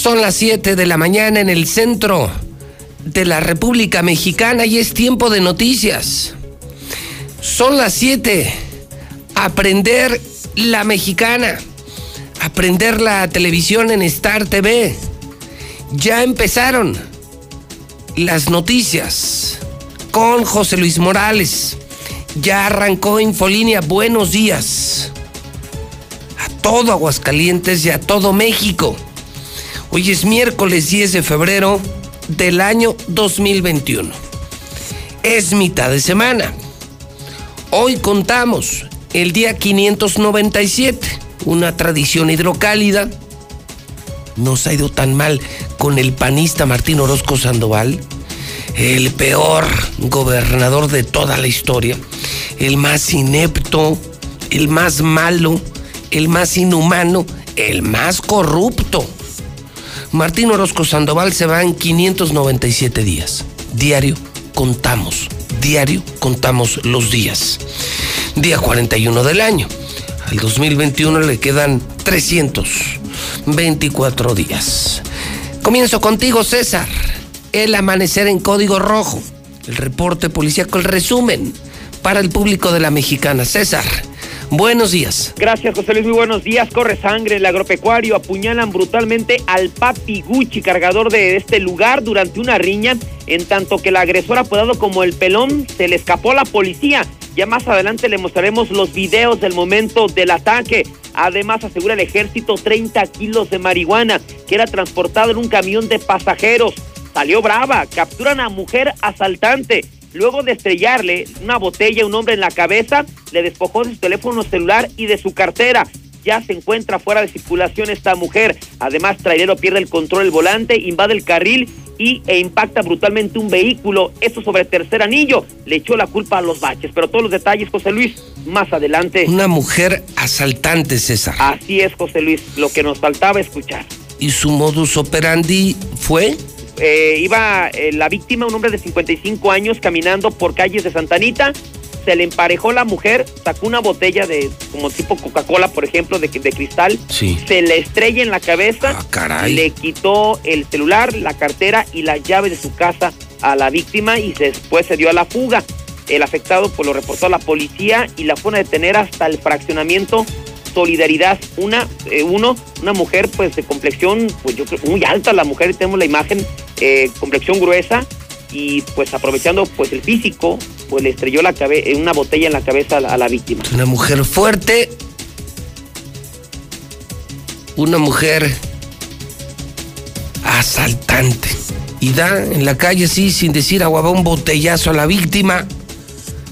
Son las 7 de la mañana en el centro de la República Mexicana y es tiempo de noticias. Son las 7. Aprender la mexicana. Aprender la televisión en Star TV. Ya empezaron las noticias con José Luis Morales. Ya arrancó Infolínea. Buenos días a todo Aguascalientes y a todo México. Hoy es miércoles 10 de febrero del año 2021. Es mitad de semana. Hoy contamos el día 597, una tradición hidrocálida. Nos ha ido tan mal con el panista Martín Orozco Sandoval, el peor gobernador de toda la historia, el más inepto, el más malo, el más inhumano, el más corrupto. Martín Orozco Sandoval se va en 597 días. Diario contamos, diario contamos los días. Día 41 del año. Al 2021 le quedan 324 días. Comienzo contigo, César. El amanecer en código rojo. El reporte policíaco, el resumen para el público de la mexicana. César. Buenos días. Gracias, José Luis. Muy buenos días. Corre sangre. El agropecuario apuñalan brutalmente al papi Gucci, cargador de este lugar, durante una riña, en tanto que el agresor apodado como el pelón se le escapó a la policía. Ya más adelante le mostraremos los videos del momento del ataque. Además, asegura el ejército 30 kilos de marihuana que era transportado en un camión de pasajeros. Salió brava. Capturan a mujer asaltante. Luego de estrellarle una botella a un hombre en la cabeza, le despojó de su teléfono celular y de su cartera. Ya se encuentra fuera de circulación esta mujer. Además, trailero pierde el control del volante, invade el carril y, e impacta brutalmente un vehículo. Eso sobre tercer anillo. Le echó la culpa a los baches. Pero todos los detalles, José Luis, más adelante. Una mujer asaltante, César. Así es, José Luis, lo que nos faltaba escuchar. ¿Y su modus operandi fue? Eh, iba eh, la víctima, un hombre de 55 años, caminando por calles de Santanita. Se le emparejó la mujer, sacó una botella de, como tipo Coca-Cola, por ejemplo, de, de cristal. Sí. Se le estrella en la cabeza. Ah, caray. Le quitó el celular, la cartera y la llave de su casa a la víctima y después se dio a la fuga. El afectado pues lo reportó a la policía y la fueron a detener hasta el fraccionamiento Solidaridad. Una, eh, uno, una mujer pues de complexión, pues yo creo muy alta la mujer, tenemos la imagen, eh, complexión gruesa y pues aprovechando pues el físico, pues le estrelló la cabe una botella en la cabeza a la, a la víctima. Una mujer fuerte. Una mujer asaltante. Y da en la calle así, sin decir agua, va un botellazo a la víctima.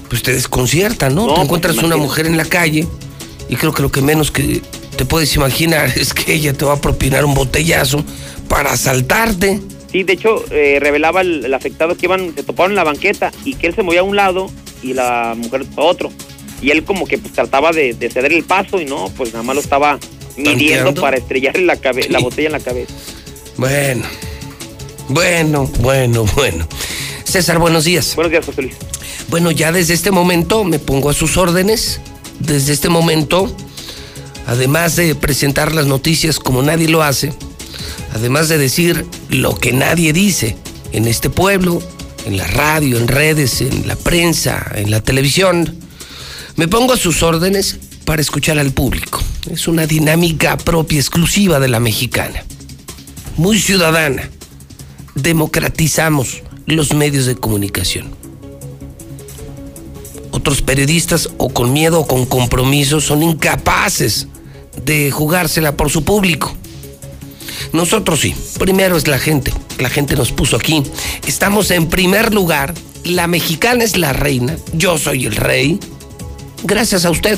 Pues te desconcierta, ¿no? No, te encuentras pues, una imagínate. mujer en la calle y creo que lo que menos que te puedes imaginar es que ella te va a propinar un botellazo para asaltarte. Sí, de hecho, eh, revelaba el, el afectado que iban, se toparon en la banqueta y que él se movía a un lado y la mujer a otro. Y él como que pues trataba de, de ceder el paso y no, pues nada más lo estaba midiendo ¿Tanteando? para estrellarle la, cabe- la botella en la cabeza. Bueno, bueno, bueno, bueno. César, buenos días. Buenos días, José Luis. Bueno, ya desde este momento me pongo a sus órdenes. Desde este momento, además de presentar las noticias como nadie lo hace, además de decir lo que nadie dice en este pueblo, en la radio, en redes, en la prensa, en la televisión, me pongo a sus órdenes para escuchar al público. Es una dinámica propia, exclusiva de la mexicana. Muy ciudadana. Democratizamos los medios de comunicación. Otros periodistas o con miedo o con compromiso son incapaces de jugársela por su público. Nosotros sí, primero es la gente, la gente nos puso aquí. Estamos en primer lugar, la mexicana es la reina, yo soy el rey, gracias a usted.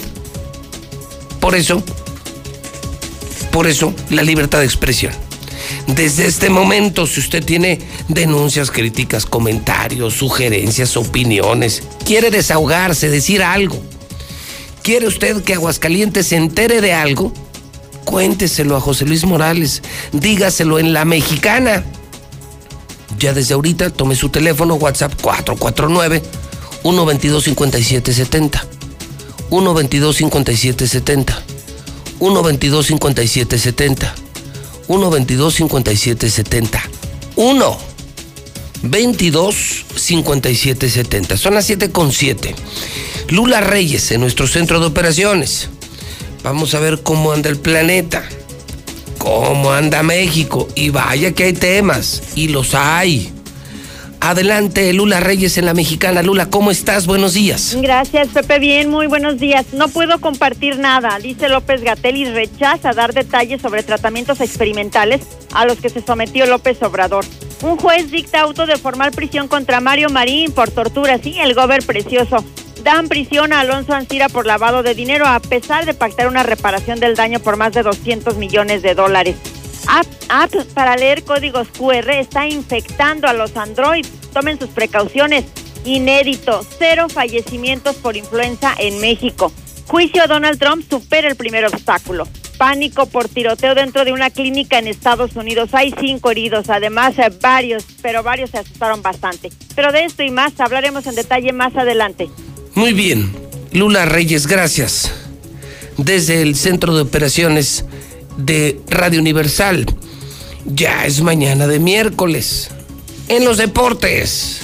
Por eso, por eso, la libertad de expresión. Desde este momento, si usted tiene denuncias, críticas, comentarios, sugerencias, opiniones, quiere desahogarse, decir algo, quiere usted que Aguascalientes se entere de algo, cuénteselo a José Luis Morales, dígaselo en la mexicana. Ya desde ahorita tome su teléfono WhatsApp 449 122 5770. 122 5770. 122 5770. 122 5770. 1 22 5770. Son las 7 con 7. Lula Reyes en nuestro centro de operaciones. Vamos a ver cómo anda el planeta, cómo anda México. Y vaya que hay temas, y los hay. Adelante, Lula Reyes en la mexicana. Lula, ¿cómo estás? Buenos días. Gracias, Pepe. Bien, muy buenos días. No puedo compartir nada, dice López Gatel y rechaza dar detalles sobre tratamientos experimentales a los que se sometió López Obrador. Un juez dicta auto de formal prisión contra Mario Marín por tortura, sí, el gober precioso. Dan prisión a Alonso Ancira por lavado de dinero a pesar de pactar una reparación del daño por más de 200 millones de dólares. App, app para leer códigos QR está infectando a los Android. Tomen sus precauciones. Inédito, cero fallecimientos por influenza en México. Juicio Donald Trump supera el primer obstáculo. Pánico por tiroteo dentro de una clínica en Estados Unidos. Hay cinco heridos, además eh, varios, pero varios se asustaron bastante. Pero de esto y más hablaremos en detalle más adelante. Muy bien. Lula Reyes, gracias. Desde el Centro de Operaciones de Radio Universal. Ya es mañana de miércoles. En los deportes.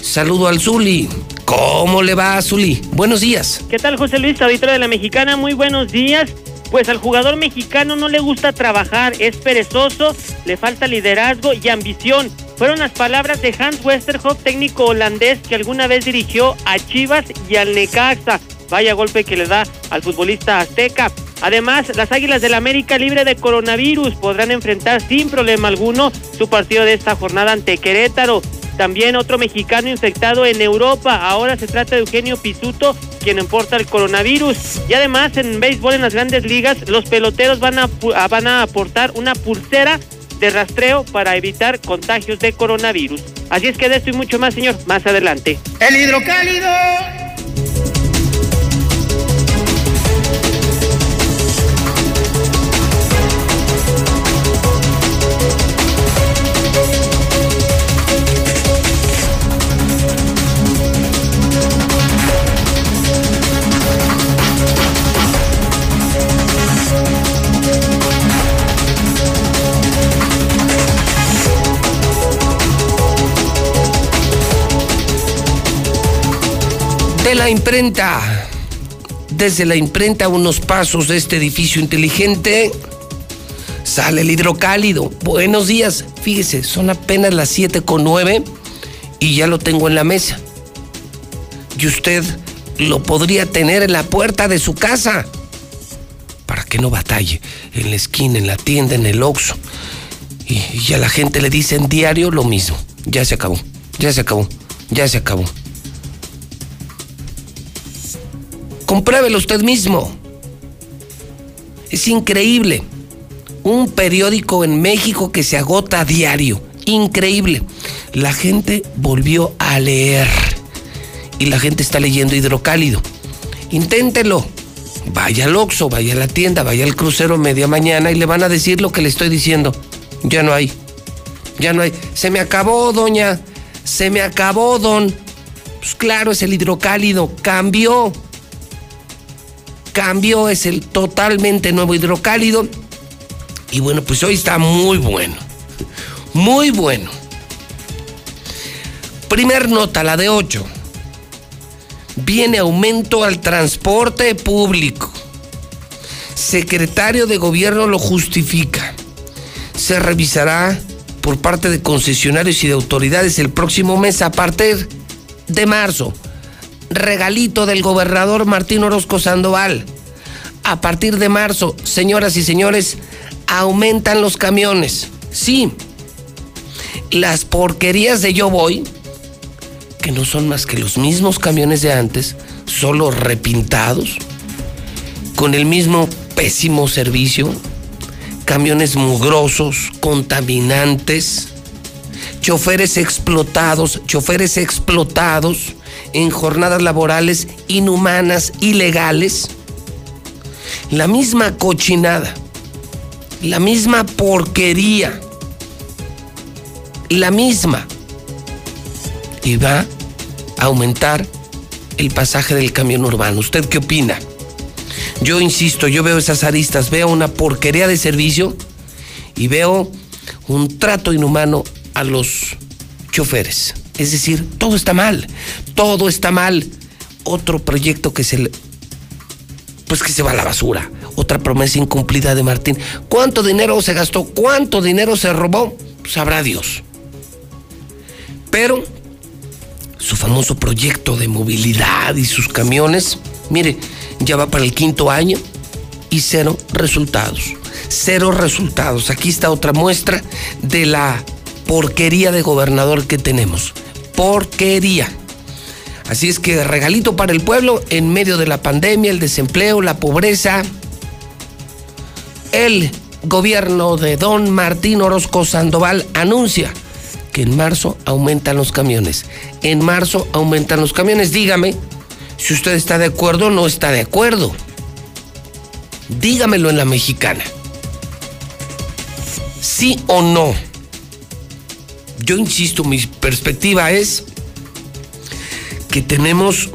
Saludo al Zuli. ¿Cómo le va Zuli? Buenos días. ¿Qué tal, José Luis, auditora de la Mexicana? Muy buenos días. Pues al jugador mexicano no le gusta trabajar, es perezoso, le falta liderazgo y ambición. Fueron las palabras de Hans Westerhoff, técnico holandés que alguna vez dirigió a Chivas y al Necaxa. Vaya golpe que le da al futbolista azteca. Además, las Águilas del América libre de coronavirus podrán enfrentar sin problema alguno su partido de esta jornada ante Querétaro. También otro mexicano infectado en Europa. Ahora se trata de Eugenio Pisuto, quien importa el coronavirus. Y además, en béisbol en las grandes ligas, los peloteros van a, van a aportar una pulsera de rastreo para evitar contagios de coronavirus. Así es que de esto y mucho más, señor, más adelante. El hidrocálido de la imprenta. Desde la imprenta, a unos pasos de este edificio inteligente, sale el hidrocálido. Buenos días. Fíjese, son apenas las 7 con 9 y ya lo tengo en la mesa. Y usted lo podría tener en la puerta de su casa. Para que no batalle en la esquina, en la tienda, en el Oxxo. Y, y a la gente le dicen diario lo mismo. Ya se acabó, ya se acabó, ya se acabó. Compruébelo usted mismo. Es increíble. Un periódico en México que se agota a diario. Increíble. La gente volvió a leer. Y la gente está leyendo hidrocálido. Inténtelo. Vaya al Oxxo, vaya a la tienda, vaya al crucero media mañana y le van a decir lo que le estoy diciendo. Ya no hay. Ya no hay. Se me acabó, doña. Se me acabó, don. Pues claro, es el hidrocálido. Cambió. Cambió, es el totalmente nuevo hidrocálido. Y bueno, pues hoy está muy bueno. Muy bueno. Primer nota, la de 8. Viene aumento al transporte público. Secretario de Gobierno lo justifica. Se revisará por parte de concesionarios y de autoridades el próximo mes a partir de marzo. Regalito del gobernador Martín Orozco Sandoval. A partir de marzo, señoras y señores, aumentan los camiones. Sí, las porquerías de Yo Voy, que no son más que los mismos camiones de antes, solo repintados, con el mismo pésimo servicio, camiones mugrosos, contaminantes, choferes explotados, choferes explotados en jornadas laborales inhumanas, ilegales. La misma cochinada, la misma porquería, la misma. Y va a aumentar el pasaje del camión urbano. ¿Usted qué opina? Yo insisto, yo veo esas aristas, veo una porquería de servicio y veo un trato inhumano a los choferes. Es decir, todo está mal, todo está mal. Otro proyecto que se le, pues que se va a la basura. Otra promesa incumplida de Martín. ¿Cuánto dinero se gastó? ¿Cuánto dinero se robó? Sabrá Dios. Pero su famoso proyecto de movilidad y sus camiones, mire, ya va para el quinto año y cero resultados. Cero resultados. Aquí está otra muestra de la porquería de gobernador que tenemos. Porquería. Así es que regalito para el pueblo en medio de la pandemia, el desempleo, la pobreza. El gobierno de don Martín Orozco Sandoval anuncia que en marzo aumentan los camiones. En marzo aumentan los camiones. Dígame si usted está de acuerdo o no está de acuerdo. Dígamelo en la mexicana. Sí o no. Yo insisto, mi perspectiva es que tenemos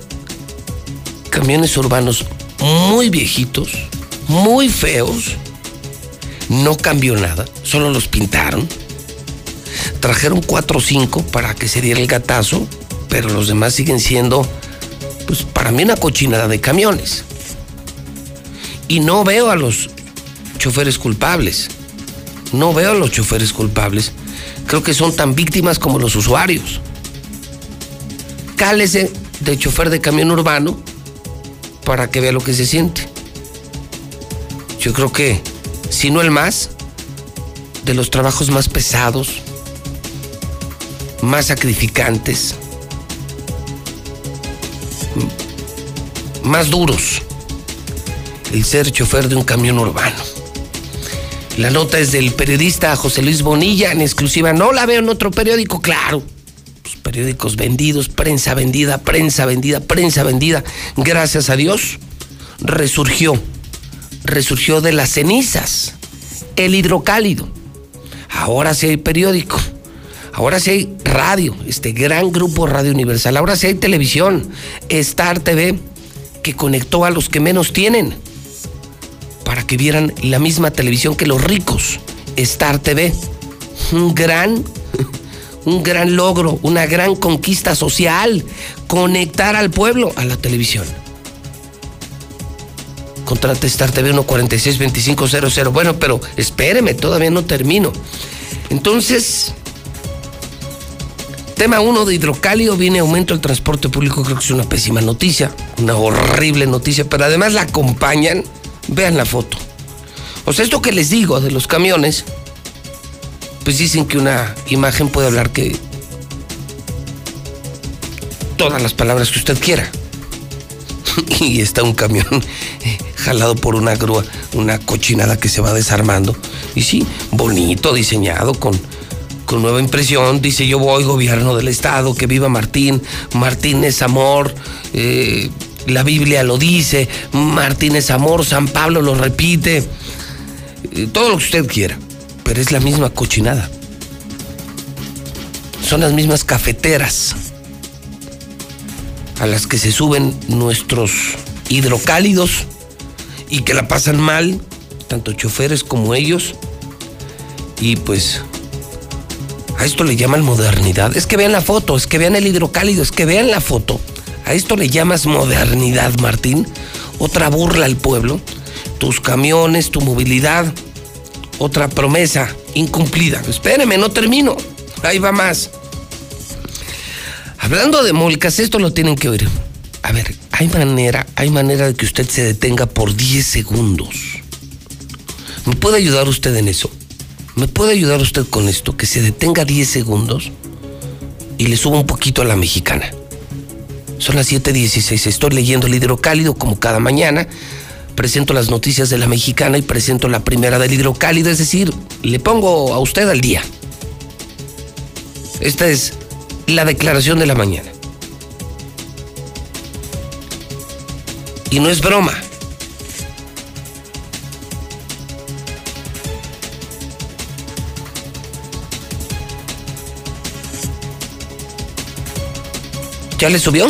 camiones urbanos muy viejitos, muy feos. No cambió nada, solo los pintaron. Trajeron cuatro o cinco para que se diera el gatazo, pero los demás siguen siendo, pues para mí, una cochinada de camiones. Y no veo a los choferes culpables. No veo a los choferes culpables. Creo que son tan víctimas como los usuarios. Cálese de chofer de camión urbano para que vea lo que se siente. Yo creo que, si no el más, de los trabajos más pesados, más sacrificantes, más duros, el ser chofer de un camión urbano. La nota es del periodista José Luis Bonilla en exclusiva. No la veo en otro periódico, claro. Los periódicos vendidos, prensa vendida, prensa vendida, prensa vendida. Gracias a Dios, resurgió. Resurgió de las cenizas. El hidrocálido. Ahora sí hay periódico. Ahora sí hay radio, este gran grupo Radio Universal. Ahora sí hay televisión, Star TV, que conectó a los que menos tienen para que vieran la misma televisión que los ricos, Star TV. Un gran, un gran logro, una gran conquista social, conectar al pueblo a la televisión. Contrate Star TV 1462500. Bueno, pero espéreme, todavía no termino. Entonces, tema 1 de hidrocálido, viene aumento del transporte público, creo que es una pésima noticia, una horrible noticia, pero además la acompañan Vean la foto. O sea, esto que les digo de los camiones, pues dicen que una imagen puede hablar que todas las palabras que usted quiera. y está un camión eh, jalado por una grúa, una cochinada que se va desarmando. Y sí, bonito, diseñado, con, con nueva impresión. Dice yo voy, gobierno del estado, que viva Martín. Martín es amor. Eh, la Biblia lo dice, Martínez Amor, San Pablo lo repite, eh, todo lo que usted quiera, pero es la misma cochinada. son las mismas cafeteras a las que se suben nuestros hidrocálidos y que la pasan mal, tanto choferes como ellos. Y pues a esto le llaman modernidad. Es que vean la foto, es que vean el hidrocálido, es que vean la foto. ¿A esto le llamas modernidad, Martín? Otra burla al pueblo. Tus camiones, tu movilidad. Otra promesa incumplida. Espéreme, no termino. Ahí va más. Hablando de molcas, esto lo tienen que oír. A ver, hay manera, hay manera de que usted se detenga por 10 segundos. ¿Me puede ayudar usted en eso? ¿Me puede ayudar usted con esto? Que se detenga 10 segundos y le suba un poquito a la mexicana. Son las 7:16. Estoy leyendo el hidrocálido como cada mañana. Presento las noticias de la mexicana y presento la primera del hidrocálido, es decir, le pongo a usted al día. Esta es la declaración de la mañana. Y no es broma. ¿Ya le subió?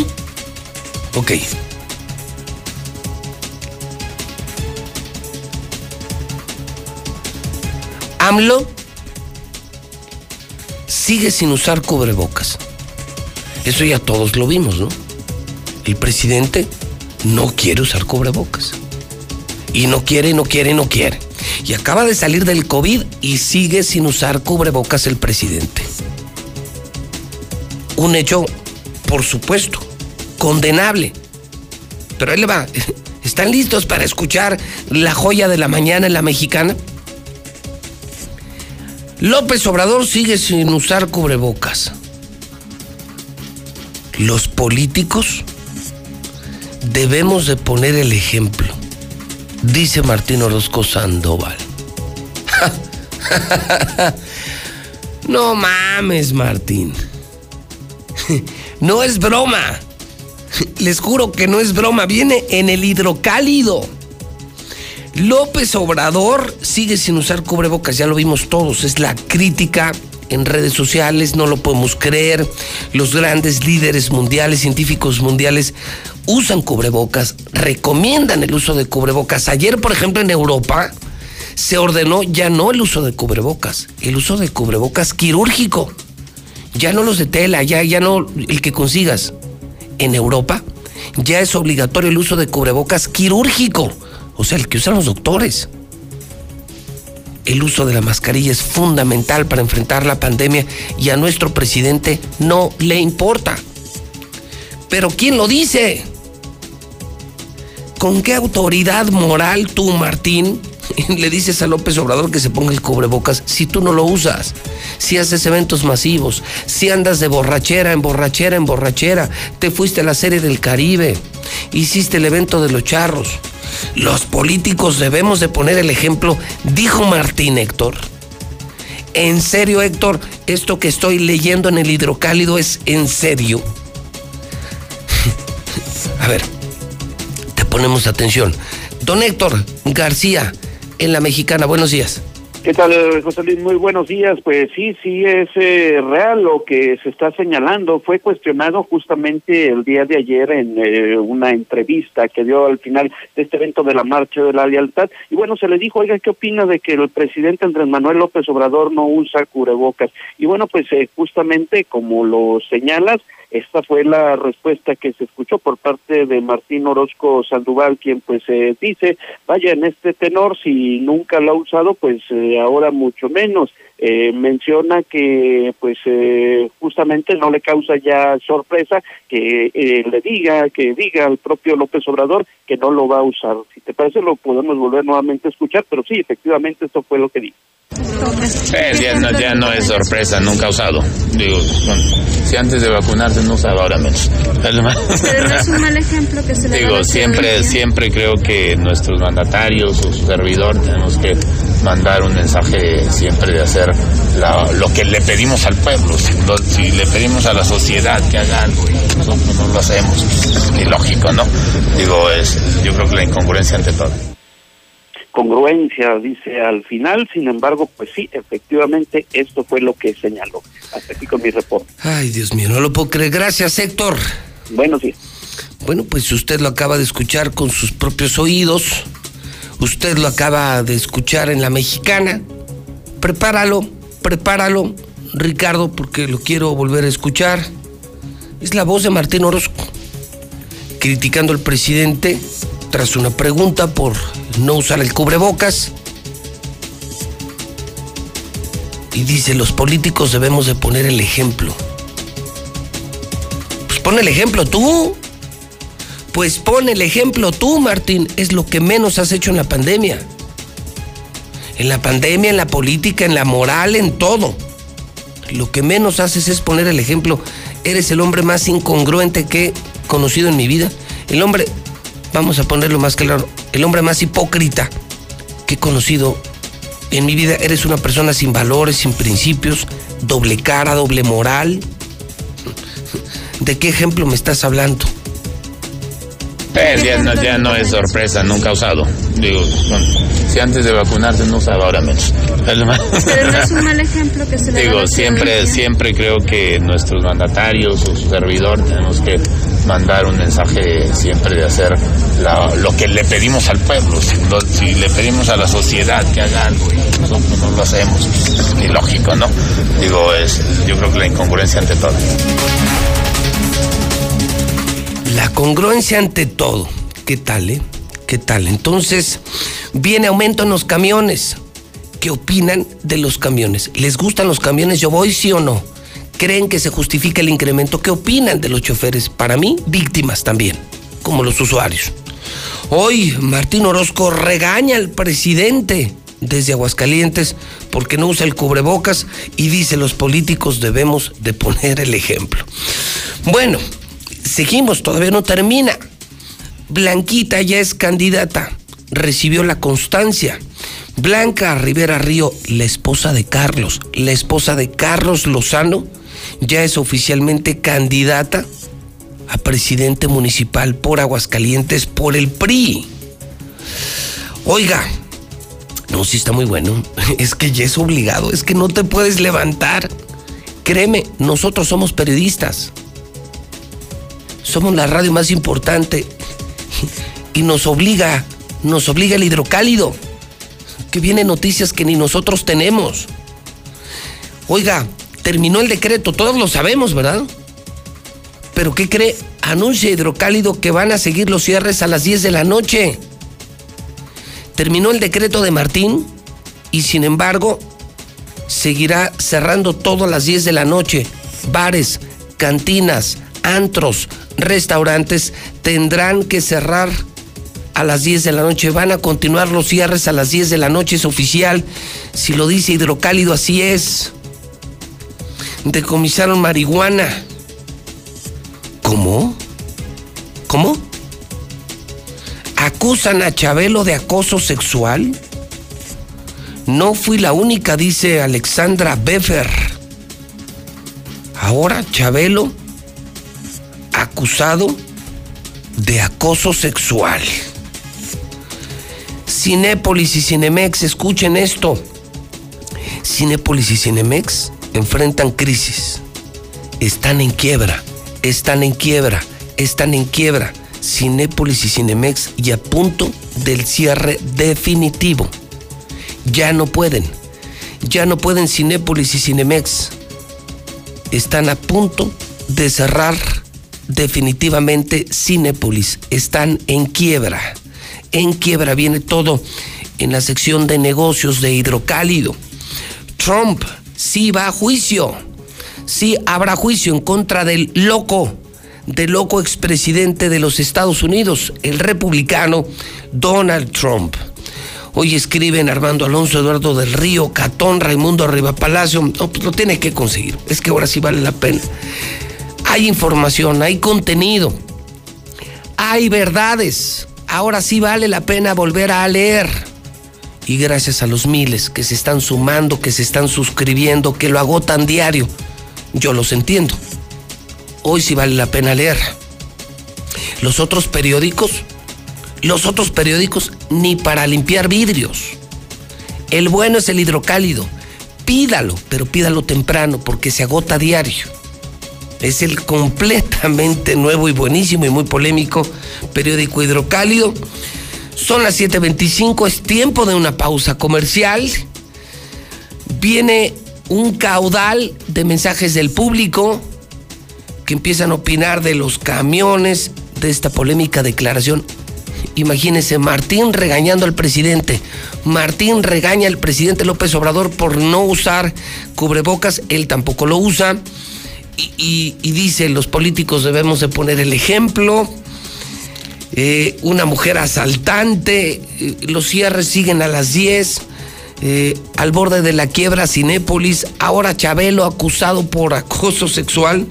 Ok. AMLO sigue sin usar cubrebocas. Eso ya todos lo vimos, ¿no? El presidente no quiere usar cubrebocas. Y no quiere, no quiere, no quiere. Y acaba de salir del COVID y sigue sin usar cubrebocas el presidente. Un hecho, por supuesto, condenable. Pero ahí le va. ¿Están listos para escuchar la joya de la mañana en la mexicana? López Obrador sigue sin usar cubrebocas. Los políticos debemos de poner el ejemplo, dice Martín Orozco Sandoval. no mames, Martín. No es broma. Les juro que no es broma. Viene en el hidrocálido. López Obrador sigue sin usar cubrebocas, ya lo vimos todos. Es la crítica en redes sociales, no lo podemos creer. Los grandes líderes mundiales, científicos mundiales, usan cubrebocas, recomiendan el uso de cubrebocas. Ayer, por ejemplo, en Europa se ordenó ya no el uso de cubrebocas, el uso de cubrebocas quirúrgico. Ya no los de tela, ya, ya no el que consigas. En Europa ya es obligatorio el uso de cubrebocas quirúrgico, o sea, el que usan los doctores el uso de la mascarilla es fundamental para enfrentar la pandemia y a nuestro presidente no le importa. Pero ¿quién lo dice? ¿Con qué autoridad moral tú, Martín, le dices a López Obrador que se ponga el cubrebocas si tú no lo usas? Si haces eventos masivos, si andas de borrachera en borrachera en borrachera, te fuiste a la serie del Caribe, hiciste el evento de los charros, los políticos debemos de poner el ejemplo, dijo Martín Héctor. En serio, Héctor, esto que estoy leyendo en el hidrocálido es en serio. A ver, te ponemos atención. Don Héctor García, en la mexicana, buenos días. ¿Qué tal, José Luis? Muy buenos días. Pues sí, sí es eh, real lo que se está señalando. Fue cuestionado justamente el día de ayer en eh, una entrevista que dio al final de este evento de la Marcha de la Lealtad. Y bueno, se le dijo, oiga, ¿qué opina de que el presidente Andrés Manuel López Obrador no usa cubrebocas? Y bueno, pues eh, justamente como lo señalas, esta fue la respuesta que se escuchó por parte de Martín Orozco Sandoval, quien pues eh, dice, vaya, en este tenor, si nunca lo ha usado, pues eh, ahora mucho menos. Eh, menciona que pues eh, justamente no le causa ya sorpresa que eh, le diga, que diga al propio López Obrador que no lo va a usar. Si te parece lo podemos volver nuevamente a escuchar, pero sí, efectivamente esto fue lo que dijo. Eh, ya, no, ya no es sorpresa, nunca ha usado. Digo, si antes de vacunarse no usaba, ahora menos. Pero no es un mal ejemplo que se le Digo, siempre, siempre creo que nuestros mandatarios o su servidor tenemos que mandar un mensaje siempre de hacer lo que le pedimos al pueblo. Si, le pedimos a la sociedad que haga algo y nosotros no lo hacemos, ni lógico, ¿no? Digo, es, yo creo que la incongruencia ante todo. Congruencia, dice al final. Sin embargo, pues sí, efectivamente, esto fue lo que señaló. Hasta aquí con mi reporte. Ay, Dios mío, no lo puedo creer. Gracias, Héctor. Bueno, sí. Bueno, pues usted lo acaba de escuchar con sus propios oídos. Usted lo acaba de escuchar en la mexicana. Prepáralo, prepáralo, Ricardo, porque lo quiero volver a escuchar. Es la voz de Martín Orozco, criticando al presidente tras una pregunta por no usar el cubrebocas. Y dice, los políticos debemos de poner el ejemplo. Pues pon el ejemplo tú. Pues pon el ejemplo tú, Martín. Es lo que menos has hecho en la pandemia. En la pandemia, en la política, en la moral, en todo. Lo que menos haces es poner el ejemplo. Eres el hombre más incongruente que he conocido en mi vida. El hombre, vamos a ponerlo más claro, el hombre más hipócrita que he conocido en mi vida. Eres una persona sin valores, sin principios, doble cara, doble moral. ¿De qué ejemplo me estás hablando? Eh, ya, no, ya no es sorpresa, nunca ha usado. Digo, bueno, si antes de vacunarse no usaba, ahora menos. Pero no es un mal ejemplo que se le Digo, siempre, siempre creo que nuestros mandatarios o su servidor tenemos que mandar un mensaje siempre de hacer lo que le pedimos al pueblo. Si, le pedimos a la sociedad que haga algo y nosotros no lo hacemos, pues, ni lógico, ¿no? Digo, es, yo creo que la incongruencia ante todo. La congruencia ante todo. ¿Qué tal, eh? ¿Qué tal? Entonces, viene aumento en los camiones. ¿Qué opinan de los camiones? ¿Les gustan los camiones? ¿Yo voy, sí o no? ¿Creen que se justifica el incremento? ¿Qué opinan de los choferes? Para mí, víctimas también, como los usuarios. Hoy, Martín Orozco regaña al presidente desde Aguascalientes porque no usa el cubrebocas y dice los políticos debemos de poner el ejemplo. Bueno, seguimos, todavía no termina. Blanquita ya es candidata, recibió la constancia. Blanca Rivera Río, la esposa de Carlos, la esposa de Carlos Lozano, ya es oficialmente candidata a presidente municipal por Aguascalientes por el PRI. Oiga, no, sí está muy bueno. Es que ya es obligado, es que no te puedes levantar. Créeme, nosotros somos periodistas. Somos la radio más importante y nos obliga, nos obliga el hidrocálido, que vienen noticias que ni nosotros tenemos. Oiga, terminó el decreto, todos lo sabemos, ¿verdad? Pero ¿qué cree? Anuncia hidrocálido que van a seguir los cierres a las 10 de la noche. Terminó el decreto de Martín y sin embargo seguirá cerrando todo a las 10 de la noche. Bares, cantinas, antros, restaurantes tendrán que cerrar a las 10 de la noche. Van a continuar los cierres a las 10 de la noche, es oficial. Si lo dice Hidrocálido, así es. Decomisaron marihuana. ¿Cómo? ¿Cómo? ¿Acusan a Chabelo de acoso sexual? No fui la única, dice Alexandra Beffer. Ahora Chabelo acusado de acoso sexual. Cinépolis y Cinemex, escuchen esto. Cinépolis y Cinemex enfrentan crisis. Están en quiebra, están en quiebra, están en quiebra. Cinépolis y Cinemex y a punto del cierre definitivo. Ya no pueden. Ya no pueden Cinépolis y Cinemex. Están a punto de cerrar definitivamente Cinépolis. Están en quiebra. En quiebra viene todo en la sección de negocios de hidrocálido. Trump sí va a juicio. Sí habrá juicio en contra del loco, del loco expresidente de los Estados Unidos, el republicano Donald Trump. Hoy escriben Armando Alonso, Eduardo del Río, Catón, Raimundo Arriba Palacio. No, pues lo tiene que conseguir. Es que ahora sí vale la pena. Hay información, hay contenido, hay verdades. Ahora sí vale la pena volver a leer. Y gracias a los miles que se están sumando, que se están suscribiendo, que lo agotan diario, yo los entiendo. Hoy sí vale la pena leer. Los otros periódicos, Los otros periódicos ni para limpiar vidrios. El bueno es el hidrocálido. Pídalo, pero pídalo temprano porque se agota diario. Es el completamente nuevo y buenísimo y muy polémico periódico hidrocálido. Son las 7.25, es tiempo de una pausa comercial. Viene un caudal de mensajes del público que empiezan a opinar de los camiones, de esta polémica declaración. Imagínense, Martín regañando al presidente. Martín regaña al presidente López Obrador por no usar cubrebocas, él tampoco lo usa. Y, dice, los políticos debemos de poner el ejemplo. Eh, una mujer asaltante, eh, los cierres siguen a las 10. Eh, al borde de la quiebra Cinépolis, ahora Chabelo acusado por acoso sexual,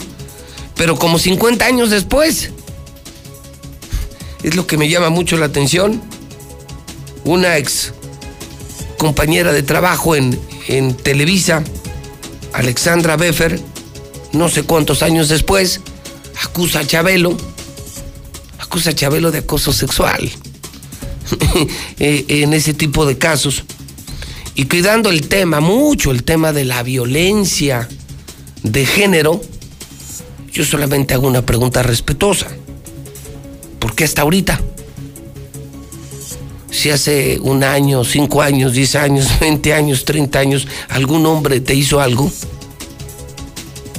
pero como 50 años después. Es lo que me llama mucho la atención. Una ex compañera de trabajo en, en Televisa, Alexandra Beffer, no sé cuántos años después, acusa a Chabelo, acusa a Chabelo de acoso sexual eh, en ese tipo de casos y cuidando el tema, mucho el tema de la violencia de género, yo solamente hago una pregunta respetuosa. ¿Por qué hasta ahorita? Si hace un año, cinco años, diez años, veinte años, treinta años, algún hombre te hizo algo,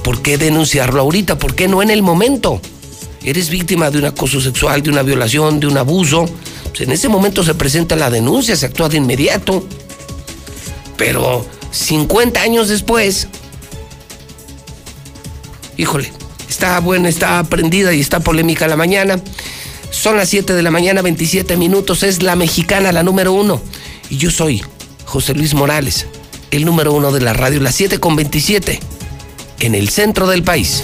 ¿por qué denunciarlo ahorita? ¿Por qué no en el momento? Eres víctima de un acoso sexual, de una violación, de un abuso. Pues en ese momento se presenta la denuncia, se actúa de inmediato. Pero 50 años después, híjole, está buena, está aprendida y está polémica la mañana. Son las 7 de la mañana, 27 minutos. Es la mexicana, la número uno. Y yo soy José Luis Morales, el número uno de la radio, las 7 con 27, en el centro del país.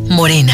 Morena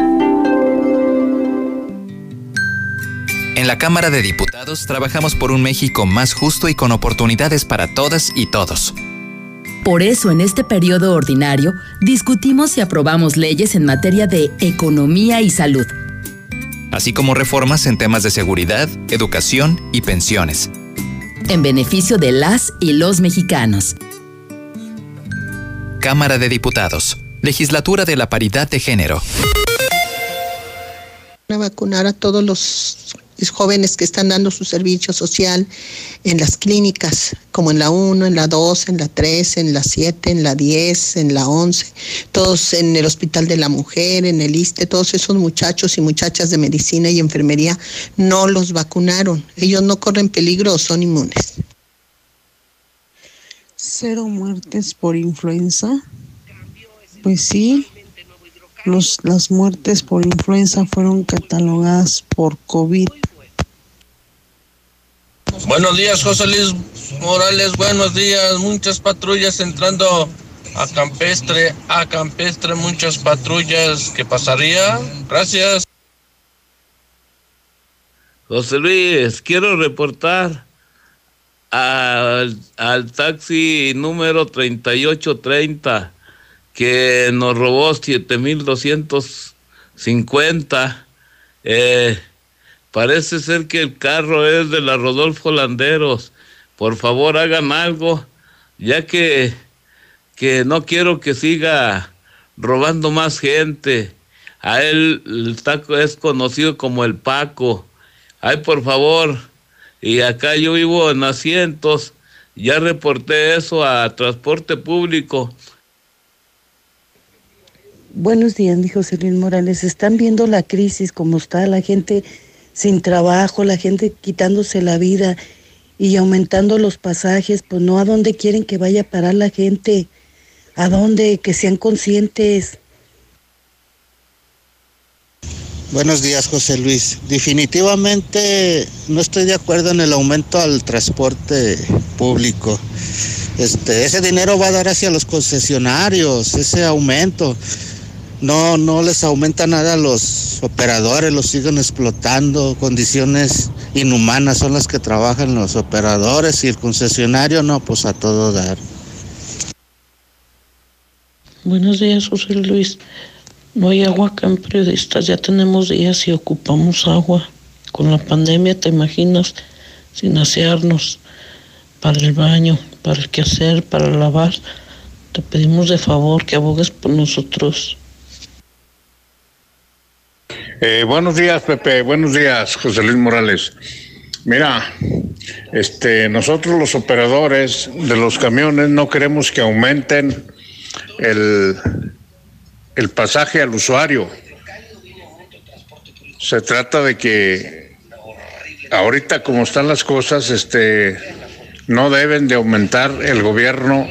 En la Cámara de Diputados trabajamos por un México más justo y con oportunidades para todas y todos. Por eso, en este periodo ordinario, discutimos y aprobamos leyes en materia de economía y salud. Así como reformas en temas de seguridad, educación y pensiones. En beneficio de las y los mexicanos. Cámara de Diputados. Legislatura de la Paridad de Género. A vacunar a todos los jóvenes que están dando su servicio social en las clínicas, como en la 1, en la 2, en la 3, en la 7, en la 10, en la 11, todos en el Hospital de la Mujer, en el ISTE, todos esos muchachos y muchachas de medicina y enfermería no los vacunaron. Ellos no corren peligro o son inmunes. Cero muertes por influenza. Pues sí, los, las muertes por influenza fueron catalogadas por COVID. Buenos días, José Luis Morales. Buenos días. Muchas patrullas entrando a Campestre. A Campestre, muchas patrullas. ¿Qué pasaría? Gracias. José Luis, quiero reportar al, al taxi número 3830 que nos robó 7250. Eh, Parece ser que el carro es de la Rodolfo Landeros. Por favor, hagan algo, ya que, que no quiero que siga robando más gente. A él el taco es conocido como el Paco. Ay, por favor. Y acá yo vivo en asientos. Ya reporté eso a transporte público. Buenos días, dijo Celín Morales. Están viendo la crisis, como está la gente sin trabajo, la gente quitándose la vida y aumentando los pasajes, pues no a dónde quieren que vaya a parar la gente, a dónde, que sean conscientes. Buenos días, José Luis. Definitivamente no estoy de acuerdo en el aumento al transporte público. Este, ese dinero va a dar hacia los concesionarios, ese aumento no, no les aumenta nada a los operadores, los siguen explotando, condiciones inhumanas son las que trabajan los operadores y el concesionario no, pues a todo dar. Buenos días, José Luis. No hay agua acá en periodistas, ya tenemos días y ocupamos agua. Con la pandemia, ¿te imaginas? Sin asearnos para el baño, para el quehacer, para lavar. Te pedimos de favor que abogues por nosotros. Eh, buenos días, Pepe. Buenos días, José Luis Morales. Mira, este, nosotros los operadores de los camiones no queremos que aumenten el, el pasaje al usuario. Se trata de que ahorita como están las cosas, este, no deben de aumentar el gobierno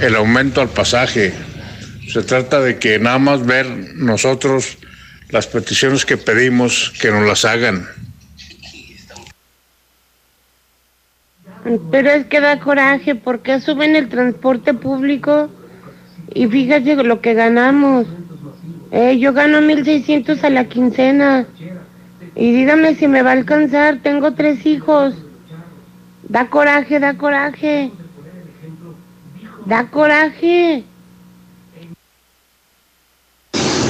el aumento al pasaje. Se trata de que nada más ver nosotros las peticiones que pedimos que nos las hagan. Pero es que da coraje, porque suben el transporte público? Y fíjate lo que ganamos. Eh, yo gano 1.600 a la quincena. Y dígame si me va a alcanzar, tengo tres hijos. Da coraje, da coraje. Da coraje.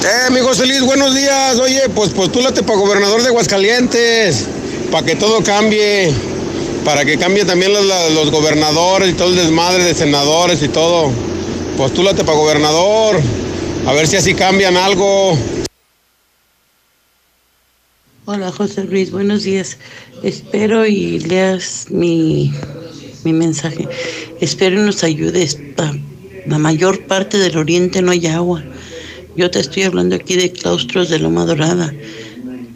Eh, mi José Luis, buenos días. Oye, pues postúlate para gobernador de Aguascalientes, para que todo cambie, para que cambie también los, gobernadores y todo el desmadre de senadores y todo. Postúlate para gobernador, a ver si así cambian algo. Hola José Luis, buenos días. Espero y leas mi, mi mensaje. Espero y nos ayudes. La mayor parte del oriente no hay agua. Yo te estoy hablando aquí de claustros de Loma Dorada,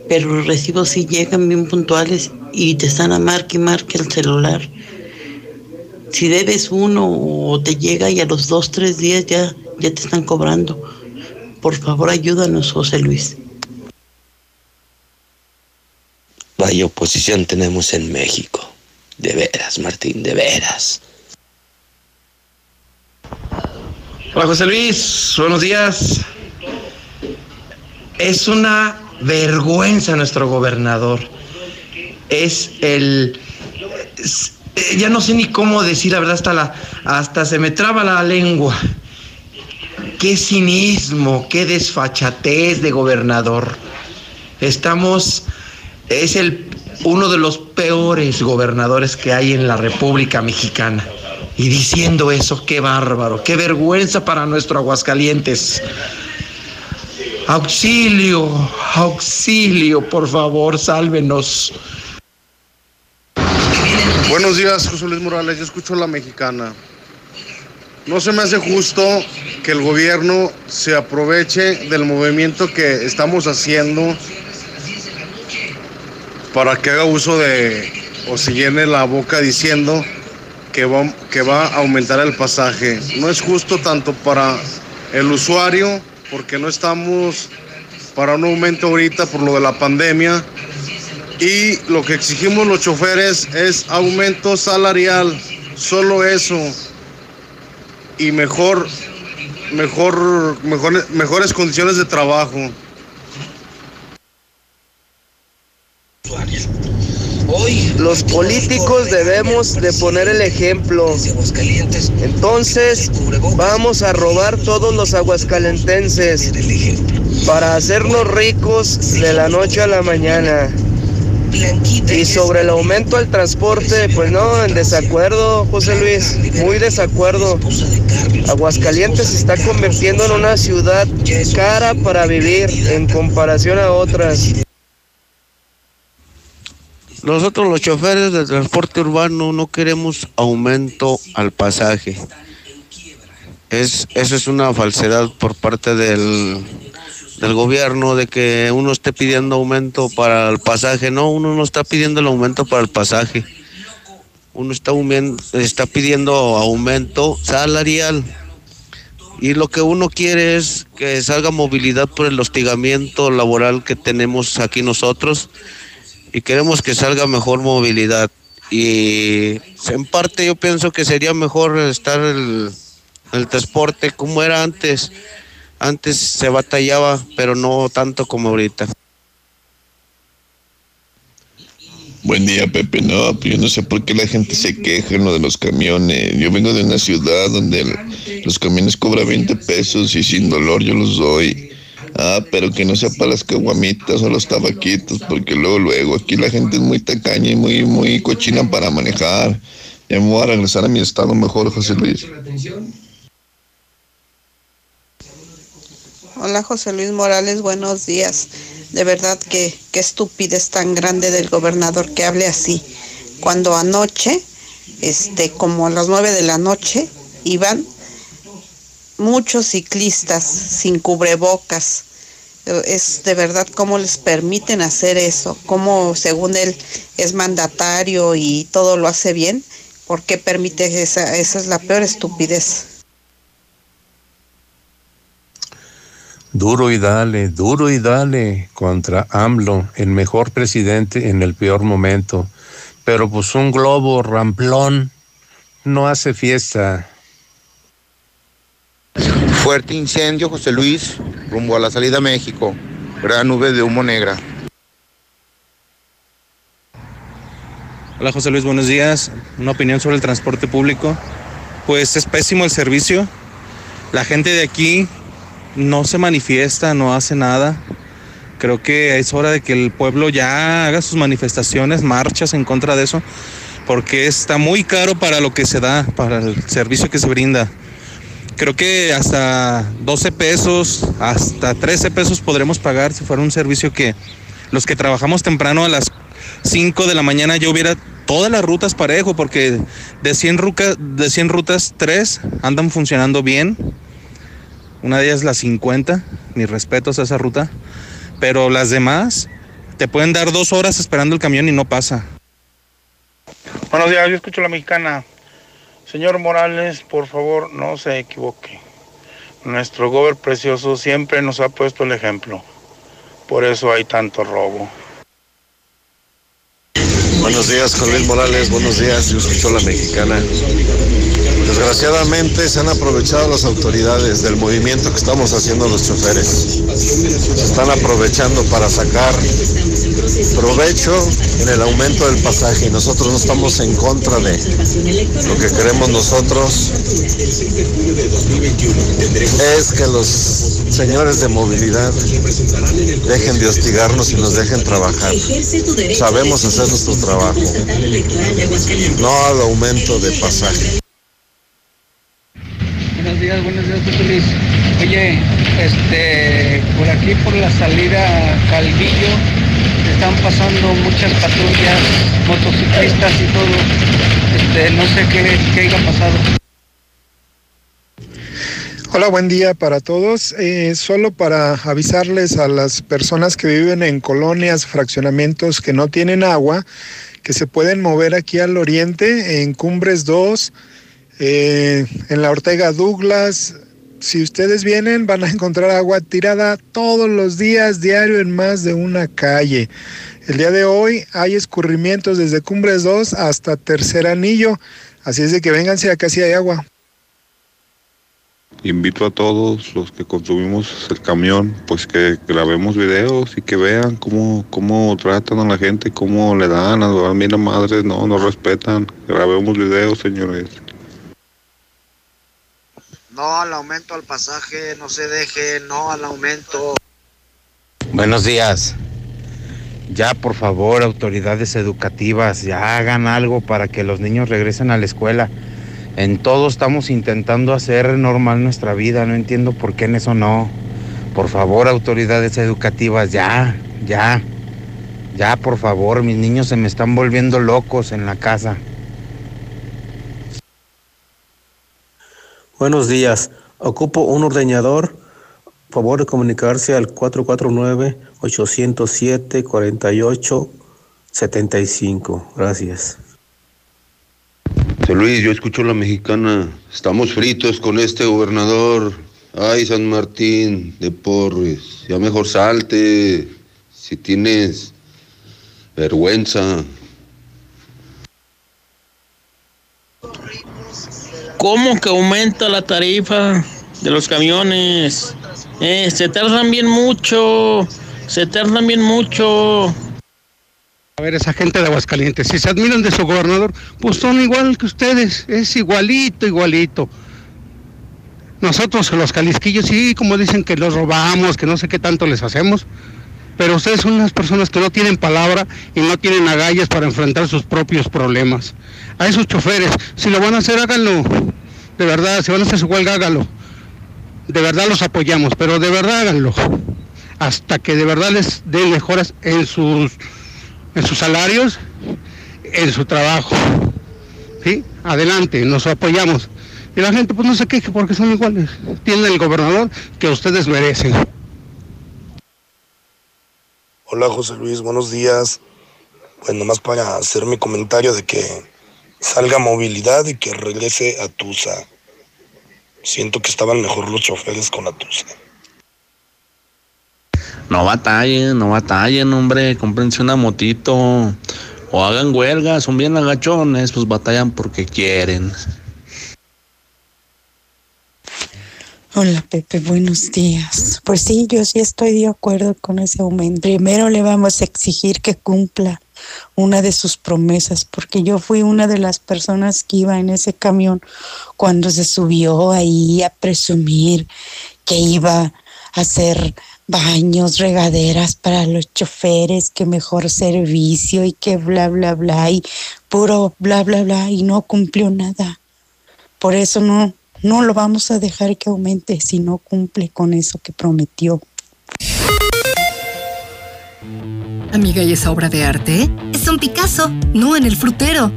pero los recibos sí llegan bien puntuales y te están a marque y marque el celular. Si debes uno o te llega y a los dos, tres días ya, ya te están cobrando. Por favor, ayúdanos, José Luis. Vaya oposición tenemos en México. De veras, Martín, de veras. Hola José Luis, buenos días. Es una vergüenza nuestro gobernador. Es el... eh, ya no sé ni cómo decir la verdad, hasta, la, hasta se me traba la lengua. Qué cinismo, qué desfachatez de gobernador. Estamos... Es el, uno de los peores gobernadores que hay en la República Mexicana. Y diciendo eso, qué bárbaro, qué vergüenza para nuestro Aguascalientes. Auxilio, auxilio, por favor, sálvenos. Buenos días, José Luis Morales. Yo escucho la mexicana. No se me hace justo que el gobierno se aproveche del movimiento que estamos haciendo para que haga uso de o se llene la boca diciendo que va, que va a aumentar el pasaje. No es justo tanto para el usuario, porque no estamos para un aumento ahorita por lo de la pandemia, y lo que exigimos los choferes es aumento salarial, solo eso. Y mejor, mejor, mejor, mejores condiciones de trabajo. Los políticos debemos de poner el ejemplo. Entonces vamos a robar todos los aguascalentenses para hacernos ricos de la noche a la mañana. Y sobre el aumento al transporte, pues no, en desacuerdo, José Luis, muy desacuerdo. Aguascalientes se está convirtiendo en una ciudad cara para vivir en comparación a otras. Nosotros los choferes del transporte urbano no queremos aumento al pasaje. Es, eso es una falsedad por parte del, del gobierno de que uno esté pidiendo aumento para el pasaje. No, uno no está pidiendo el aumento para el pasaje. Uno está, está pidiendo aumento salarial. Y lo que uno quiere es que salga movilidad por el hostigamiento laboral que tenemos aquí nosotros y queremos que salga mejor movilidad. Y en parte yo pienso que sería mejor estar el, el transporte como era antes. Antes se batallaba, pero no tanto como ahorita. Buen día, Pepe. No, pues yo no sé por qué la gente se queja en lo de los camiones. Yo vengo de una ciudad donde los camiones cobran 20 pesos y sin dolor yo los doy. Ah, pero que no sea para las caguamitas o los tabaquitos, porque luego, luego, aquí la gente es muy tacaña y muy, muy cochina para manejar. Ya me voy a regresar a mi estado mejor, José Luis. Hola José Luis Morales, buenos días. De verdad que qué estupidez tan grande del gobernador que hable así. Cuando anoche, este, como a las nueve de la noche, iban muchos ciclistas sin cubrebocas. Es de verdad cómo les permiten hacer eso, cómo según él es mandatario y todo lo hace bien, ¿por qué permite esa? Esa es la peor estupidez. Duro y dale, duro y dale contra AMLO, el mejor presidente en el peor momento. Pero pues un globo ramplón no hace fiesta. Fuerte incendio, José Luis, rumbo a la salida a México. Gran nube de humo negra. Hola José Luis, buenos días. Una opinión sobre el transporte público. Pues es pésimo el servicio. La gente de aquí no se manifiesta, no hace nada. Creo que es hora de que el pueblo ya haga sus manifestaciones, marchas en contra de eso, porque está muy caro para lo que se da, para el servicio que se brinda. Creo que hasta 12 pesos, hasta 13 pesos podremos pagar si fuera un servicio que los que trabajamos temprano a las 5 de la mañana ya hubiera todas las rutas parejo, porque de 100, de 100 rutas, 3 andan funcionando bien. Una de ellas la 50, mis respetos a esa ruta. Pero las demás te pueden dar dos horas esperando el camión y no pasa. Buenos días, yo escucho la mexicana. Señor Morales, por favor, no se equivoque. Nuestro gober precioso siempre nos ha puesto el ejemplo. Por eso hay tanto robo. Buenos días, Luis Morales. Buenos días, yo escucho la mexicana. Desgraciadamente se han aprovechado las autoridades del movimiento que estamos haciendo los choferes. Se están aprovechando para sacar provecho en el aumento del pasaje. Nosotros no estamos en contra de lo que queremos nosotros es que los señores de movilidad dejen de hostigarnos y nos dejen trabajar. Sabemos hacer nuestro trabajo, no al aumento de pasaje. Buenos días, buenos días, José Luis. Oye, este, por aquí por la salida Calvillo están pasando muchas patrullas, motociclistas y todo. Este, no sé qué, qué haya pasado. Hola, buen día para todos. Eh, solo para avisarles a las personas que viven en colonias, fraccionamientos que no tienen agua, que se pueden mover aquí al oriente, en Cumbres 2, eh, en la Ortega Douglas. Si ustedes vienen, van a encontrar agua tirada todos los días, diario, en más de una calle. El día de hoy hay escurrimientos desde Cumbres 2 hasta Tercer Anillo, así es de que vénganse, acá si hay agua. Invito a todos los que consumimos el camión, pues que grabemos videos y que vean cómo, cómo tratan a la gente, cómo le dan a mira madres, no, no respetan. Grabemos videos, señores. No al aumento al pasaje, no se deje, no al aumento. Buenos días. Ya, por favor, autoridades educativas, ya hagan algo para que los niños regresen a la escuela. En todo estamos intentando hacer normal nuestra vida, no entiendo por qué en eso no. Por favor, autoridades educativas, ya, ya, ya, por favor, mis niños se me están volviendo locos en la casa. Buenos días, ocupo un ordeñador. Favor de comunicarse al 449-807-4875. Gracias. Luis, yo escucho la mexicana. Estamos fritos con este gobernador. Ay, San Martín de Porres. Ya mejor salte. Si tienes vergüenza. ¿Cómo que aumenta la tarifa de los camiones? Eh, se tardan bien mucho. Se tardan bien mucho. A ver, esa gente de Aguascalientes, si se admiran de su gobernador, pues son igual que ustedes, es igualito, igualito. Nosotros los calisquillos, sí, como dicen que los robamos, que no sé qué tanto les hacemos, pero ustedes son unas personas que no tienen palabra y no tienen agallas para enfrentar sus propios problemas. A esos choferes, si lo van a hacer, háganlo. De verdad, si van a hacer su huelga, háganlo. De verdad los apoyamos, pero de verdad háganlo. Hasta que de verdad les den mejoras en sus en sus salarios, en su trabajo. ¿Sí? Adelante, nos apoyamos. Y la gente pues no se queje porque son iguales. Tienen el gobernador que ustedes merecen. Hola José Luis, buenos días. Pues nomás para hacer mi comentario de que salga movilidad y que regrese a Tusa. Siento que estaban mejor los choferes con la Tusa. No batallen, no batallen, hombre, cómprense una motito. O hagan huelga, son bien agachones, pues batallan porque quieren. Hola Pepe, buenos días. Pues sí, yo sí estoy de acuerdo con ese aumento. Primero le vamos a exigir que cumpla una de sus promesas, porque yo fui una de las personas que iba en ese camión cuando se subió ahí a presumir que iba hacer baños, regaderas para los choferes, que mejor servicio y que bla, bla, bla, y puro bla, bla, bla, y no cumplió nada. Por eso no, no lo vamos a dejar que aumente si no cumple con eso que prometió. Amiga, ¿y esa obra de arte? Es un Picasso, no en el frutero.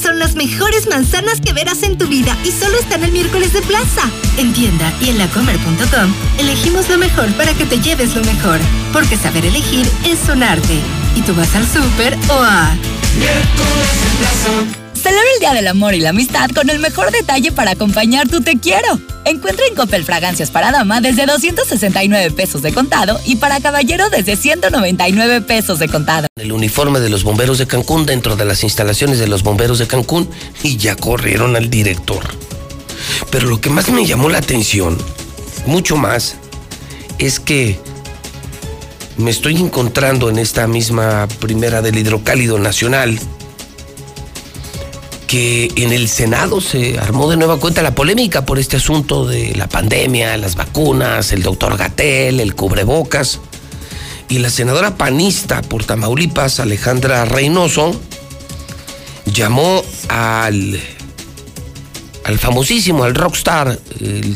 Son las mejores manzanas que verás en tu vida y solo están el miércoles de plaza. En tienda y en lacomer.com elegimos lo mejor para que te lleves lo mejor. Porque saber elegir es un arte. Y tú vas al súper o a... Miércoles de plaza. Celebra el Día del Amor y la Amistad con el mejor detalle para acompañar tu te quiero. Encuentra en Coppel fragancias para dama desde 269 pesos de contado y para caballero desde 199 pesos de contado. El uniforme de los bomberos de Cancún dentro de las instalaciones de los bomberos de Cancún y ya corrieron al director. Pero lo que más me llamó la atención, mucho más, es que me estoy encontrando en esta misma primera del hidrocálido nacional que en el Senado se armó de nueva cuenta la polémica por este asunto de la pandemia, las vacunas, el doctor Gatel, el cubrebocas. Y la senadora panista por Tamaulipas, Alejandra Reynoso, llamó al, al famosísimo, al rockstar,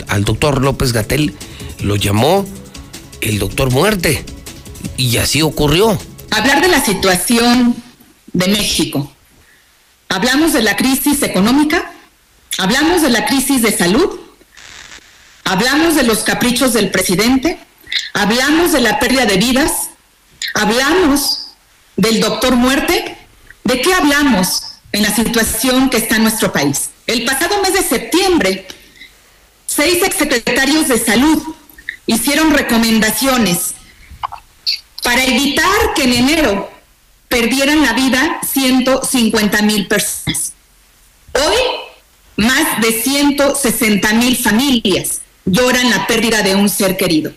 al doctor López Gatel, lo llamó el doctor muerte. Y así ocurrió. Hablar de la situación de México Hablamos de la crisis económica, hablamos de la crisis de salud, hablamos de los caprichos del presidente, hablamos de la pérdida de vidas, hablamos del doctor muerte. ¿De qué hablamos en la situación que está en nuestro país? El pasado mes de septiembre, seis exsecretarios de salud hicieron recomendaciones para evitar que en enero perdieran la vida 150 mil personas. Hoy, más de 160 mil familias lloran la pérdida de un ser querido.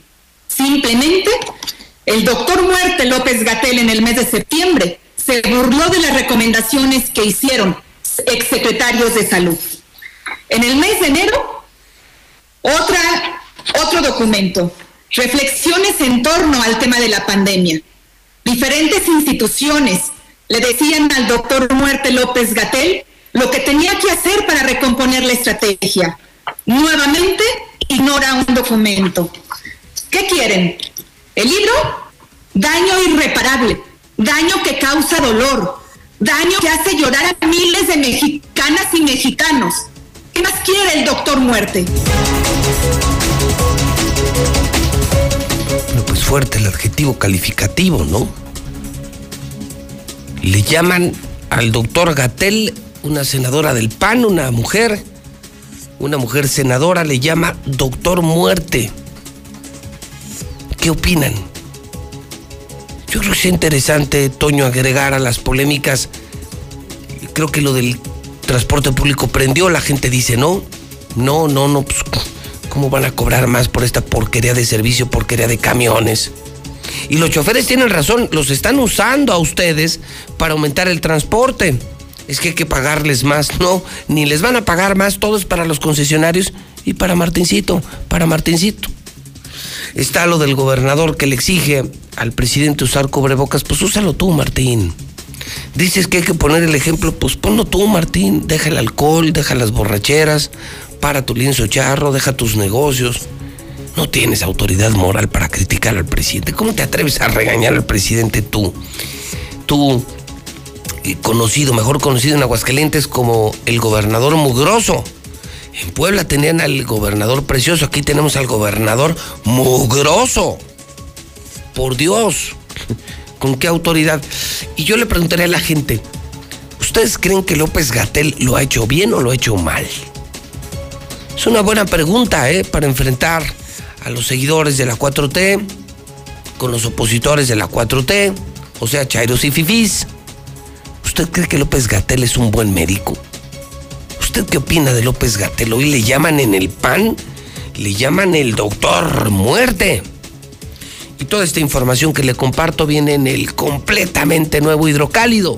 Simplemente, el doctor Muerte López Gatel en el mes de septiembre se burló de las recomendaciones que hicieron exsecretarios de salud. En el mes de enero, otra, otro documento, reflexiones en torno al tema de la pandemia Diferentes instituciones le decían al doctor Muerte López Gatel lo que tenía que hacer para recomponer la estrategia. Nuevamente ignora un documento. ¿Qué quieren? ¿El libro? Daño irreparable, daño que causa dolor, daño que hace llorar a miles de mexicanas y mexicanos. ¿Qué más quiere el doctor Muerte? Fuerte el adjetivo calificativo, ¿no? Le llaman al doctor Gatel, una senadora del PAN, una mujer, una mujer senadora, le llama doctor muerte. ¿Qué opinan? Yo creo que es interesante, Toño, agregar a las polémicas. Creo que lo del transporte público prendió, la gente dice no, no, no, no, pues ¿Cómo van a cobrar más por esta porquería de servicio, porquería de camiones? Y los choferes tienen razón, los están usando a ustedes para aumentar el transporte. Es que hay que pagarles más, no, ni les van a pagar más, todo es para los concesionarios y para Martincito, para Martincito. Está lo del gobernador que le exige al presidente usar cubrebocas, pues úsalo tú, Martín. Dices que hay que poner el ejemplo, pues ponlo tú, Martín. Deja el alcohol, deja las borracheras, para tu lienzo charro, deja tus negocios. No tienes autoridad moral para criticar al presidente. ¿Cómo te atreves a regañar al presidente tú? Tú, eh, conocido, mejor conocido en Aguascalientes como el gobernador mugroso. En Puebla tenían al gobernador precioso, aquí tenemos al gobernador mugroso. Por Dios, ¿con qué autoridad? Y yo le preguntaré a la gente, ¿ustedes creen que López Gatel lo ha hecho bien o lo ha hecho mal? Es una buena pregunta, ¿eh? Para enfrentar a los seguidores de la 4T con los opositores de la 4T, o sea, Chairos y Fifís. ¿Usted cree que López Gatel es un buen médico? ¿Usted qué opina de López Gatel? Hoy le llaman en el PAN, le llaman el doctor muerte. Y toda esta información que le comparto viene en el completamente nuevo hidrocálido.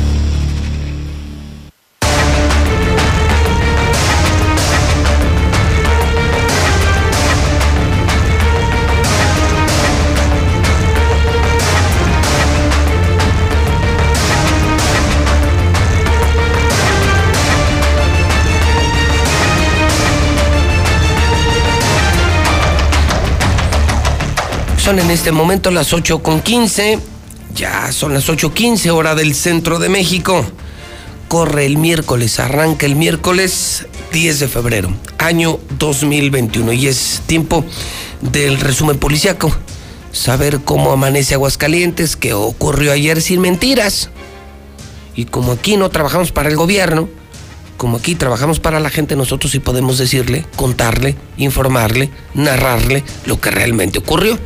Son en este momento las 8 con 15. Ya son las 8.15 hora del centro de México. Corre el miércoles, arranca el miércoles 10 de febrero, año 2021. Y es tiempo del resumen policiaco. Saber cómo amanece Aguascalientes, qué ocurrió ayer sin mentiras. Y como aquí no trabajamos para el gobierno, como aquí trabajamos para la gente, nosotros sí podemos decirle, contarle, informarle, narrarle lo que realmente ocurrió.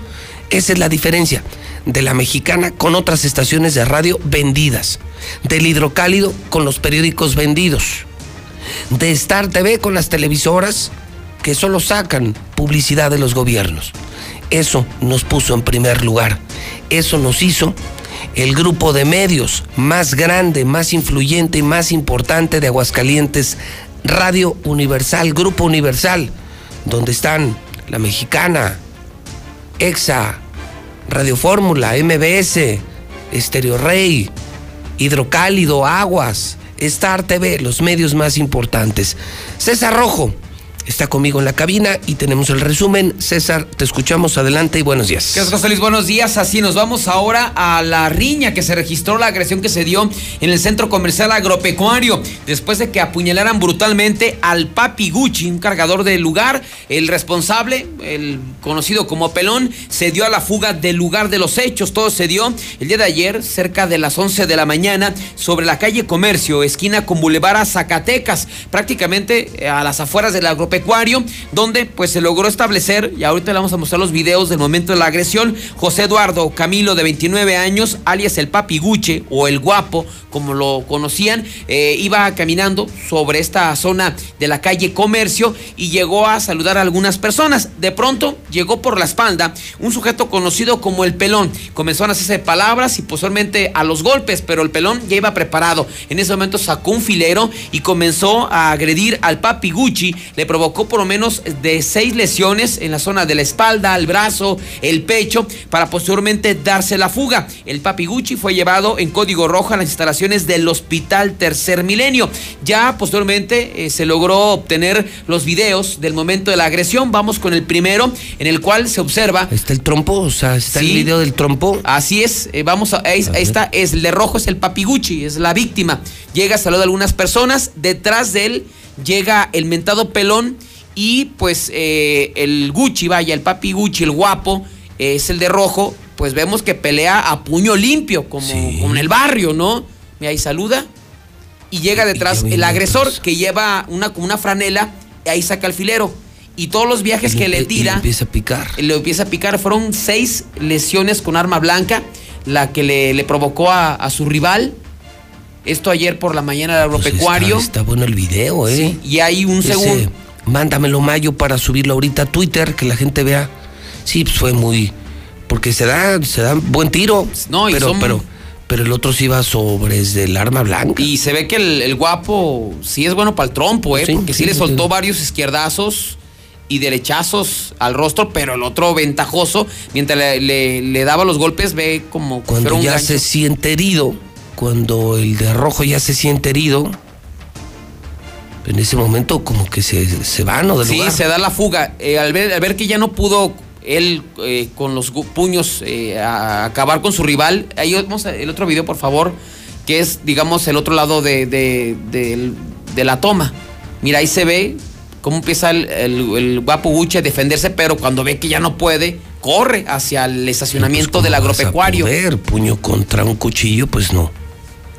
Esa es la diferencia de la mexicana con otras estaciones de radio vendidas, del hidrocálido con los periódicos vendidos, de Star TV con las televisoras que solo sacan publicidad de los gobiernos. Eso nos puso en primer lugar. Eso nos hizo el grupo de medios más grande, más influyente y más importante de Aguascalientes, Radio Universal, Grupo Universal, donde están la mexicana, EXA, Radio Fórmula, MBS, Estereo Rey, Hidrocálido, Aguas, Star TV, los medios más importantes. César Rojo está conmigo en la cabina y tenemos el resumen. César, te escuchamos adelante y buenos días. ¿Qué es? Buenos días. Así nos vamos ahora a la riña que se registró, la agresión que se dio en el centro comercial agropecuario, después de que apuñalaran brutalmente al Papi Gucci, un cargador del lugar. El responsable, el conocido como Pelón, se dio a la fuga del lugar de los hechos. Todo se dio el día de ayer, cerca de las 11 de la mañana, sobre la calle Comercio, esquina con Boulevard Zacatecas, prácticamente eh, a las afueras del agropecuario donde pues se logró establecer, y ahorita le vamos a mostrar los videos del momento de la agresión, José Eduardo Camilo de 29 años, alias el Papi Guche o el Guapo, como lo conocían, eh, iba caminando sobre esta zona de la calle Comercio y llegó a saludar a algunas personas. De pronto llegó por la espalda un sujeto conocido como el Pelón. Comenzó a hacerse palabras y posteriormente a los golpes, pero el Pelón ya iba preparado. En ese momento sacó un filero y comenzó a agredir al Papi Gucci. Le provocó por lo menos de seis lesiones en la zona de la espalda, el brazo, el pecho, para posteriormente darse la fuga. El Papi Gucci fue llevado en código rojo a las instalaciones del Hospital Tercer Milenio. Ya posteriormente eh, se logró obtener los videos del momento de la agresión. Vamos con el primero, en el cual se observa. Está el trompo, o sea, está el video del trompo. Así es, eh, vamos a. Ahí, ahí está, es el de rojo, es el Papiguchi, es la víctima. Llega, saluda a algunas personas. Detrás de él llega el mentado pelón y pues eh, el Gucci, vaya, el papi Gucci, el guapo, es el de rojo, pues vemos que pelea a puño limpio, como, como en el barrio, ¿no? Mira, ahí saluda y llega detrás el agresor que lleva una, como una franela y ahí saca el filero. Y todos los viajes Y que le tira. le empieza a picar. Le empieza a picar. Fueron seis lesiones con arma blanca, la que le, le provocó a, a su rival. Esto ayer por la mañana del agropecuario. Pues Está, está bueno el video, ¿eh? Sí, y hay un segundo. Mándamelo, Mayo, para subirlo ahorita a Twitter, que la gente vea. Sí, pues fue muy. Porque se da, se da buen tiro. No, y pero, son- pero, pero el otro sí va sobre el arma blanca. Y se ve que el, el guapo sí es bueno para el trompo, ¿eh? Sí, Porque sí, sí, le soltó sí. varios izquierdazos y derechazos al rostro, pero el otro ventajoso, mientras le, le- le daba los golpes, ve como Cuando un ya gancho. se siente herido, cuando el de rojo ya se siente herido, en ese momento como que se, se va, ¿no? Del Sí, lugar. se da la fuga. Eh, al, ver, al ver que ya no pudo él eh, con los puños eh, a- acabar con su rival, ahí vamos a- el otro video, por favor, que es, digamos, el otro lado de, de- de la toma. Mira, ahí se ve cómo empieza el, el- el guapo Gucci a defenderse, pero cuando ve que ya no puede, corre hacia el estacionamiento del Pues, ¿Cómo vas a agropecuario. poder? puño contra un cuchillo, pues no.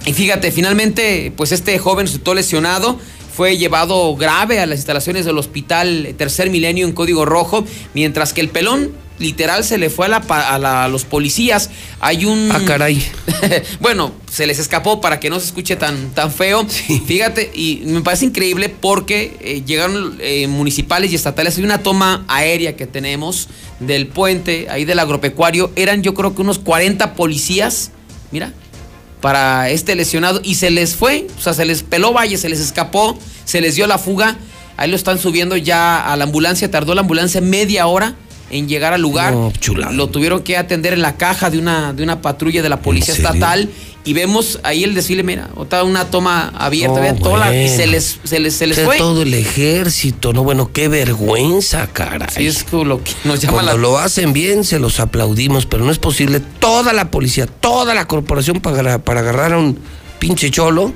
Y fíjate, finalmente, pues este joven resultó lesionado. Fue llevado grave a las instalaciones del hospital Tercer Milenio en Código Rojo, mientras que el pelón literal se le fue a, la, pa- a la- a los policías. Hay un. Ah, caray. bueno, se les escapó para que no se escuche tan, tan feo. Fíjate, y me parece increíble porque eh, llegaron eh, municipales y estatales. Hay una toma aérea que tenemos del puente, ahí del agropecuario. Eran yo creo que unos 40 policías. Mira, para este lesionado y se les fue, o sea, se les peló valle, se les escapó, se les dio la fuga. Ahí lo están subiendo ya a la ambulancia, tardó la ambulancia media hora en llegar al lugar. No. Lo tuvieron que atender en la caja de una, de una patrulla de la policía estatal y vemos ahí el desfile, mira, otra una toma abierta, No, vean, toda la- y se les, se les, se les O sea, fue. todo el ejército, no, bueno, qué vergüenza, caray. Sí, es lo que nos llama Cuando la lo hacen bien, se los aplaudimos, pero no es posible toda la policía, toda la corporación para, para agarrar a un pinche cholo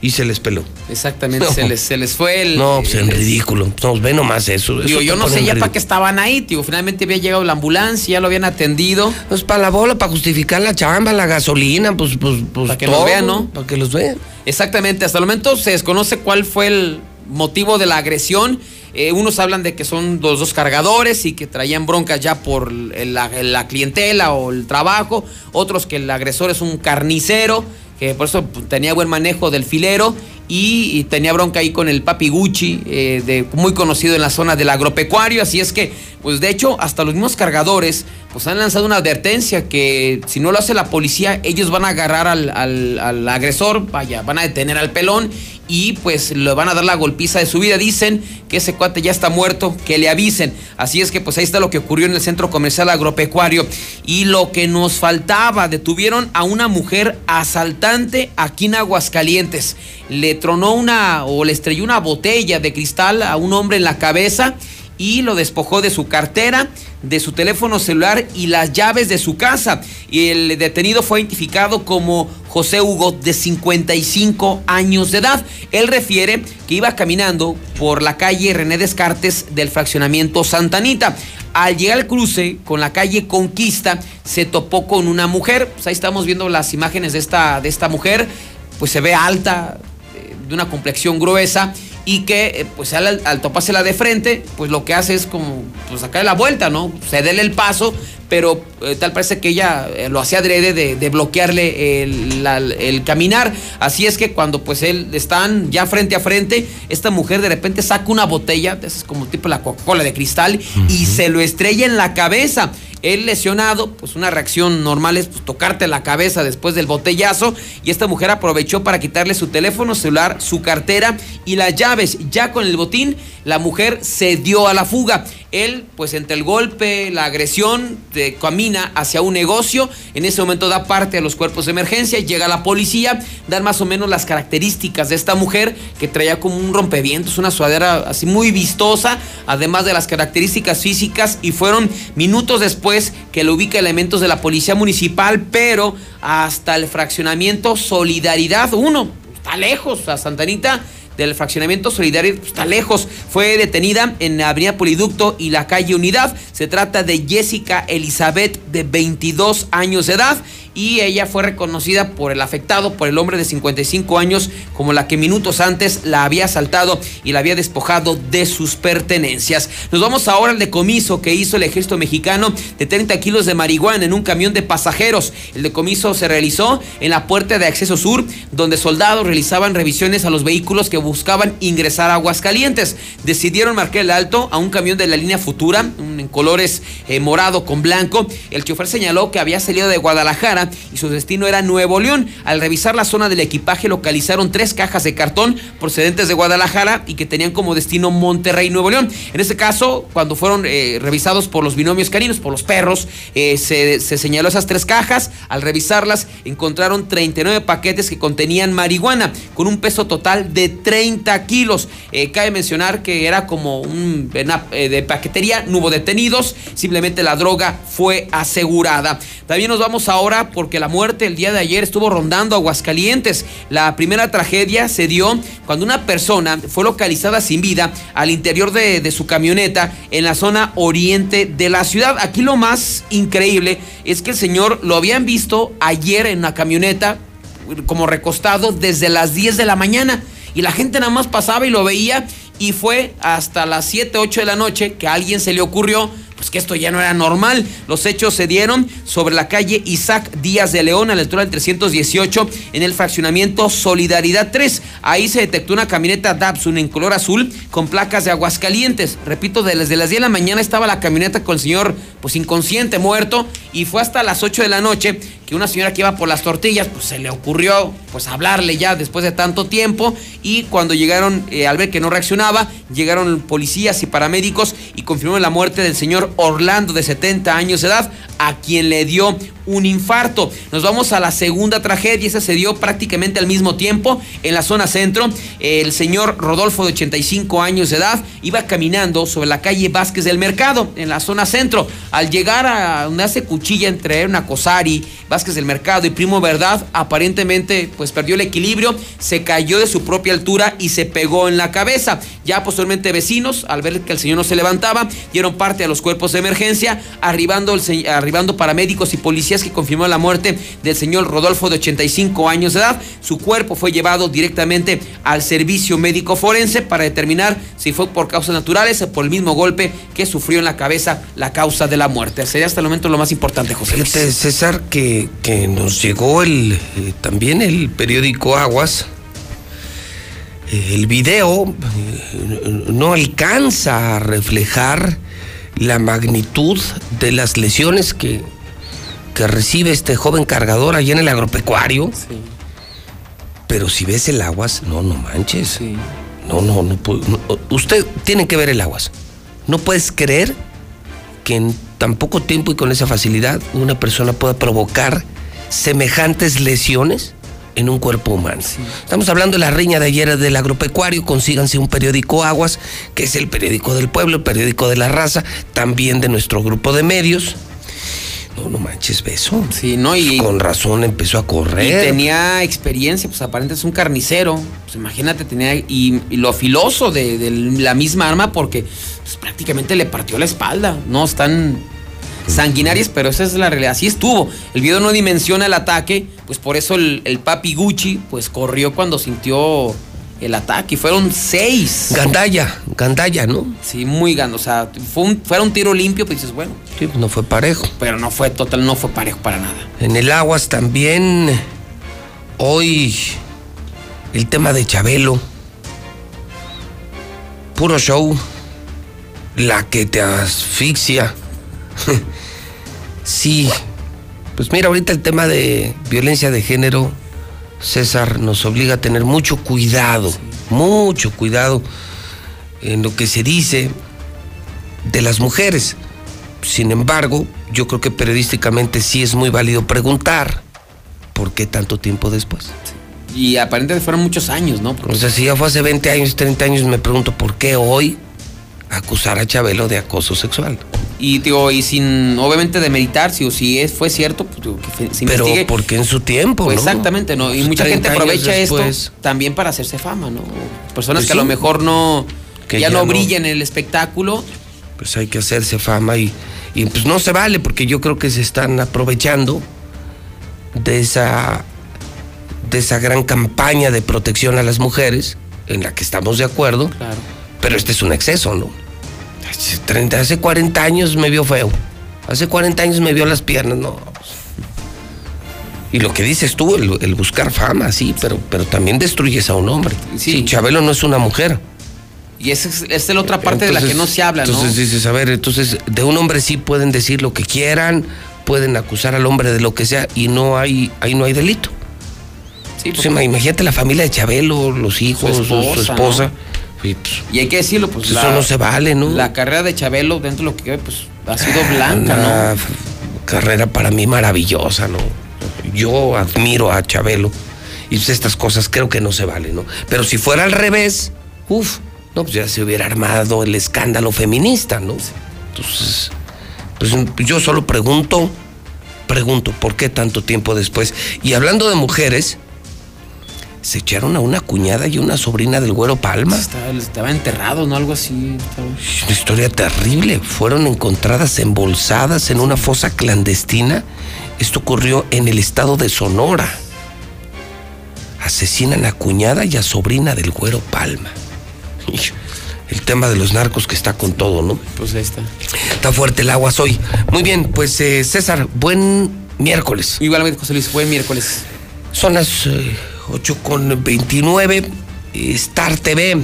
y se les peló. Exactamente, No. se, les, se les fue el. No, pues en ridículo. No, ve nomás eso. Digo, yo no sé ya para qué estaban ahí, tío. Finalmente había llegado la ambulancia, ya lo habían atendido. Pues para la bola, para justificar la chamba, la gasolina, pues, pues, pues. Para que todo, los vean, ¿no? Para que los vean. Exactamente, hasta el momento se desconoce cuál fue el motivo de la agresión. Eh, unos hablan de que son los dos cargadores y que traían broncas ya por la, la clientela o el trabajo. Otros que el agresor es un carnicero, que por eso tenía buen manejo del filero. Y, tenía bronca ahí con el Papi Gucci, eh, de, muy conocido en la zona del agropecuario. Así es que, pues de hecho, hasta los mismos cargadores pues han lanzado una advertencia que si no lo hace la policía, ellos van a agarrar al, al- al agresor, vaya, van a detener al pelón y pues le van a dar la golpiza de su vida. Dicen que ese cuate ya está muerto, que le avisen. Así es que pues ahí está lo que ocurrió en el centro comercial agropecuario. Y lo que nos faltaba, detuvieron a una mujer asaltante aquí en Aguascalientes. Le tronó una o le estrelló una botella de cristal a un hombre en la cabeza y lo despojó de su cartera, de su teléfono celular y las llaves de su casa. Y el detenido fue identificado como José Hugo, de 55 años de edad. Él refiere que iba caminando por la calle René Descartes del fraccionamiento Santanita. Al llegar al cruce con la calle Conquista, se topó con una mujer. Pues ahí estamos viendo las imágenes de esta, de esta mujer. Pues se ve alta, de una complexión gruesa y que eh, pues al, al topársela de frente, pues lo que hace es como pues, sacarle la vuelta, ¿no? Cederle el paso, pero eh, tal parece que ella eh, lo hacía adrede de, de bloquearle el, la- el caminar. Así es que cuando pues él están ya frente a frente, esta mujer de repente saca una botella, esas como tipo la Coca-Cola de cristal, y se lo estrella en la cabeza. Él lesionado, pues una reacción normal es pues, tocarte la cabeza después del botellazo y esta mujer aprovechó para quitarle su teléfono celular, su cartera y las llaves. Ya con el botín, la mujer se dio a la fuga. Él, pues entre el golpe, la agresión, de- camina hacia un negocio. En ese momento da parte a los cuerpos de emergencia, llega la policía, dan más o menos las características de esta mujer que traía como un rompevientos, una sudadera así muy vistosa, además de las características físicas y fueron minutos después que lo ubica elementos de la policía municipal, pero hasta el fraccionamiento Solidaridad 1, está lejos, a Santanita del fraccionamiento Solidario pues, está lejos. Fue detenida en la avenida Poliducto y la calle Unidad. Se trata de Jessica Elizabeth, de 22 años de edad. Y ella fue reconocida por el afectado, por el hombre de 55 años, como la que minutos antes la había asaltado y la había despojado de sus pertenencias. Nos vamos ahora al decomiso que hizo el ejército mexicano de 30 kilos de marihuana en un camión de pasajeros. El decomiso se realizó en la puerta de acceso sur, donde soldados realizaban revisiones a los vehículos que buscaban ingresar a Aguascalientes. Decidieron marcar el alto a un camión de la línea Futura, en colores eh, morado con blanco. El chofer señaló que había salido de Guadalajara y su destino era Nuevo León. Al revisar la zona del equipaje localizaron tres cajas de cartón procedentes de Guadalajara y que tenían como destino Monterrey, Nuevo León. En este caso, cuando fueron eh, revisados por los binomios caninos, por los perros, eh, se, se señaló esas tres cajas. Al revisarlas, encontraron 39 paquetes que contenían marihuana, con un peso total de 30 kilos. Eh, cabe mencionar que era como un de paquetería, no hubo detenidos, simplemente la droga fue asegurada. También nos vamos ahora porque la muerte el día de ayer estuvo rondando Aguascalientes. La primera tragedia se dio cuando una persona fue localizada sin vida al interior de, su camioneta en la zona oriente de la ciudad. Aquí lo más increíble es que el señor lo habían visto ayer en una camioneta como recostado desde las 10 de la mañana y la gente nada más pasaba y lo veía y fue hasta las 7, 8 de la noche que a alguien se le ocurrió pues que esto ya no era normal. Los hechos se dieron sobre la calle Isaac Díaz de León, a la altura del 318, en el fraccionamiento Solidaridad 3. Ahí se detectó una camioneta Datsun en color azul con placas de Aguascalientes. Repito, desde las 10 de la mañana estaba la camioneta con el señor pues inconsciente, muerto, y fue hasta las 8 de la noche que una señora que iba por las tortillas, pues se le ocurrió pues hablarle ya después de tanto tiempo y cuando llegaron, eh, al ver que no reaccionaba, llegaron policías y paramédicos y confirmaron la muerte del señor Orlando de 70 años de edad, a quien le dio un infarto. Nos vamos a la segunda tragedia, esa se dio prácticamente al mismo tiempo en la zona centro. El señor Rodolfo de 85 años de edad iba caminando sobre la calle Vázquez del Mercado, en la zona centro. Al llegar a donde hace cuchilla entre una Cosari, Vázquez del Mercado y Primo Verdad, aparentemente pues perdió el equilibrio, se cayó de su propia altura y se pegó en la cabeza. Ya posteriormente vecinos, al ver que el señor no se levantaba, dieron parte a los cuerpos de emergencia, arribando, el, arribando paramédicos y policías que confirmó la muerte del señor Rodolfo de 85 años de edad. Su cuerpo fue llevado directamente al servicio médico forense para determinar si fue por causas naturales o por el mismo golpe que sufrió en la cabeza la causa de la muerte. Sería hasta el momento lo más importante, José. Fíjate, César, que, que nos llegó el, eh, también el periódico Aguas. Eh, el video eh, no alcanza a reflejar la magnitud de las lesiones que, que recibe este joven cargador allá en el agropecuario. Sí. Pero si ves el aguas, no, no manches. Sí. No, no, no, Usted tiene que ver el aguas. No puedes creer que en tan poco tiempo y con esa facilidad una persona pueda provocar semejantes lesiones en un cuerpo humano. Sí. Estamos hablando de la riña de ayer del agropecuario, consíganse un periódico Aguas, que es el periódico del pueblo, el periódico de la raza, también de nuestro grupo de medios. No, no manches, beso. Sí, no, y. Con razón empezó a correr. Y tenía experiencia, pues aparentemente es un carnicero. Pues imagínate, tenía. Y, y lo filoso de, de, la misma arma, porque pues, prácticamente le partió la espalda. No están sanguinarias, pero esa es la realidad. Así estuvo. El video no dimensiona el ataque, pues por eso el, el papi Gucci, pues corrió cuando sintió el ataque. Fueron seis. Gandaya, Gandaya, ¿no? Sí, muy gando. O sea, fue un, fuera un tiro limpio, pues dices, bueno. Sí, no fue parejo. Pero no fue total, no fue parejo para nada. En el Aguas también, hoy, el tema de Chabelo. Puro show. La que te asfixia. sí. Pues mira, ahorita el tema de violencia de género César, nos obliga a tener mucho cuidado, mucho cuidado en lo que se dice de las mujeres. Sin embargo, yo creo que periodísticamente sí es muy válido preguntar por qué tanto tiempo después. Y aparentemente fueron muchos años, ¿no? Porque... O sea, si ya fue hace 20 años, 30 años, me pregunto por qué hoy acusar a Chabelo de acoso sexual. Y digo, y sin obviamente demeritar si o si es, fue cierto, pues, digo, que se Pero porque en su tiempo, pues ¿no? Exactamente, ¿no? Y mucha gente aprovecha esto también para hacerse fama, ¿no? Personas pues que sí. a lo mejor no que ya, ya, no brillan en el espectáculo. Pues hay que hacerse fama y, y pues no se vale porque yo creo que se están aprovechando de esa de esa gran campaña de protección a las mujeres en la que estamos de acuerdo. Claro. Pero este es un exceso, ¿no? Hace 40 años me vio feo. Hace 40 años me vio las piernas, no. Y lo que dices tú, el, el buscar fama, sí, pero, pero también destruyes a un hombre. Sí. sí Chabelo no es una mujer. Y esa es, es la otra parte entonces, de la que no se habla, ¿no? Entonces dices, a ver, entonces de un hombre sí pueden decir lo que quieran, pueden acusar al hombre de lo que sea y no hay, ahí no hay delito. Sí, entonces, imagínate la familia de Chabelo, los hijos, su esposa. Su esposa ¿no? Y, pues, y, hay que decirlo, pues. Eso la, no se vale, ¿no? La carrera de Chabelo, dentro de lo que pues, ha sido blanca, Una ¿no? carrera para mí maravillosa, ¿no? Yo admiro a Chabelo. Y pues estas cosas creo que no se valen, ¿no? Pero si fuera al revés, uff, no, pues ya se hubiera armado el escándalo feminista, ¿no? Entonces, pues yo solo pregunto, pregunto, ¿por qué tanto tiempo después? Y hablando de mujeres, se echaron a una cuñada y una sobrina del güero Palma. Estaba, estaba enterrado, ¿no? Algo así. Estaba... Una historia terrible. Fueron encontradas embolsadas en una fosa clandestina. Esto ocurrió en el estado de Sonora. Asesinan a cuñada y a sobrina del güero Palma. el tema de los narcos que está con todo, ¿no? Pues ahí está. Está fuerte el agua hoy. Muy bien, pues eh, César, buen miércoles. Igualmente, José Luis, buen miércoles. Son las eh, 8 con 29. Star TV.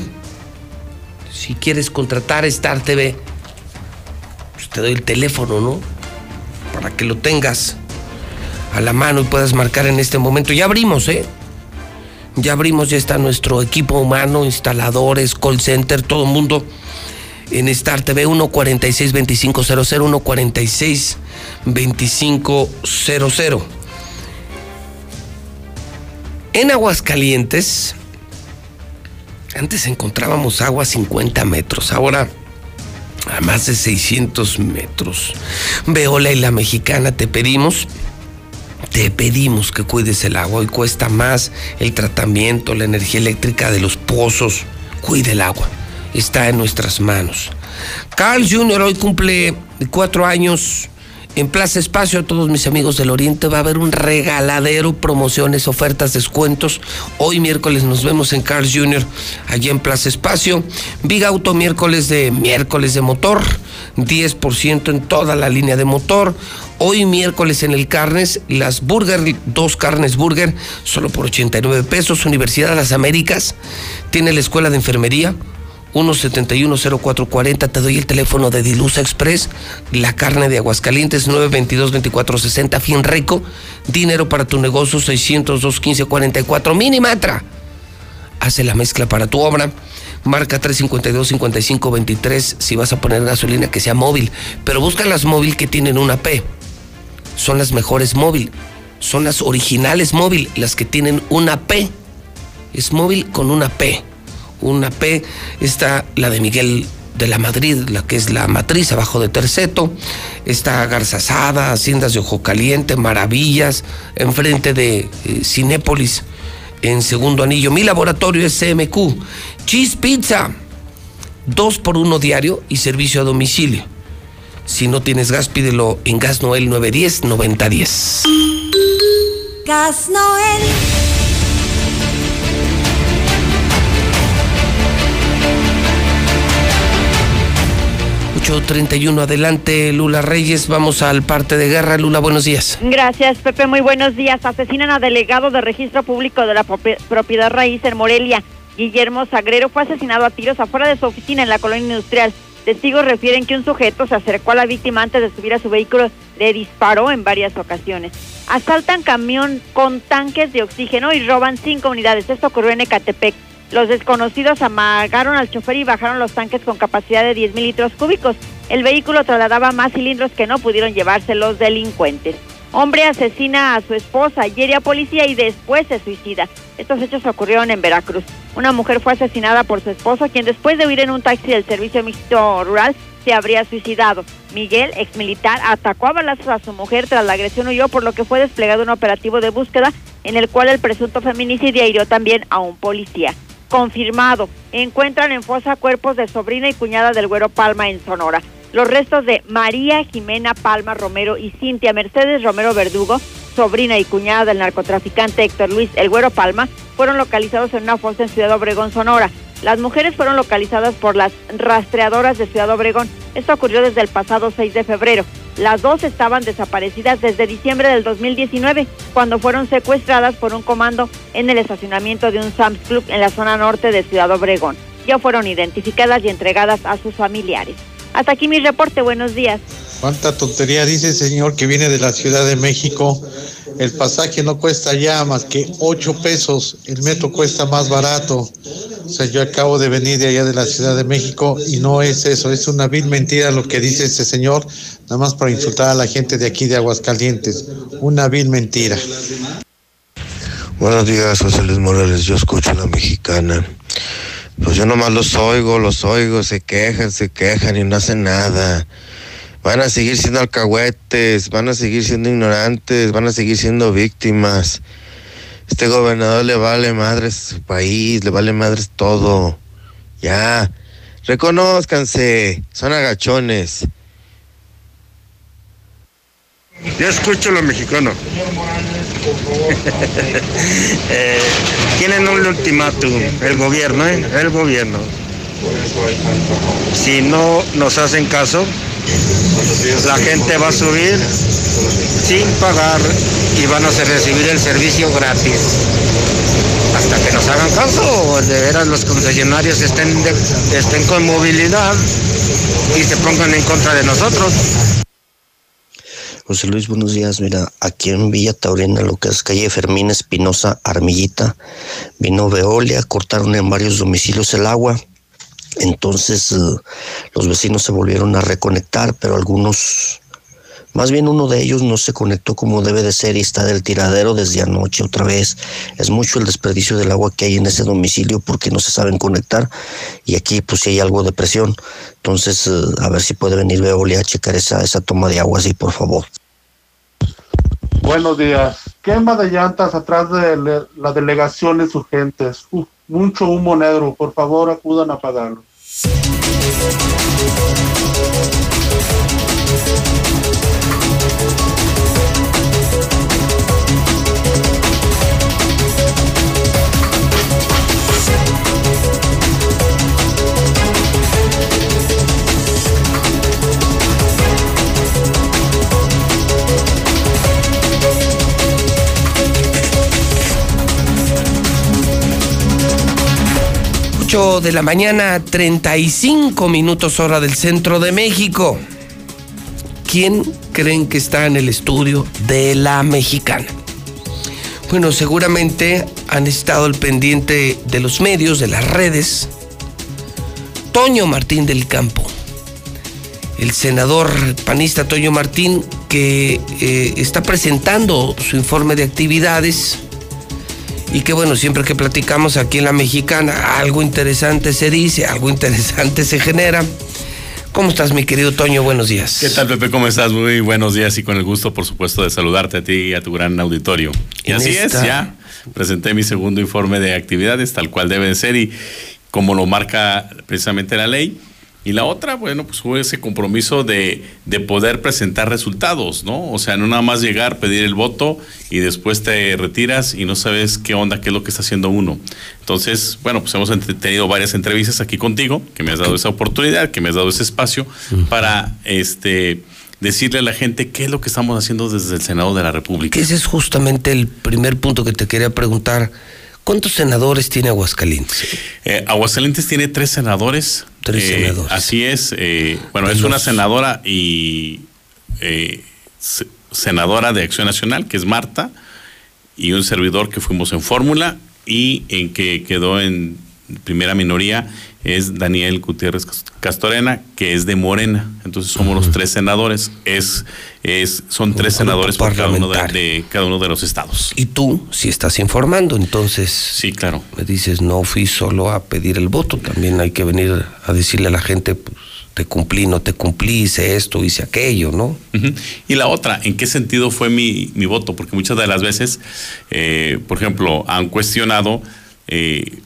Si quieres contratar Star TV, pues te doy el teléfono, ¿no? Para que lo tengas a la mano y puedas marcar en este momento. Ya abrimos, ¿eh? Ya abrimos, ya está nuestro equipo humano, instaladores, call center, todo el mundo en Star TV 146 2500 146 2500. En Aguascalientes, antes encontrábamos agua a 50 metros, ahora a más de 600 metros. Veola y la mexicana te pedimos, te pedimos que cuides el agua. Hoy cuesta más el tratamiento, la energía eléctrica de los pozos. Cuide el agua, está en nuestras manos. Carl Jr. hoy cumple cuatro años en Plaza Espacio, a todos mis amigos del Oriente, va a haber un regaladero, promociones, ofertas, descuentos. Hoy miércoles nos vemos en Cars Jr. allí en Plaza Espacio. Big Auto miércoles de miércoles de motor, 10% en toda la línea de motor. Hoy miércoles en el Carnes, las Burger, dos carnes Burger, solo por 89 pesos. Universidad de las Américas tiene la escuela de enfermería 1710440, te doy el teléfono de Dilusa Express, la carne de Aguascalientes 922-2460, fin rico, dinero para tu negocio 602-1544, Minimatra. Hace la mezcla para tu obra, marca 352-5523 si vas a poner gasolina que sea móvil, pero busca las móvil que tienen una P, son las mejores móvil, son las originales móvil, las que tienen una P, es móvil con una P una P, está la de Miguel de la Madrid, la que es la matriz abajo de Terceto, está Garzazada, Haciendas de Ojo Caliente, Maravillas, enfrente de eh, Cinépolis, en segundo anillo. Mi laboratorio es CMQ. Cheese Pizza, dos por uno diario y servicio a domicilio. Si no tienes gas, pídelo en Gas Noel 910-9010. Gas Noel. 8.31, adelante Lula Reyes, vamos al parte de guerra. Lula, buenos días. Gracias, Pepe, muy buenos días. Asesinan a delegado de registro público de la propiedad raíz en Morelia. Guillermo Sagrero fue asesinado a tiros afuera de su oficina en la colonia industrial. Testigos refieren que un sujeto se acercó a la víctima antes de subir a su vehículo, le disparó en varias ocasiones. Asaltan camión con tanques de oxígeno y roban cinco unidades. Esto ocurrió en Ecatepec. Los desconocidos amagaron al chofer y bajaron los tanques con capacidad de 10 mil litros cúbicos. El vehículo trasladaba más cilindros que no pudieron llevarse los delincuentes. Hombre asesina a su esposa, hiere a policía y después se suicida. Estos hechos ocurrieron en Veracruz. Una mujer fue asesinada por su esposo, quien después de huir en un taxi del Servicio Mixto Rural se habría suicidado. Miguel, exmilitar, atacó a balazos a su mujer tras la agresión huyó, por lo que fue desplegado un operativo de búsqueda en el cual el presunto feminicidio hirió también a un policía confirmado. Encuentran en fosa cuerpos de sobrina y cuñada del Güero Palma en Sonora. Los restos de María Jimena Palma Romero y Cintia Mercedes Romero Verdugo, sobrina y cuñada del narcotraficante Héctor Luis El Güero Palma, fueron localizados en una fosa en Ciudad Obregón, Sonora. Las mujeres fueron localizadas por las rastreadoras de Ciudad Obregón. Esto ocurrió desde el pasado 6 de febrero. Las dos estaban desaparecidas desde diciembre del 2019, cuando fueron secuestradas por un comando en el estacionamiento de un Sam's Club en la zona norte de Ciudad Obregón. Ya fueron identificadas y entregadas a sus familiares. Hasta aquí mi reporte. Buenos días. ¿Cuánta tontería dice el señor que viene de la Ciudad de México? El pasaje no cuesta ya más que 8 pesos, el metro cuesta más barato. O sea, yo acabo de venir de allá de la Ciudad de México y no es eso, es una vil mentira lo que dice este señor, nada más para insultar a la gente de aquí de Aguascalientes. Una vil mentira. Buenos días, José Luis Morales, yo escucho a la mexicana. Pues yo nomás los oigo, los oigo, se quejan, se quejan y no hacen nada. Van a seguir siendo alcahuetes, van a seguir siendo ignorantes, van a seguir siendo víctimas. Este gobernador le vale madres su país, le vale madres todo. Ya, reconózcanse, son agachones. Yo escucho lo mexicano. eh, tienen un ultimátum, el gobierno, ¿eh? El gobierno. si no nos hacen caso, la gente va a subir sin pagar y van a recibir el servicio gratis. Hasta que nos hagan caso, o de veras los concesionarios estén, estén con movilidad y se pongan en contra de nosotros. José Luis, buenos días. Mira, aquí en Villa Taurina, lo que es calle Fermín Espinosa, Armillita, vino Veolia, cortaron en varios domicilios el agua. Entonces eh, los vecinos se volvieron a reconectar, pero algunos, más bien uno de ellos no se conectó como debe de ser y está del tiradero desde anoche otra vez. Es mucho el desperdicio del agua que hay en ese domicilio porque no se saben conectar y aquí pues sí hay algo de presión. Entonces eh, a ver si puede venir Veolia a checar esa, esa toma de agua así, por favor. Buenos días. Quema de llantas atrás de le- la delegación es urgentes. Mucho humo negro. Por favor, acudan a apagarlo. Ocho de la mañana, 35 minutos hora del centro de México. ¿Quién creen que está en el estudio de la mexicana? Bueno, seguramente han estado al pendiente de los medios, de las redes. Toño Martín del Campo, el senador panista Toño Martín, que eh, está presentando su informe de actividades y que bueno, siempre que platicamos aquí en la mexicana, algo interesante se dice, algo interesante se genera. ¿Cómo estás, mi querido Toño? Buenos días. ¿Qué tal, Pepe? ¿Cómo estás? Muy buenos días y con el gusto, por supuesto, de saludarte a ti y a tu gran auditorio. Y En así esta- es, ya presenté mi segundo informe de actividades, tal cual debe de ser y como lo marca precisamente la ley. Y la otra, bueno, pues fue ese compromiso de, de poder presentar resultados, ¿no? O sea, no nada más llegar, pedir el voto y después te retiras y no sabes qué onda, qué es lo que está haciendo uno. Entonces, bueno, pues hemos tenido varias entrevistas aquí contigo, que me has dado esa oportunidad, que me has dado ese espacio para este decirle a la gente qué es lo que estamos haciendo desde el Senado de la República. Que ese es justamente el primer punto que te quería preguntar. ¿Cuántos senadores tiene Aguascalientes? Eh, Aguascalientes tiene tres senadores. Tres Eh, senadores. Así es. eh, bueno, De es una senadora y eh, se- senadora de Acción Nacional, que es Marta, y un servidor que fuimos en fórmula y en que quedó en primera minoría es Daniel Gutiérrez Cas- Castorena, que es de Morena. Entonces somos los tres senadores. Es, es, son tres senadores por cada uno de, cada uno de los estados. Y tú, si estás informando, entonces. Sí, claro. Me dices, no fui solo a pedir el voto, también hay que venir a decirle a la gente, pues, te cumplí, no te cumplí, hice esto, hice aquello, ¿no? Y la otra, ¿en qué sentido fue mi, mi voto? Porque muchas de las veces, eh, por ejemplo, han cuestionado, eh,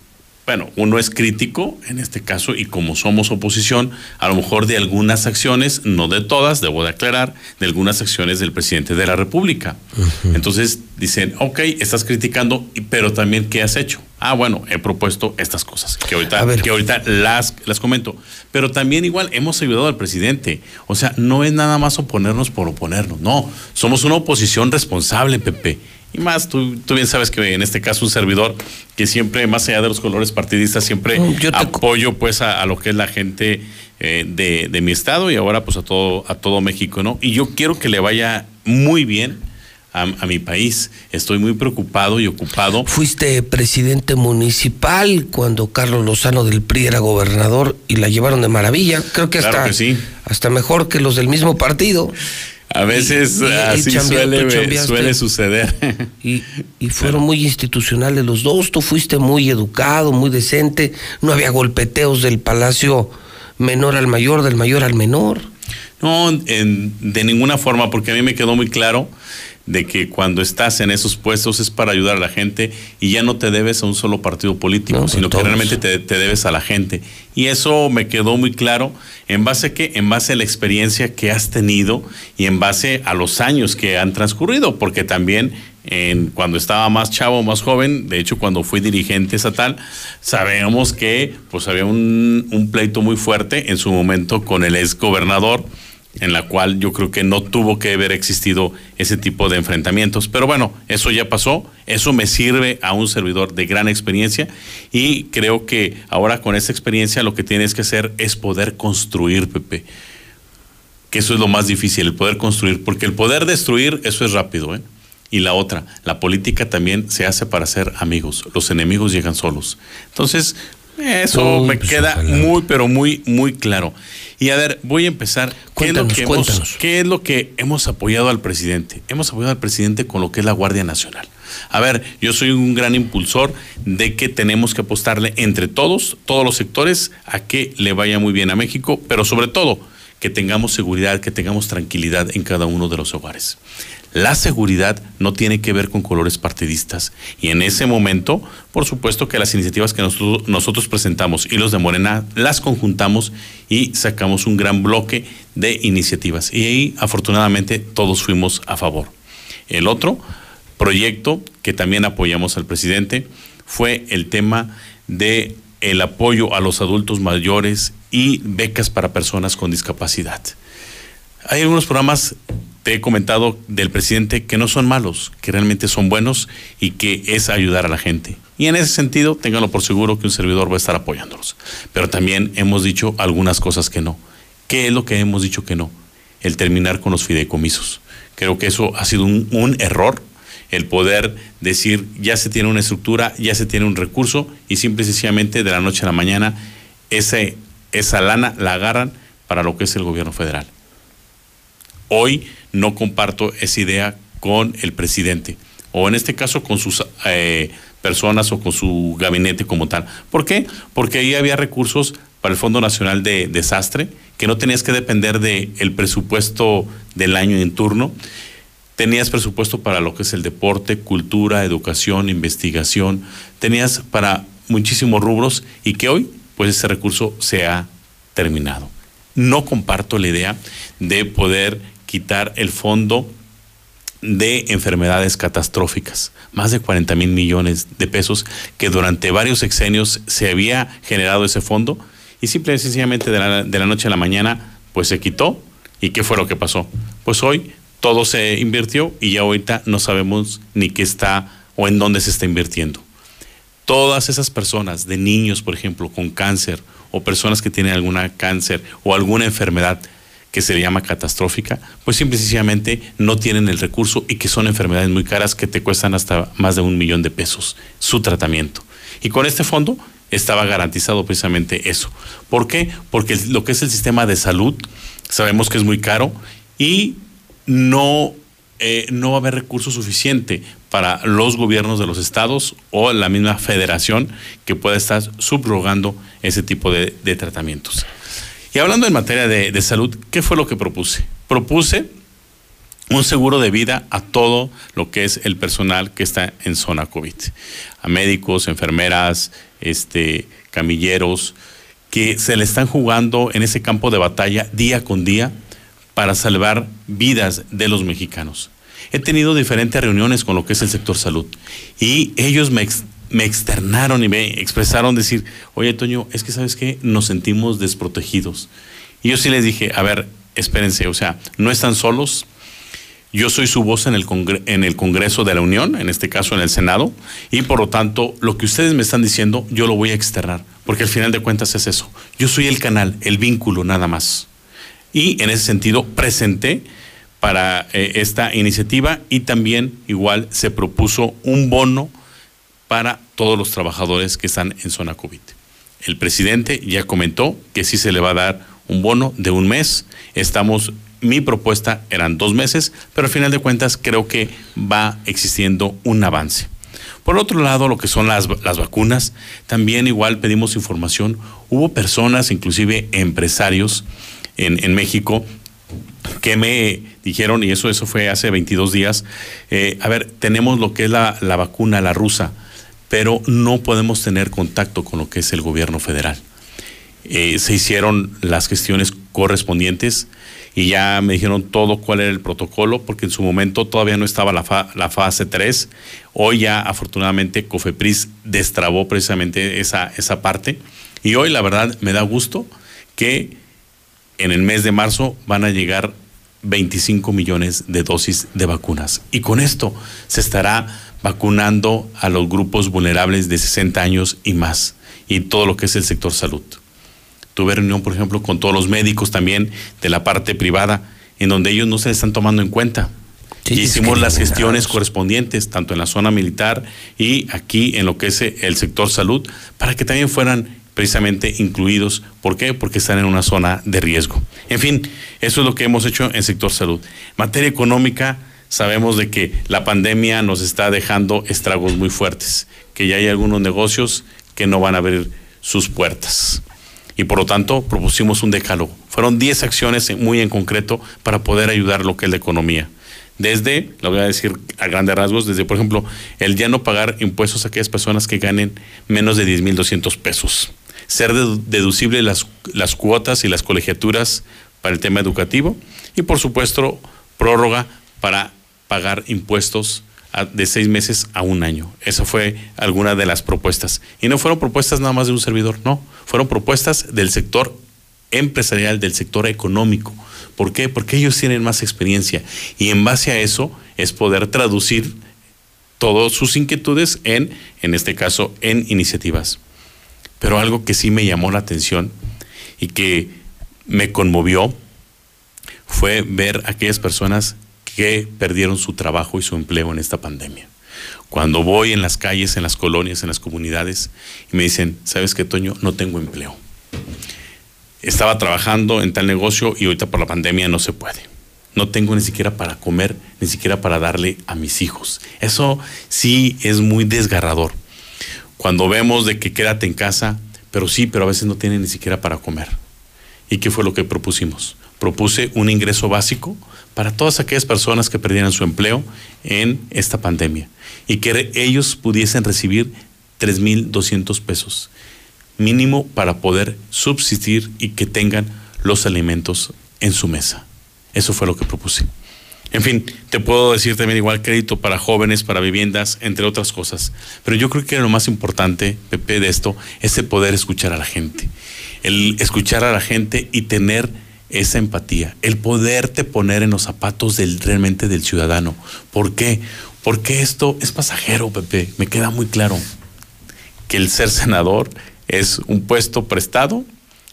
bueno, uno es crítico en este caso y como somos oposición, a lo mejor de algunas acciones, no de todas, debo de aclarar, de algunas acciones del presidente de la República. Entonces dicen, ok, estás criticando, y- pero también ¿qué has hecho? Ah, bueno, he propuesto estas cosas, que ahorita, que ahorita las, las comento. Pero también igual hemos ayudado al presidente. O sea, no es nada más oponernos por oponernos, no. Somos una oposición responsable, Pepe. Y más, tú, tú bien sabes que en este caso un servidor que siempre, más allá de los colores partidistas, siempre apoyo pues a, a lo que es la gente eh, de, de mi estado y ahora pues a todo, a todo México, ¿no? Y yo quiero que le vaya muy bien a, a mi país. Estoy muy preocupado y ocupado. Fuiste presidente municipal cuando Carlos Lozano del PRI era gobernador y la llevaron de maravilla. Creo que Claro hasta, que sí. hasta mejor que los del mismo partido. A veces Y- y él así suele, chambeaste. suele suceder. Y, y fueron muy institucionales los dos. Tú fuiste muy educado, muy decente. No había golpeteos del palacio menor al mayor, del mayor al menor. No, en- de ninguna forma, porque a mí me quedó muy claro de que cuando estás en esos puestos es para ayudar a la gente y ya no te debes a un solo partido político, pues sino que realmente te, te debes a la gente. Y eso me quedó muy claro en base a qué? En base a la experiencia que has tenido y en base a los años que han transcurrido, porque también en, cuando estaba más chavo, más joven, de hecho cuando fui dirigente estatal, sabemos que pues había un, un pleito muy fuerte en su momento con el ex gobernador en la cual yo creo que no tuvo que haber existido ese tipo de enfrentamientos. Pero bueno, eso ya pasó, eso me sirve a un servidor de gran experiencia y creo que ahora con esa experiencia lo que tienes que hacer es poder construir, Pepe. Que eso es lo más difícil, el poder construir, porque el poder destruir, eso es rápido, ¿eh? Y la otra, la política también se hace para ser amigos, los enemigos llegan solos. Entonces, eso me pues, queda muy, pero muy, muy claro. Y a ver, voy a empezar. ¿Qué es, lo que hemos, ¿Qué es lo que hemos apoyado al presidente? Hemos apoyado al presidente con lo que es la Guardia Nacional. A ver, yo soy un gran impulsor de que tenemos que apostarle entre todos, todos los sectores, a que le vaya muy bien a México, pero sobre todo que tengamos seguridad, que tengamos tranquilidad en cada uno de los hogares. La seguridad no tiene que ver con colores partidistas y en ese momento, por supuesto que las iniciativas que nosotros, presentamos y los de Morena las conjuntamos y sacamos un gran bloque de iniciativas y ahí afortunadamente todos fuimos a favor. El otro proyecto que también apoyamos al presidente fue el tema de el apoyo a los adultos mayores y becas para personas con discapacidad. Hay algunos programas te he comentado del presidente que no son malos, que realmente son buenos y que es ayudar a la gente. Y en ese sentido, ténganlo por seguro que un servidor va a estar apoyándolos. Pero también hemos dicho algunas cosas que no. ¿Qué es lo que hemos dicho que no? El terminar con los fideicomisos. Creo que eso ha sido un, error, el poder decir ya se tiene una estructura, ya se tiene un recurso y simple y sencillamente de la noche a la mañana esa lana la agarran para lo que es el gobierno federal. Hoy no comparto esa idea con el presidente, o en este caso con sus eh, personas o con su gabinete como tal. ¿Por qué? Porque ahí había recursos para el Fondo Nacional de Desastre, que no tenías que depender del el presupuesto del año en turno. Tenías presupuesto para lo que es el deporte, cultura, educación, investigación. Tenías para muchísimos rubros y que hoy, pues ese recurso se ha terminado. No comparto la idea de poder quitar el fondo de enfermedades catastróficas, más de 40 mil millones de pesos que durante varios sexenios se había generado ese fondo y simple y sencillamente de la, de la noche a la mañana pues se quitó y qué fue lo que pasó. Pues hoy todo se invirtió y ya ahorita no sabemos ni qué está o en dónde se está invirtiendo. Todas esas personas, de niños por ejemplo, con cáncer o personas que tienen alguna cáncer o alguna enfermedad, que se le llama catastrófica, pues simplemente no tienen el recurso y que son enfermedades muy caras que te cuestan hasta más de un millón de pesos su tratamiento. Y con este fondo estaba garantizado precisamente eso. ¿Por qué? Porque lo que es el sistema de salud sabemos que es muy caro y no, eh, no va a haber recurso suficiente para los gobiernos de los estados o la misma federación que pueda estar subrogando ese tipo de tratamientos. Y hablando en materia de, salud, ¿qué fue lo que propuse? Propuse un seguro de vida a todo lo que es el personal que está en zona COVID, a médicos, enfermeras, este, camilleros, que se le están jugando en ese campo de batalla día con día para salvar vidas de los mexicanos. He tenido diferentes reuniones con lo que es el sector salud y ellos me, me externaron y me expresaron decir, oye Toño, es que sabes que nos sentimos desprotegidos. Y yo sí les dije, a ver, espérense, o sea, no están solos. Yo soy su voz en el, en el Congreso de la Unión, en este caso en el Senado, y por lo tanto, lo que ustedes me están diciendo, yo lo voy a externar, porque al final de cuentas es eso. Yo soy el canal, el vínculo nada más. Y en ese sentido, presenté para eh, esta iniciativa y también igual se propuso un bono para todos los trabajadores que están en zona COVID. El presidente ya comentó que sí se le va a dar un bono de un mes. Estamos, mi propuesta eran dos meses, pero al final de cuentas creo que va existiendo un avance. Por otro lado, lo que son las, las vacunas, también igual pedimos información. Hubo personas, inclusive empresarios en, en México, que me dijeron, y eso, eso fue hace 22 días, eh, a ver, tenemos lo que es la, la vacuna, la rusa pero no podemos tener contacto con lo que es el gobierno federal. Eh, se hicieron las gestiones correspondientes y ya me dijeron todo cuál era el protocolo, porque en su momento todavía no estaba la, fa- la fase 3. Hoy ya afortunadamente Cofepris destrabó precisamente esa, esa parte. Y hoy la verdad me da gusto que en el mes de marzo van a llegar 25 millones de dosis de vacunas. Y con esto se estará vacunando a los grupos vulnerables de 60 años y más, y todo lo que es el sector salud. Tuve reunión, por ejemplo, con todos los médicos también de la parte privada, en donde ellos no se están tomando en cuenta. y hicimos las gestiones correspondientes, tanto en la zona militar y aquí en lo que es el sector salud, para que también fueran precisamente incluidos. ¿Por qué? Porque están en una zona de riesgo. En fin, eso es lo que hemos hecho en sector salud. Materia económica, sabemos de que la pandemia nos está dejando estragos muy fuertes, que ya hay algunos negocios que no van a abrir sus puertas. Y por lo tanto, propusimos un decálogo. Fueron 10 acciones muy en concreto para poder ayudar lo que es la economía. Desde, lo voy a decir a grandes rasgos, desde, por ejemplo, el ya no pagar impuestos a aquellas personas que ganen menos de 10.200 pesos. Ser dedu- deducible las, cuotas y las colegiaturas para el tema educativo. Y, por supuesto, prórroga para pagar impuestos de seis meses a un año. Esa fue alguna de las propuestas. Y no fueron propuestas nada más de un servidor, no. Fueron propuestas del sector empresarial, del sector económico. ¿Por qué? Porque ellos tienen más experiencia. Y en base a eso es poder traducir todas sus inquietudes en, en este caso, en iniciativas. Pero algo que sí me llamó la atención y que me conmovió fue ver a aquellas personas que perdieron su trabajo y su empleo en esta pandemia. Cuando voy en las calles, en las colonias, en las comunidades, y me dicen, ¿sabes qué, Toño? No tengo empleo. Estaba trabajando en tal negocio y ahorita por la pandemia no se puede. No tengo ni siquiera para comer, ni siquiera para darle a mis hijos. Eso sí es muy desgarrador. Cuando vemos de que quédate en casa, pero sí, pero a veces no tienen ni siquiera para comer. ¿Y qué fue lo que propusimos? Propuse un ingreso básico para todas aquellas personas que perdieran su empleo en esta pandemia y que ellos pudiesen recibir 3.200 pesos mínimo para poder subsistir y que tengan los alimentos en su mesa. Eso fue lo que propuse. En fin, te puedo decir también igual crédito para jóvenes, para viviendas, entre otras cosas. Pero yo creo que lo más importante, Pepe, de esto es el poder escuchar a la gente. El escuchar a la gente y tener esa empatía, el poderte poner en los zapatos del realmente del ciudadano. ¿Por qué? Porque esto es pasajero, Pepe. Me queda muy claro que el ser senador es un puesto prestado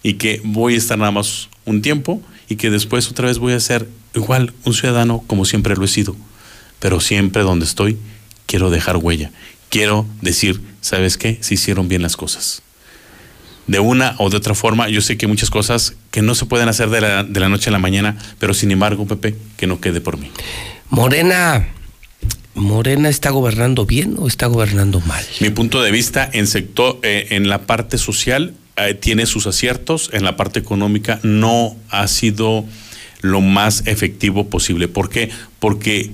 y que voy a estar nada más un tiempo y que después otra vez voy a ser igual un ciudadano como siempre lo he sido. Pero siempre donde estoy quiero dejar huella. Quiero decir, ¿sabes qué? Se hicieron bien las cosas. De una o de otra forma, yo sé que hay muchas cosas que no se pueden hacer de la, de la noche a la mañana, pero sin embargo, Pepe, que no quede por mí. Morena, ¿Morena está gobernando bien o está gobernando mal? Mi punto de vista en sector, eh, en la parte social eh, tiene sus aciertos, en la parte económica no ha sido lo más efectivo posible. ¿Por qué? Porque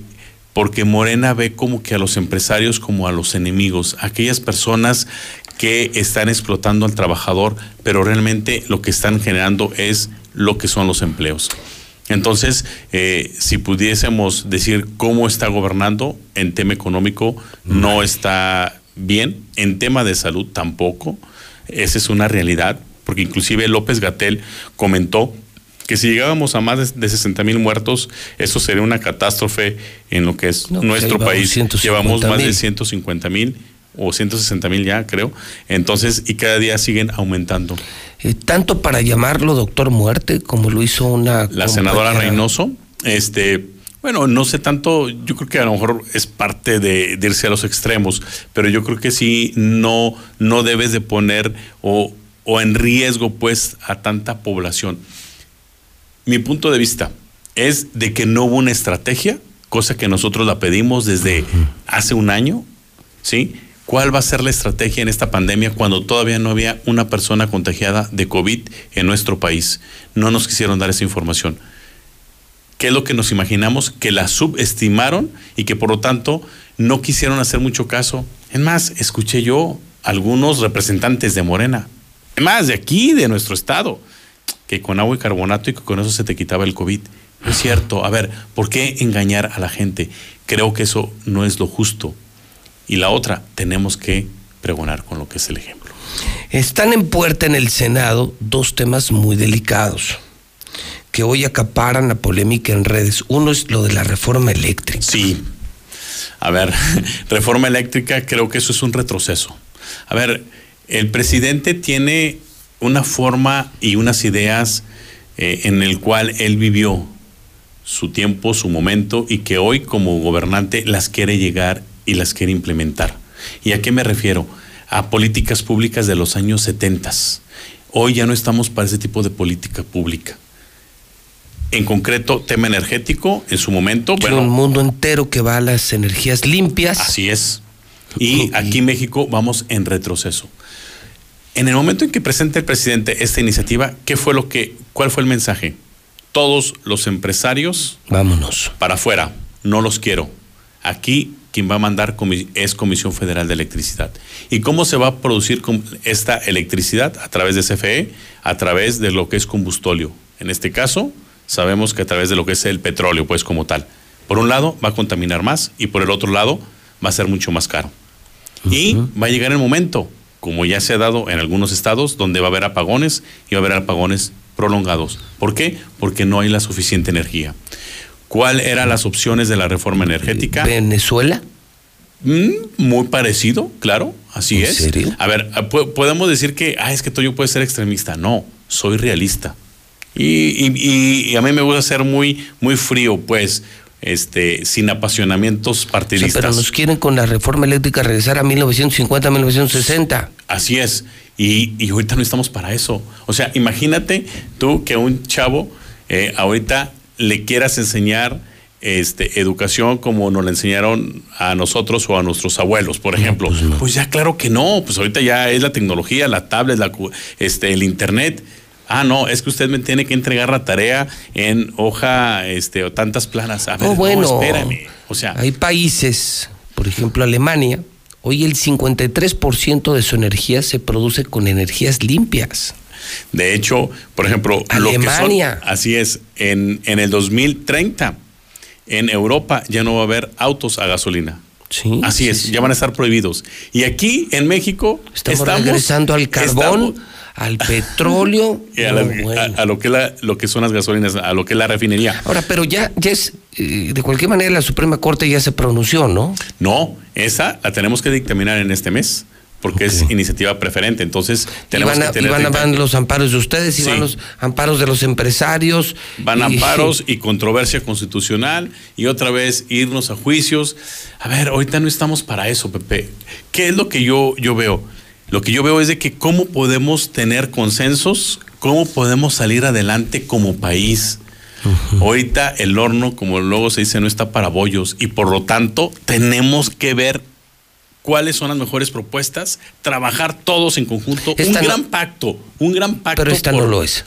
porque Morena ve como que a los empresarios como a los enemigos, aquellas personas que están explotando al trabajador, pero realmente lo que están generando es lo que son los empleos. Entonces, eh, si pudiésemos decir cómo está gobernando en tema económico, no está bien, en tema de salud tampoco, esa es una realidad, porque inclusive López Gatel comentó que si llegábamos a más de, de 60 mil muertos, eso sería una catástrofe en lo que es No, pues nuestro país. 150 Llevamos más de mil. 150 mil o 160 mil ya, creo. Entonces, y cada día siguen aumentando. Eh, tanto para llamarlo doctor muerte como lo hizo una La senadora. Reynoso, este, bueno, no sé tanto, yo creo que a lo mejor es parte de, de irse a los extremos, pero yo creo que sí no, no debes de poner o, o en riesgo pues a tanta población. Mi punto de vista es de que no hubo una estrategia, cosa que nosotros la pedimos desde hace un año, ¿sí? ¿Cuál va a ser la estrategia en esta pandemia cuando todavía no había una persona contagiada de COVID en nuestro país? No nos quisieron dar esa información. ¿Qué es lo que nos imaginamos? Que la subestimaron y que por lo tanto no quisieron hacer mucho caso. Es más, escuché yo algunos representantes de Morena, más, de aquí, de nuestro estado, que con agua y carbonato y que con eso se te quitaba el COVID. No es cierto. A ver, ¿por qué engañar a la gente? Creo que eso no es lo justo. Y la otra, tenemos que pregonar con lo que es el ejemplo. Están en puerta en el Senado dos temas muy delicados que hoy acaparan la polémica en redes. Uno es lo de la reforma eléctrica. Sí. A ver, reforma eléctrica, creo que eso es un retroceso. A ver, el presidente tiene una forma y unas ideas eh, en el cual él vivió su tiempo, su momento y que hoy como gobernante las quiere llegar y las quiere implementar. ¿Y a qué me refiero? A políticas públicas de los años 70. Hoy ya no estamos para ese tipo de política pública. En concreto, tema energético, en su momento. Bueno, un mundo entero que va a las energías limpias. Así es. Y aquí en México vamos en retroceso. En el momento en que presenta el presidente esta iniciativa, ¿qué fue lo que, cuál fue el mensaje? Todos los empresarios. Vámonos. Para afuera. No los quiero. Aquí quien va a mandar es Comisión Federal de Electricidad. ¿Y cómo se va a producir esta electricidad? A través de CFE, a través de lo que es combustóleo. En este caso, sabemos que a través de lo que es el petróleo, pues como tal. Por un lado, va a contaminar más y por el otro lado, va a ser mucho más caro. Y va a llegar el momento, como ya se ha dado en algunos estados, donde va a haber apagones y va a haber apagones prolongados. ¿Por qué? Porque no hay la suficiente energía. ¿Cuáles eran las opciones de la reforma energética? ¿Venezuela? Mm, muy parecido, claro, así ¿En es. serio? A ver, podemos decir que, ah, es que Toyo puede ser extremista. No, soy realista. Y, y, y, a mí me gusta ser muy, muy frío, pues, este, sin apasionamientos partidistas. O sea, pero nos quieren con la reforma eléctrica regresar a 1950, 1960. Así es. Y, y ahorita no estamos para eso. O sea, imagínate tú que un chavo eh, ahorita le quieras enseñar este, educación como nos la enseñaron a nosotros o a nuestros abuelos, por ejemplo. pues, no. pues, ya claro que no, pues ahorita ya es la tecnología, la tablet, la, este, el internet. Ah, no, es que usted me tiene que entregar la tarea en hoja este, o tantas planas. A ver, Oh, bueno, no, espérame. O sea, hay países, por ejemplo Alemania, hoy el 53% de su energía se produce con energías limpias. De hecho, por ejemplo, Alemania. Lo que son, así es, en, en el 2030, en Europa ya no va a haber autos a gasolina. Sí, Así sí, es, sí. ya van a estar prohibidos. Y aquí en México Estamos, regresando al carbón, al petróleo. y a, la- No, bueno. a- a lo que la- lo que son las gasolinas, a lo que es la refinería. Ahora, pero ya, ya es, eh, de cualquier manera, la Suprema Corte ya se pronunció, ¿no? No, esa la tenemos que dictaminar en este mes, porque es iniciativa preferente. Entonces, Y tenemos van, a, que tener y van, a- van los amparos de ustedes y Sí. van los amparos de los empresarios. Van y- amparos y controversia constitucional y otra vez irnos a juicios. A ver, ahorita no estamos para eso, Pepe. ¿Qué es lo que yo, yo veo? Lo que yo veo es de que cómo podemos tener consensos, cómo podemos salir adelante como país. Ahorita el horno, como luego se dice, no está para bollos y por lo tanto tenemos que ver cuáles son las mejores propuestas, trabajar todos en conjunto, Esta un no- gran pacto, un gran pacto. Pero esta por- no lo es.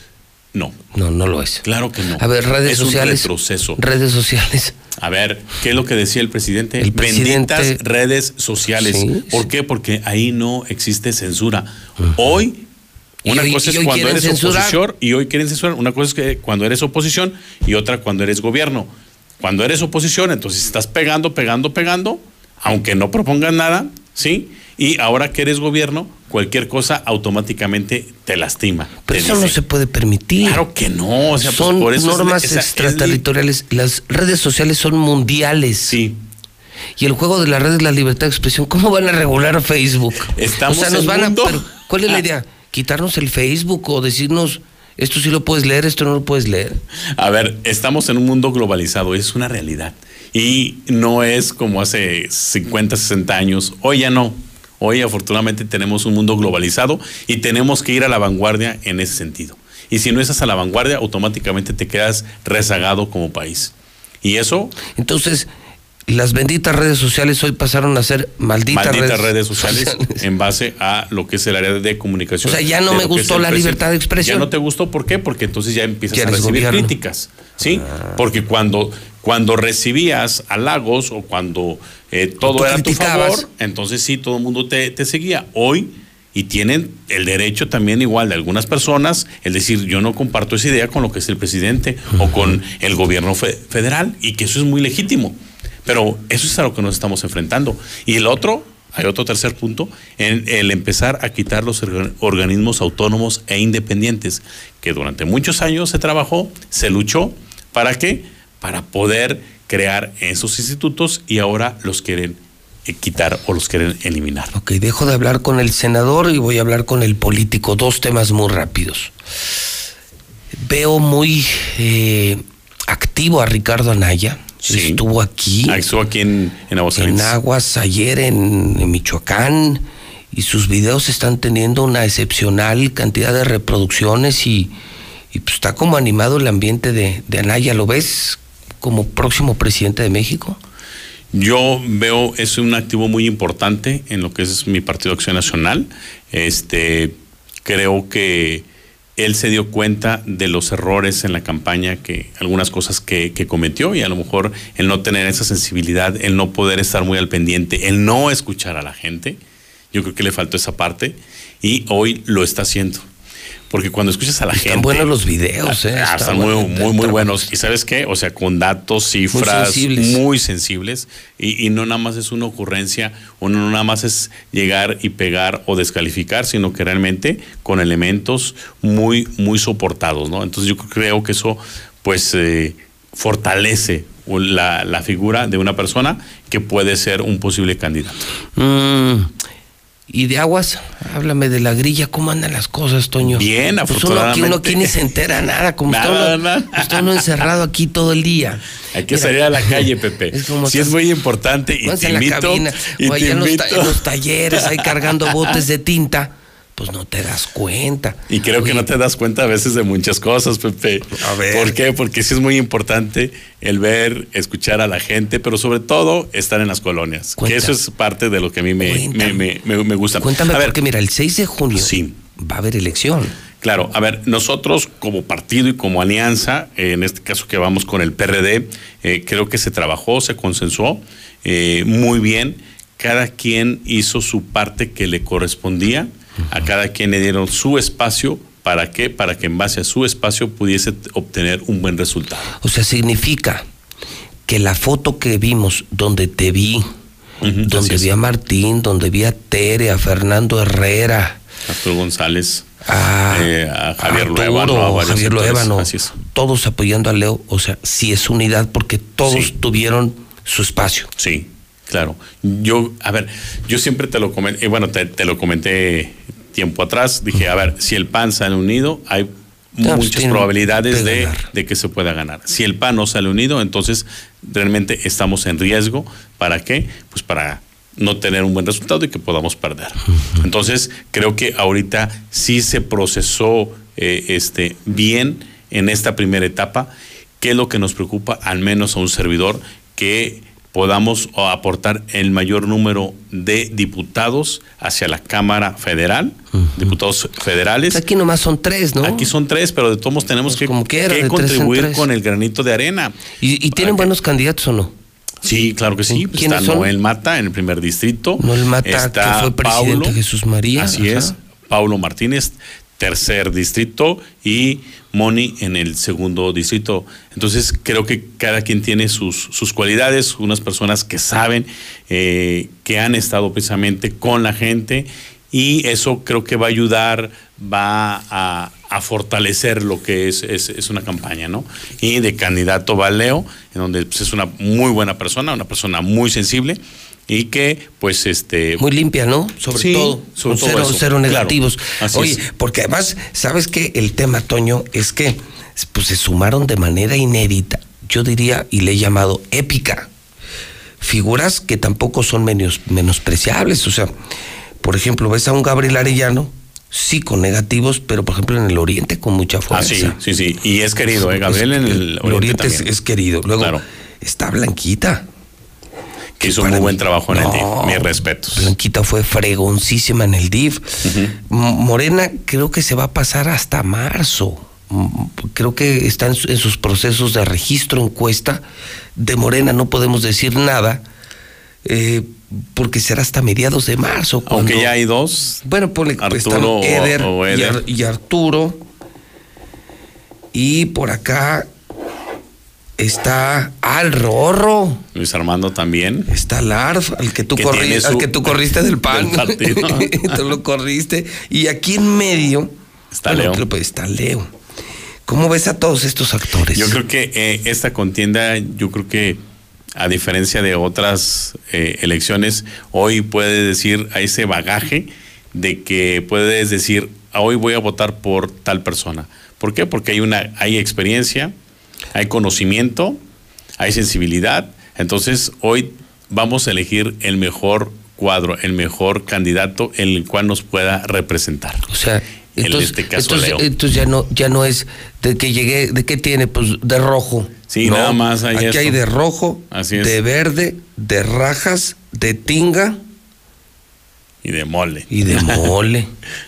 No. No, no lo es. Claro que no. A ver, redes es sociales. Un retroceso. Redes sociales. A ver, ¿qué es lo que decía el presidente? El presidente- Benditas redes sociales. Sí, ¿Por qué? Porque ahí no existe censura. Hoy, una cosa y es cuando eres censurar. oposición y hoy quieren censurar. Una cosa es que cuando eres oposición y otra cuando eres gobierno. Cuando eres oposición, entonces estás pegando, pegando, pegando, aunque no propongas nada, ¿sí? Y ahora que eres gobierno, cualquier cosa automáticamente te lastima. Pero te eso no se puede permitir. Claro que no. O sea, pues, son por eso es- normas esa- es extraterritoriales. Las redes sociales son mundiales. Sí. Y el juego de la red es la libertad de expresión. ¿Cómo van a regular Facebook? Estamos o sea, nos en van mundo- a. pero, ¿Cuál es la idea? ¿Quitarnos el Facebook o decirnos esto sí lo puedes leer, esto no lo puedes leer? A ver, estamos en un mundo globalizado, es una realidad. Y no es como hace 50, 60 años. Hoy ya no. Hoy afortunadamente tenemos un mundo globalizado y tenemos que ir a la vanguardia en ese sentido. Y si no estás a la vanguardia, automáticamente te quedas rezagado como país. Y eso, Entonces, las benditas redes sociales hoy pasaron a ser malditas, malditas redes sociales en base a lo que es el área de comunicación. O sea, ya no me gustó la libertad de expresión. Ya no te gustó, ¿por qué? Porque entonces ya empiezas a recibir gobierno. críticas, ¿sí? Porque cuando, cuando recibías halagos o cuando eh, todo era a tu favor, entonces sí, todo el mundo te, te seguía. Hoy y tienen el derecho también igual de algunas personas, el decir, yo no comparto esa idea con lo que es el presidente o con el gobierno fe- federal y que eso es muy legítimo. Pero eso es a lo que nos estamos enfrentando. Y el otro, hay otro tercer punto, en el empezar a quitar los orga- organismos autónomos e independientes, que durante muchos años se trabajó, se luchó, ¿para qué? Para poder crear esos institutos y ahora los quieren eh, quitar o los quieren eliminar. Ok, dejo de hablar con el senador y voy a hablar con el político. Dos temas muy rápidos. Veo muy eh, activo a Ricardo Anaya. Estuvo aquí. Ah, estuvo aquí en, en En Aguascalientes. Aguas ayer en, en Michoacán y sus videos están teniendo una excepcional cantidad de reproducciones y, y, pues, está como animado el ambiente de, de Anaya. ¿Lo ves como próximo presidente de México? Yo veo es un activo muy importante en lo que es mi Partido Acción Nacional. Este creo que él se dio cuenta de los errores en la campaña, que algunas cosas que, que cometió y a lo mejor el no tener esa sensibilidad, el no poder estar muy al pendiente, el no escuchar a la gente. Yo creo que le faltó esa parte y hoy lo está haciendo. Porque cuando escuchas a la gente. Están buenos los videos, ¿eh? Ah, Está están muy, muy, muy buenos. ¿Y sabes qué? O sea, con datos, cifras sensibles. muy sensibles. Y, y no nada más es una ocurrencia, o no nada más es llegar y pegar o descalificar, sino que realmente con elementos muy, muy soportados, ¿no? Entonces yo creo que eso, pues, eh, fortalece la, la figura de una persona que puede ser un posible candidato. Mm, y de aguas, háblame de la grilla, ¿cómo andan las cosas, Toño? Bien, Pues uno aquí, uno afortunadamente. aquí ni se entera nada, como está uno, nada. está uno encerrado aquí todo el día. Hay que Mira, salir a la calle, Pepe. Es como sí es muy importante y te invito. en los talleres, ahí cargando botes de tinta, pues no te das cuenta. Y creo que no te das cuenta a veces de muchas cosas, Pepe. A ver. ¿Por qué? Porque sí es muy importante el ver, escuchar a la gente, pero sobre todo estar en las colonias. Que eso es parte de lo que a mí me, me, me, me- gusta. Cuéntame, a ver, porque mira, el 6 de junio va a haber elección. Claro, a ver, nosotros como partido y como alianza, eh, en este caso que vamos con el PRD, eh, creo que se trabajó, se consensuó eh, muy bien. Cada quien hizo su parte que le correspondía, a cada quien le dieron su espacio. ¿Para qué? Para que en base a su espacio pudiese obtener un buen resultado. O sea, significa que la foto que vimos donde te vi, donde vi a Martín, donde vi a Tere, a Fernando Herrera, Arturo González, a, eh, a Javier Luevano, Javier. Luevano, todos apoyando a Leo, o sea, sí es unidad porque todos tuvieron su espacio. Sí, claro. Yo, a ver, yo siempre te lo comenté, bueno, te, te lo comenté tiempo atrás, dije, a ver, si el PAN sale unido, hay pues muchas probabilidades de que se pueda ganar. Si el PAN no sale unido, entonces realmente estamos en riesgo. ¿Para qué? Pues para no tener un buen resultado y que podamos perder. Entonces, creo que ahorita sí se procesó eh, este, bien en esta primera etapa. ¿Qué es lo que nos preocupa, al menos a un servidor, que podamos aportar el mayor número de diputados hacia la Cámara Federal, diputados federales? Aquí nomás son tres, ¿no? Aquí son tres, pero de todos tenemos que, quiera, que tres contribuir tres. con el granito de arena. ¿Y, y tienen buenos candidatos o no? Sí, claro que sí. Pues ¿Quiénes está son? Noel Mata en el primer distrito. Noel Mata, está que fue presidente Paulo, de Jesús María. Así ajá. es. Paulo Martínez, tercer distrito, y Moni en el segundo distrito. Entonces, creo que cada quien tiene sus, sus cualidades, unas personas que saben, eh, que han estado precisamente con la gente, y eso creo que va a ayudar, va a, a fortalecer lo que es, es, es una campaña, ¿no? Y de candidato va Leo, en donde pues, es una muy buena persona, una persona muy sensible y que pues este Muy limpia, ¿no? Sobre Sí, todo. sobre con todo cero, cero Claro, negativos. así Oye, es. porque además, ¿sabes qué? El tema, Toño, es que pues, se sumaron de manera inédita, yo diría, y le he llamado épica, figuras que tampoco son menos, menospreciables. O sea, por ejemplo, ves a un Gabriel Arellano, sí con negativos, pero por ejemplo en el Oriente con mucha Ah, fuerza. sí, sí, sí. Y es querido, ¿eh? Gabriel en el, el Oriente es, también. es querido. Luego Claro. está Blanquita. Hizo un muy buen trabajo en el DIF. Mis respetos. Blanquita fue fregoncísima en el DIF. Morena creo que se va a pasar hasta marzo. Creo que está en, su- en sus procesos de registro, encuesta. De Morena no podemos decir nada. Eh, porque será hasta mediados de marzo. Aunque ya hay dos. Bueno, ponle están Arturo o- Eder, y Eder. Ar- Y, Arturo. Y por acá está Al Rorro. Luis Armando también. Está Larf, al que tú, Que corri- tiene su- al que tú corriste del pan. del tú lo corriste. Y aquí en medio Está bueno, Leo. está Leo. ¿Cómo ves a todos estos actores? Yo creo que eh, esta contienda, yo creo que a diferencia de otras eh, elecciones, hoy puedes decir a ese bagaje de que puedes decir, "Ah, hoy voy a votar por tal persona. ¿Por qué? Porque hay una, hay experiencia, hay conocimiento, hay sensibilidad. Entonces, hoy vamos a elegir el mejor cuadro, el mejor candidato en el cual nos pueda representar. O sea, en entonces, este caso, entonces, Leo. entonces ya no, ya no es de que llegué, ¿de qué tiene? Pues de rojo. Sí, No, nada más hay Aquí eso. hay de rojo, Así es. de verde, de rajas, de tinga Y de mole. y de mole.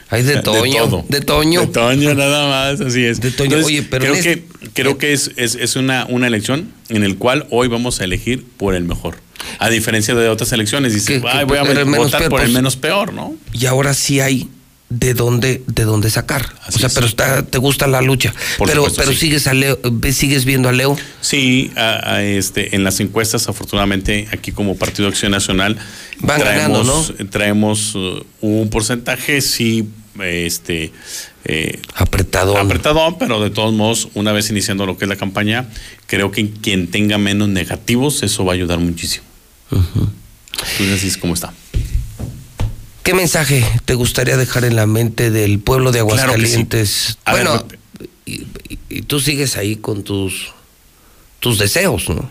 Hay de toño. todo. De toño. De Toño, nada más, así es. De Toño. Oye, pero creo que, este- creo que es, es, es una, una elección en el cual hoy vamos a elegir por el mejor. A diferencia de otras elecciones, dices, Que- "Ay, voy a votar peor, por el pues". menos peor, ¿no? Y ahora sí hay de dónde, de dónde sacar. Así o sea, es. pero está, te gusta la lucha. Por pero supuesto, pero sí. sigues a Leo, sigues viendo a Leo. Sí, a- a este, en las encuestas, afortunadamente, aquí como Partido Acción Nacional, Van traemos, ganando, traemos uh, un porcentaje, sí, este, eh, apretado. apretado, pero de todos modos, una vez iniciando lo que es la campaña, creo que quien tenga menos negativos, eso va a ayudar muchísimo. Entonces, así es como está. ¿Qué mensaje te gustaría dejar en la mente del pueblo de Claro que sí. Aguascalientes? Ver, bueno, y, tú sigues ahí con tus tus deseos, ¿no?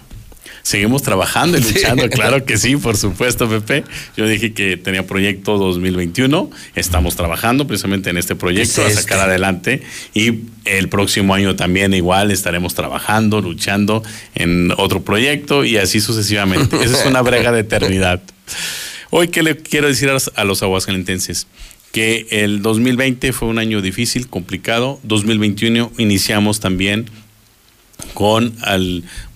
Seguimos trabajando y Sí. luchando, claro que sí, por supuesto, Pepe. Yo dije que tenía proyecto 2021, estamos trabajando precisamente en este proyecto Es a sacar este. adelante y el próximo año también igual estaremos trabajando, luchando en otro proyecto y así sucesivamente. Esa es una brega de eternidad. Hoy, ¿qué le quiero decir a los, aguascalentenses? Que el 2020 fue un año difícil, complicado. 2021 iniciamos también con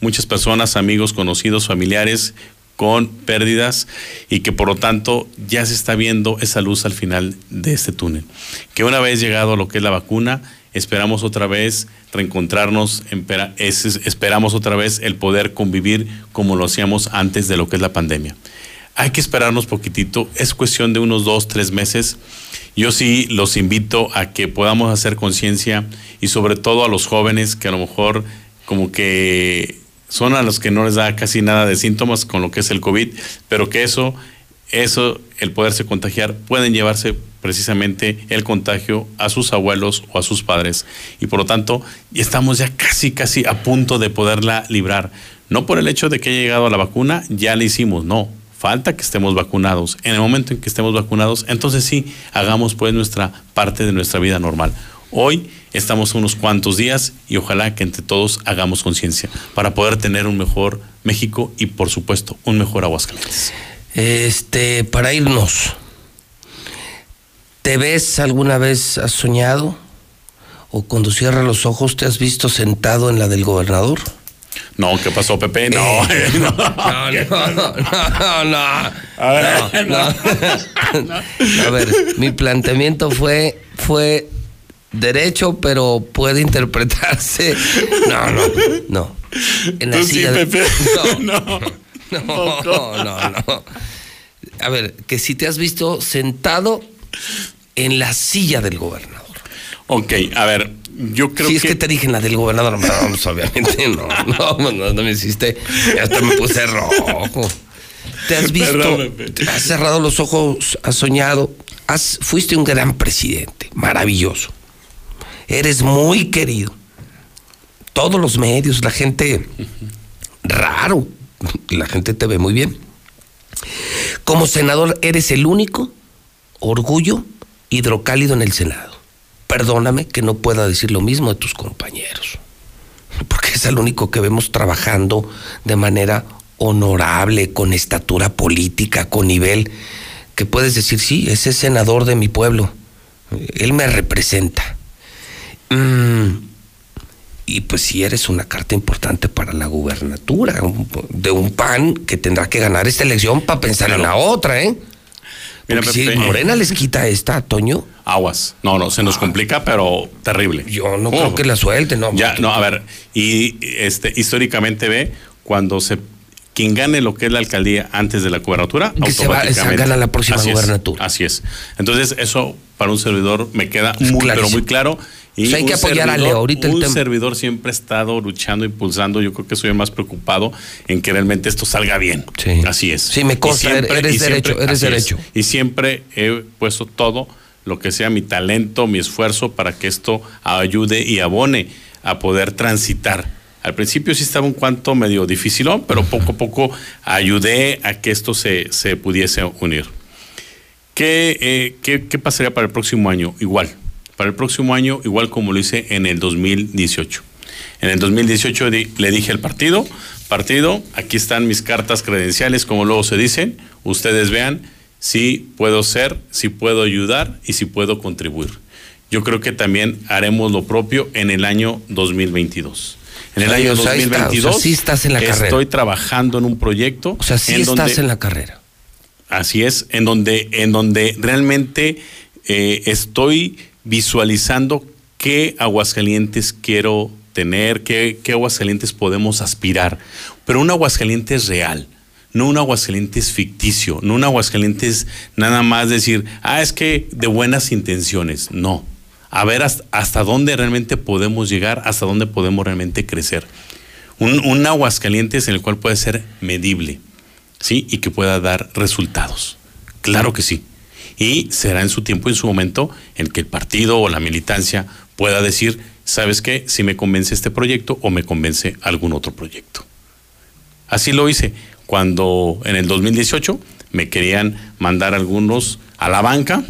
muchas personas, amigos, conocidos, familiares con pérdidas y que por lo tanto ya se está viendo esa luz al final de este túnel. Que una vez llegado lo que es la vacuna, esperamos otra vez reencontrarnos, esperamos otra vez el poder convivir como lo hacíamos antes de lo que es la pandemia. Hay que esperarnos poquitito, es cuestión de unos dos, tres meses. Yo sí los invito a que podamos hacer conciencia y sobre todo a los jóvenes que a lo mejor como que son a los que no les da casi nada de síntomas con lo que es el COVID, pero que eso, eso, el poderse contagiar, pueden llevarse precisamente el contagio a sus abuelos o a sus padres. Y por lo tanto, estamos ya casi, casi a punto de poderla librar. No por el hecho de que haya llegado la vacuna, ya la hicimos, no. Falta que estemos vacunados. En el momento en que estemos vacunados, entonces sí, hagamos pues nuestra parte de nuestra vida normal. Hoy estamos unos cuantos días y ojalá que entre todos hagamos conciencia para poder tener un mejor México y por supuesto un mejor Aguascalientes. Este, para irnos, ¿te ves alguna vez, has soñado? ¿O cuando cierras los ojos te has visto sentado en la del gobernador? No, ¿qué pasó, Pepe? No, no, No, no, no, no. A ver, No, no. A ver, mi planteamiento fue, fue derecho, pero puede interpretarse. No, no, no. En la Tú sí, silla de- Pepe. No, No. no, no, no. A ver, que si te has visto sentado en la silla del gobernador. Ok, a ver, yo creo si que... es que te dije en la del gobernador, pues, obviamente no, no, no, no me hiciste, hasta me puse rojo. Te has visto, has cerrado los ojos, has soñado, has, fuiste un gran presidente, maravilloso. Eres muy querido. Todos los medios, la gente, raro, la gente te ve muy bien. Como senador eres el único orgullo hidrocálido en el Senado. Perdóname que no pueda decir lo mismo de tus compañeros, porque es el único que vemos trabajando de manera honorable, con estatura política, con nivel, que puedes decir, sí, ese es senador de mi pueblo, él me representa. Mm, y pues sí eres una carta importante para la gubernatura de un PAN que tendrá que ganar esta elección para pensar en la otra, ¿eh? Mira, si Morena les quita esta, Toño. Aguas. No, no, se nos complica, pero terrible. Yo no creo que la suelte, no. Ya, no, a ver, y este históricamente ve cuando se quien gane lo que es la alcaldía antes de la gubernatura, Que se va- automáticamente se gana la próxima Así es, gubernatura. así es. Entonces, eso para un servidor me queda muy, pero muy claro. Y O sea, hay que apoyar a servidor- Leo. Ahorita el un servidor siempre ha estado luchando, impulsando. Yo creo que soy el más preocupado en que realmente esto salga bien. Así es. Sí, me consta, siempre- eres siempre- es. derecho. Y siempre he puesto todo lo que sea mi talento, mi esfuerzo para que esto ayude y abone a poder transitar. Al principio sí estaba un cuanto medio difícil, pero poco a poco ayudé a que esto se, se pudiese unir. ¿Qué, eh, qué, qué pasaría para el próximo año? Igual. Para el próximo año, igual como lo hice en el 2018. En el 2018 di- le dije al partido, partido, aquí están mis cartas credenciales, como luego se dicen, ustedes vean si puedo ser, si puedo ayudar y si puedo contribuir. Yo creo que también haremos lo propio en el año 2022. En el O sea, año o sea, ahí está, o sea, 2022 sí estás en la estoy carrera. trabajando en un proyecto. O sea, sí en estás donde- en la carrera. Así es, en donde, en donde realmente eh, estoy visualizando qué Aguascalientes quiero tener, qué, qué Aguascalientes podemos aspirar. Pero un Aguascalientes real, no un Aguascalientes ficticio, no un Aguascalientes nada más decir, ah, es que de buenas intenciones. No. A ver hasta, dónde realmente podemos llegar, hasta dónde podemos realmente crecer. Un, un Aguascalientes en el cual puede ser medible. ¿sí? Y que pueda dar resultados. Claro que sí. Y será en su tiempo, en su momento, en que el partido o la militancia pueda decir, ¿sabes qué? Si me convence este proyecto o me convence algún otro proyecto. Así lo hice cuando en el 2018 me querían mandar algunos a la banca,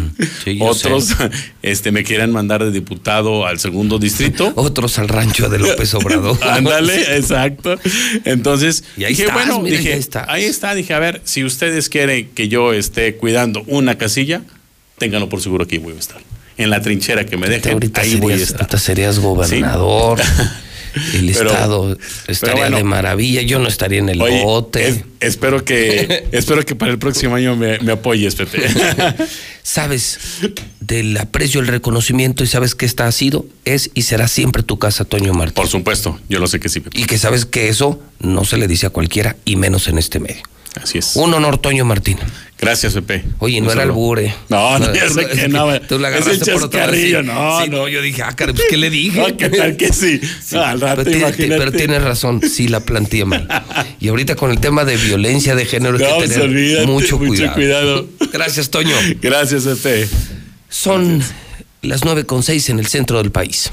otros sé. este, me querían mandar de diputado al segundo distrito. Otros al rancho de López Obrador. Ándale, exacto. Entonces, Y ahí dije, estás, bueno, dije, ya estás. ahí está, dije, a ver, si ustedes quieren que yo esté cuidando una casilla, ténganlo por seguro que ahí voy a estar. En la trinchera que me dejen, ahorita ahí voy a serías- estar. ahorita serías gobernador. El Pero- estado estaría bueno. de maravilla. Yo no estaría en el Oye, bote. es- espero que espero que para el próximo año me, me apoyes, Pepe. sabes del aprecio, el reconocimiento y sabes que esta ha sido, es y será siempre tu casa, Toño Martín. Por supuesto, yo lo sé que sí. Y que sabes que eso no se le dice a cualquiera y menos en este medio. Así es. Un honor, Toño Martín. Gracias, Pepe. Oye, no era albure. No, no, ya sé que no. Tú la Es el chascarrillo, no, Sí, no. yo dije, ah, caray, pues, ¿qué le dije? No, ¿qué tal que sí? No, al rato, pero, tiene- imagínate. pero tienes razón, sí la planteé mal. Y ahorita con el tema de violencia de género hay No, que pues, tener olvídate, mucho mucho cuidado. cuidado. Gracias, Toño. Gracias, Pepe. Son las 9.6 en el centro del país.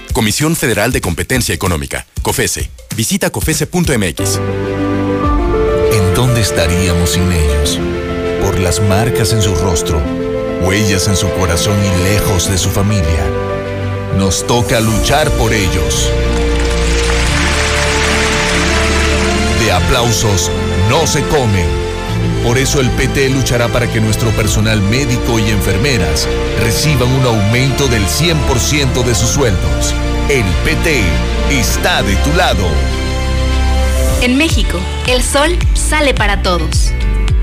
Comisión Federal de Competencia Económica, COFESE. Visita COFESE.mx. ¿En dónde estaríamos sin ellos? Por las marcas en su rostro, huellas en su corazón y lejos de su familia. Nos toca luchar por ellos. De aplausos no se come. Por eso el PT luchará para que nuestro personal médico y enfermeras reciban un aumento del 100% de sus sueldos. El PT está de tu lado. En México, el sol sale para todos.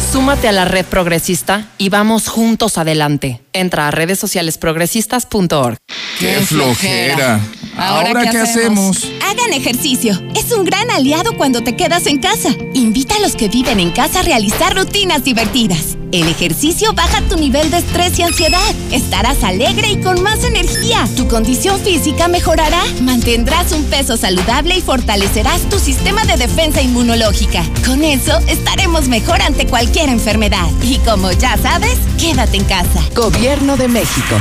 súmate a la red progresista y vamos juntos adelante. Entra a redes sociales progresistas.org. ¡Qué flojera! ¿Ahora, qué hacemos? Hagan ejercicio. Es un gran aliado cuando te quedas en casa. Invita a los que viven en casa a realizar rutinas divertidas. El ejercicio baja tu nivel de estrés y ansiedad. Estarás alegre y con más energía. Tu condición física mejorará. Mantendrás un peso saludable y fortalecerás tu sistema de defensa inmunológica. Con eso estaremos mejor ante cualquier enfermedad. Y como ya sabes, quédate en casa. Gobierno de México.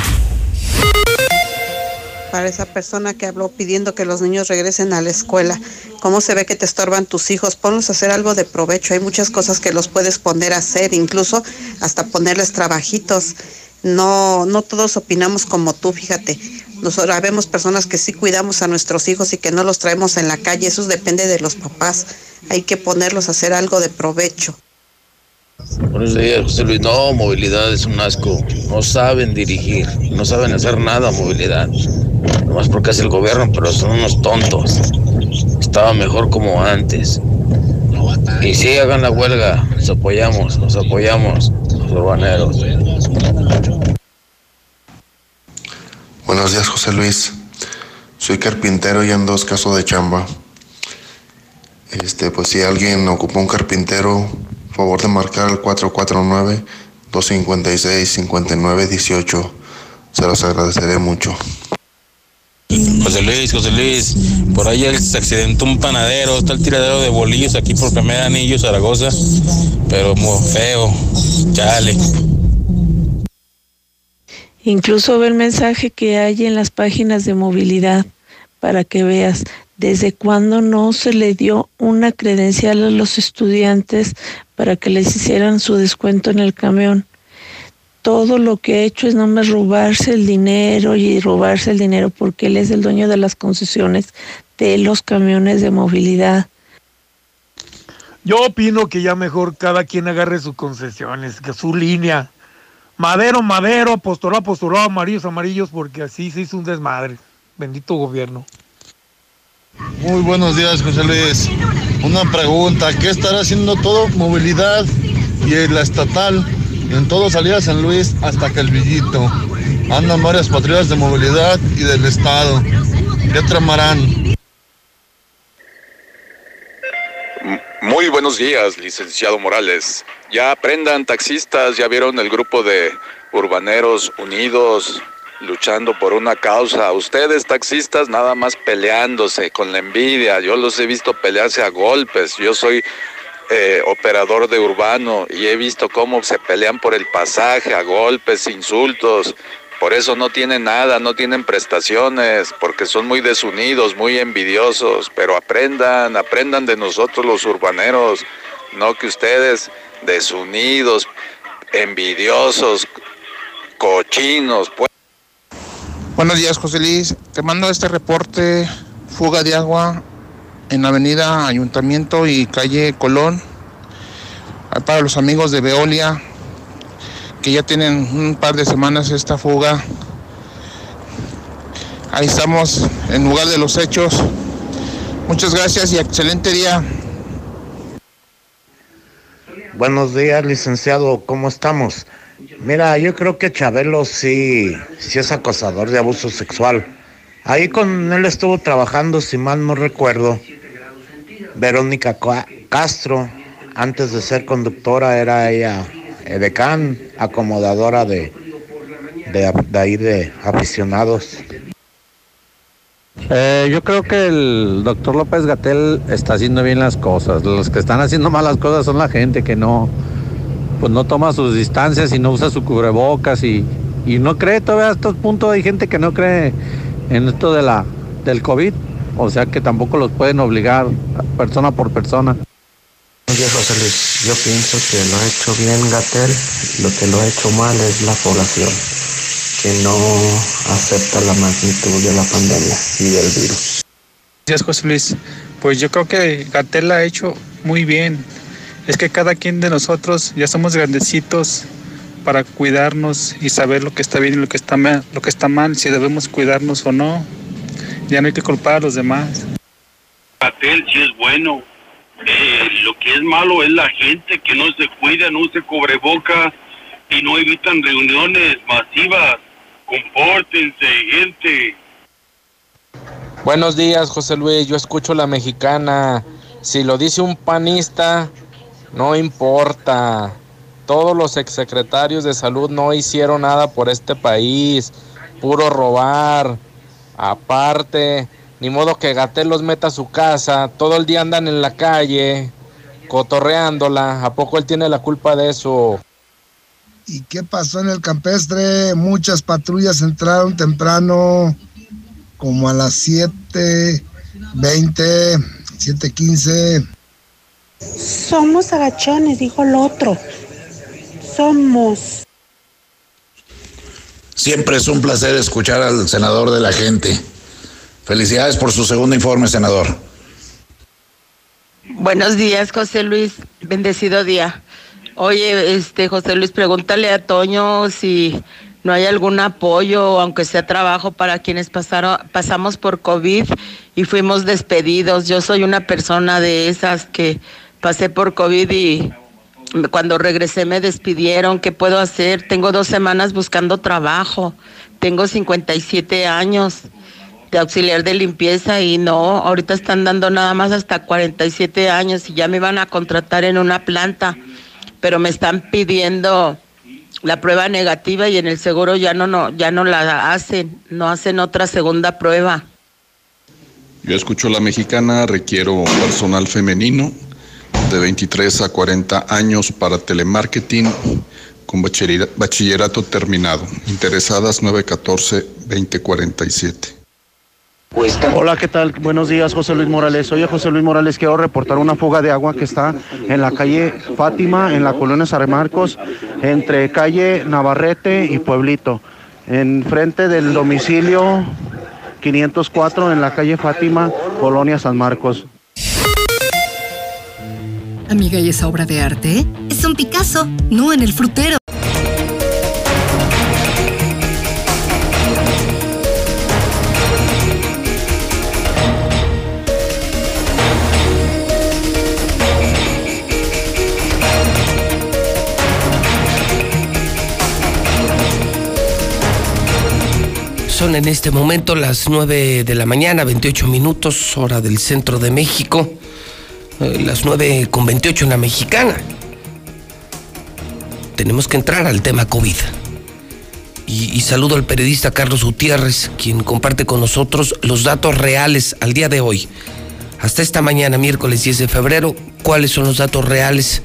Para esa persona que habló pidiendo que los niños regresen a la escuela. ¿Cómo se ve que te estorban tus hijos? Ponlos a hacer algo de provecho. Hay muchas cosas que los puedes poner a hacer, incluso hasta ponerles trabajitos. No, no todos opinamos como tú, fíjate. Nosotros vemos personas que sí cuidamos a nuestros hijos y que no los traemos en la calle. Eso depende de los papás. Hay que ponerlos a hacer algo de provecho. Buenos días, José Luis. No, movilidad es un asco. No saben dirigir, no saben hacer nada movilidad. Nomás porque es el gobierno, pero son unos tontos. Estaba mejor como antes. Y sí, hagan la huelga. Los apoyamos, los apoyamos, los urbaneros. Buenos días, José Luis. Soy carpintero y ando escaso de chamba. Este, pues si alguien ocupa un carpintero, favor de marcar al 449-256-5918. Se los agradeceré mucho. José Luis, José Luis, por ahí se accidentó un panadero, está el tiradero de bolillos aquí por primer anillo Zaragoza, pero muy feo, chale. Incluso ve el mensaje que hay en las páginas de movilidad para que veas desde cuándo no se le dio una credencial a los estudiantes para que les hicieran su descuento en el camión. Todo lo que ha hecho es nomás robarse el dinero y robarse el dinero porque él es el dueño de las concesiones de los camiones de movilidad. Yo opino que ya mejor cada quien agarre sus concesiones, que su línea. Madero, madero, apostolado, apostolado, amarillos, amarillos, porque así se hizo un desmadre. Bendito gobierno. Muy buenos días, José Luis. Una pregunta, ¿qué estará haciendo todo movilidad y la estatal en todo salida San Luis hasta que el Villito? Andan varias patrullas de movilidad y del Estado. ¿Qué tramarán? Muy buenos días, licenciado Morales. Ya aprendan, taxistas, ya vieron el grupo de urbaneros unidos luchando por una causa. Ustedes, taxistas, nada más peleándose con la envidia. Yo los he visto pelearse a golpes. Yo soy eh, operador de urbano y he visto cómo se pelean por el pasaje, a golpes, insultos. Por eso no tienen nada, no tienen prestaciones, porque son muy desunidos, muy envidiosos. Pero aprendan, aprendan de nosotros los urbaneros, no que ustedes desunidos, envidiosos, cochinos. Pues. Buenos días, José Luis. Te mando este reporte, fuga de agua en Avenida Ayuntamiento y calle Colón. Para los amigos de Veolia, que ya tienen un par de semanas esta fuga. Ahí estamos en lugar de los hechos. Muchas gracias y excelente día. Buenos días, licenciado. ¿Cómo estamos? Mira, yo creo que Chabelo sí, sí es acosador de abuso sexual. Ahí con él estuvo trabajando, si mal no recuerdo, Verónica Castro. Antes de ser conductora era ella edecán, acomodadora de, de, de ahí de aficionados. Eh, yo creo que el doctor López Gatel está haciendo bien las cosas. Los que están haciendo malas cosas son la gente que no, pues no toma sus distancias y no usa su cubrebocas y, y no cree todavía a estos puntos hay gente que no cree en esto de la del COVID, o sea que tampoco los pueden obligar persona por persona. Oye José Luis, yo pienso que lo ha hecho bien Gatel, lo que lo ha hecho mal es la población, que no acepta la magnitud de la pandemia y del virus. Gracias José Luis, pues yo creo que Gatel ha hecho muy bien, es que cada quien de nosotros ya somos grandecitos para cuidarnos y saber lo que está bien y lo que está mal, lo que está mal, si debemos cuidarnos o no. Ya no hay que culpar a los demás. Gatel sí es bueno. Eh, lo que es malo es la gente que no se cuida, no se boca y no evitan reuniones masivas. Compórtense, gente. Buenos días, José Luis. Yo escucho la mexicana. Si lo dice un panista, no importa. Todos los exsecretarios de salud no hicieron nada por este país. Puro robar. Aparte, ni modo que Gatel los meta a su casa. Todo el día andan en la calle, cotorreándola. ¿A poco él tiene la culpa de eso? ¿Y qué pasó en el campestre? Muchas patrullas entraron temprano, como a las 7.20, 7.15. Somos agachones, dijo el otro. Somos. Siempre es un placer escuchar al senador de la gente. Felicidades por su segundo informe, senador. Buenos días, José Luis. Bendecido día. Oye, este José Luis, pregúntale a Toño si no hay algún apoyo, aunque sea trabajo para quienes pasaron, pasamos por COVID y fuimos despedidos. Yo soy una persona de esas que pasé por COVID y cuando regresé me despidieron. ¿Qué puedo hacer? Tengo dos semanas buscando trabajo. Tengo 57 años de auxiliar de limpieza y no, ahorita están dando nada más hasta 47 años y ya me iban a contratar en una planta, pero me están pidiendo la prueba negativa y en el seguro ya no, no ya no la hacen, no hacen otra segunda prueba. Yo escucho la mexicana, requiero personal femenino de 23 a 40 años para telemarketing con bachillerato terminado. Interesadas 914-2047. Hola, ¿qué tal? Buenos días, José Luis Morales. Oye, José Luis Morales, quiero reportar una fuga de agua que está en la calle Fátima, en la colonia San Marcos, entre calle Navarrete y Pueblito, en frente del domicilio 504 en la calle Fátima, colonia San Marcos. Amiga, ¿y esa obra de arte? Es un Picasso, no en el frutero. Son en este momento las 9 de la mañana, 28 minutos, hora del centro de México. Eh, las 9 con 28 en la mexicana. Tenemos que entrar al tema COVID. Y, y, saludo al periodista Carlos Gutiérrez, quien comparte con nosotros los datos reales al día de hoy. Hasta esta mañana, miércoles 10 de febrero, cuáles son los datos reales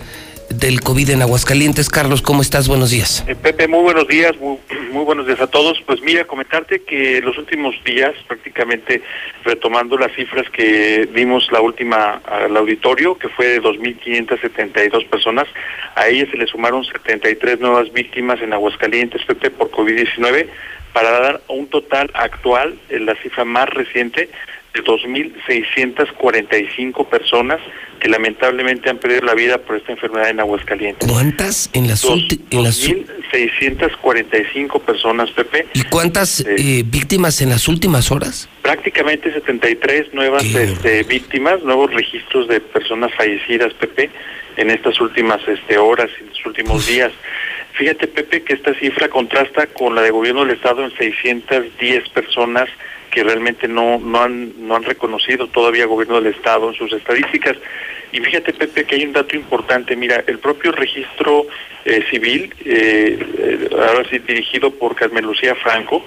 del COVID en Aguascalientes. Carlos, ¿cómo estás? Buenos días. Eh, Pepe, muy buenos días, muy, muy, buenos días a todos. Pues mira, comentarte que los últimos días, prácticamente retomando las cifras que dimos la última al auditorio, que fue de 2.572 personas, a ellas se le sumaron 73 nuevas víctimas en Aguascalientes, Pepe, por COVID-19, para dar un total actual, en la cifra más reciente, de 2.645 personas que lamentablemente han perdido la vida por esta enfermedad en Aguascalientes. ¿Cuántas en las últimas? 2.645 personas, Pepe. ¿Y cuántas eh, víctimas en las últimas horas? Prácticamente 73 nuevas este, víctimas, nuevos registros de personas fallecidas, Pepe, en estas últimas este, horas, en los últimos días. Fíjate, Pepe, que esta cifra contrasta con la de gobierno del Estado en 610 personas que realmente no, no, han, no han reconocido todavía gobierno del Estado en sus estadísticas. Y fíjate, Pepe, que hay un dato importante. Mira, el propio registro eh, civil, eh, eh, ahora sí dirigido por Carmen Lucía Franco,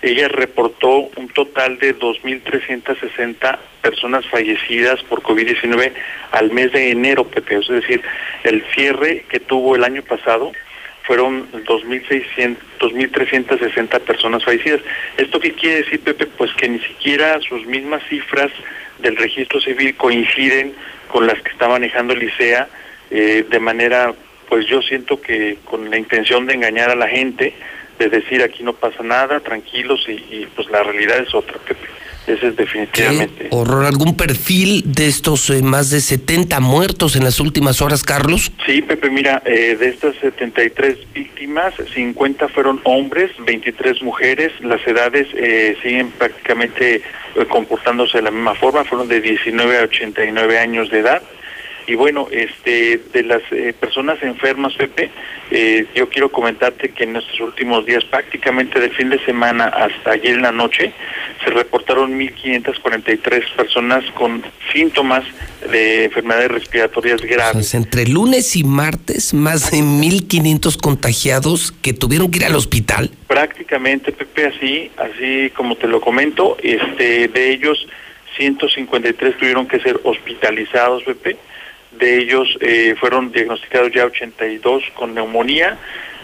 ella reportó un total de 2.360 personas fallecidas por COVID-19 al mes de enero, Pepe. Es decir, el cierre que tuvo el año pasado fueron 2.600, 2.360 personas fallecidas. ¿Esto qué quiere decir, Pepe? Pues que ni siquiera sus mismas cifras del registro civil coinciden con las que está manejando el ICEA eh, de manera, pues yo siento que con la intención de engañar a la gente, de decir aquí no pasa nada, tranquilos y, y pues la realidad es otra, Pepe. Ese es definitivamente. ¿Horror algún perfil de estos eh, más de 70 muertos en las últimas horas, Carlos? Sí, Pepe, mira, eh, de estas 73 víctimas, 50 fueron hombres, 23 mujeres. Las edades eh, siguen prácticamente comportándose de la misma forma, fueron de 19 a 89 años de edad. Y bueno, este, de las eh, personas enfermas, Pepe, eh, yo quiero comentarte que en estos últimos días, prácticamente del fin de semana hasta ayer en la noche, se reportaron 1.543 personas con síntomas de enfermedades respiratorias graves. entre lunes y martes, más de 1.500 contagiados que tuvieron que ir al hospital. Prácticamente, Pepe, así, así como te lo comento, este, de ellos 153 tuvieron que ser hospitalizados, Pepe de ellos eh, fueron diagnosticados ya 82 con neumonía,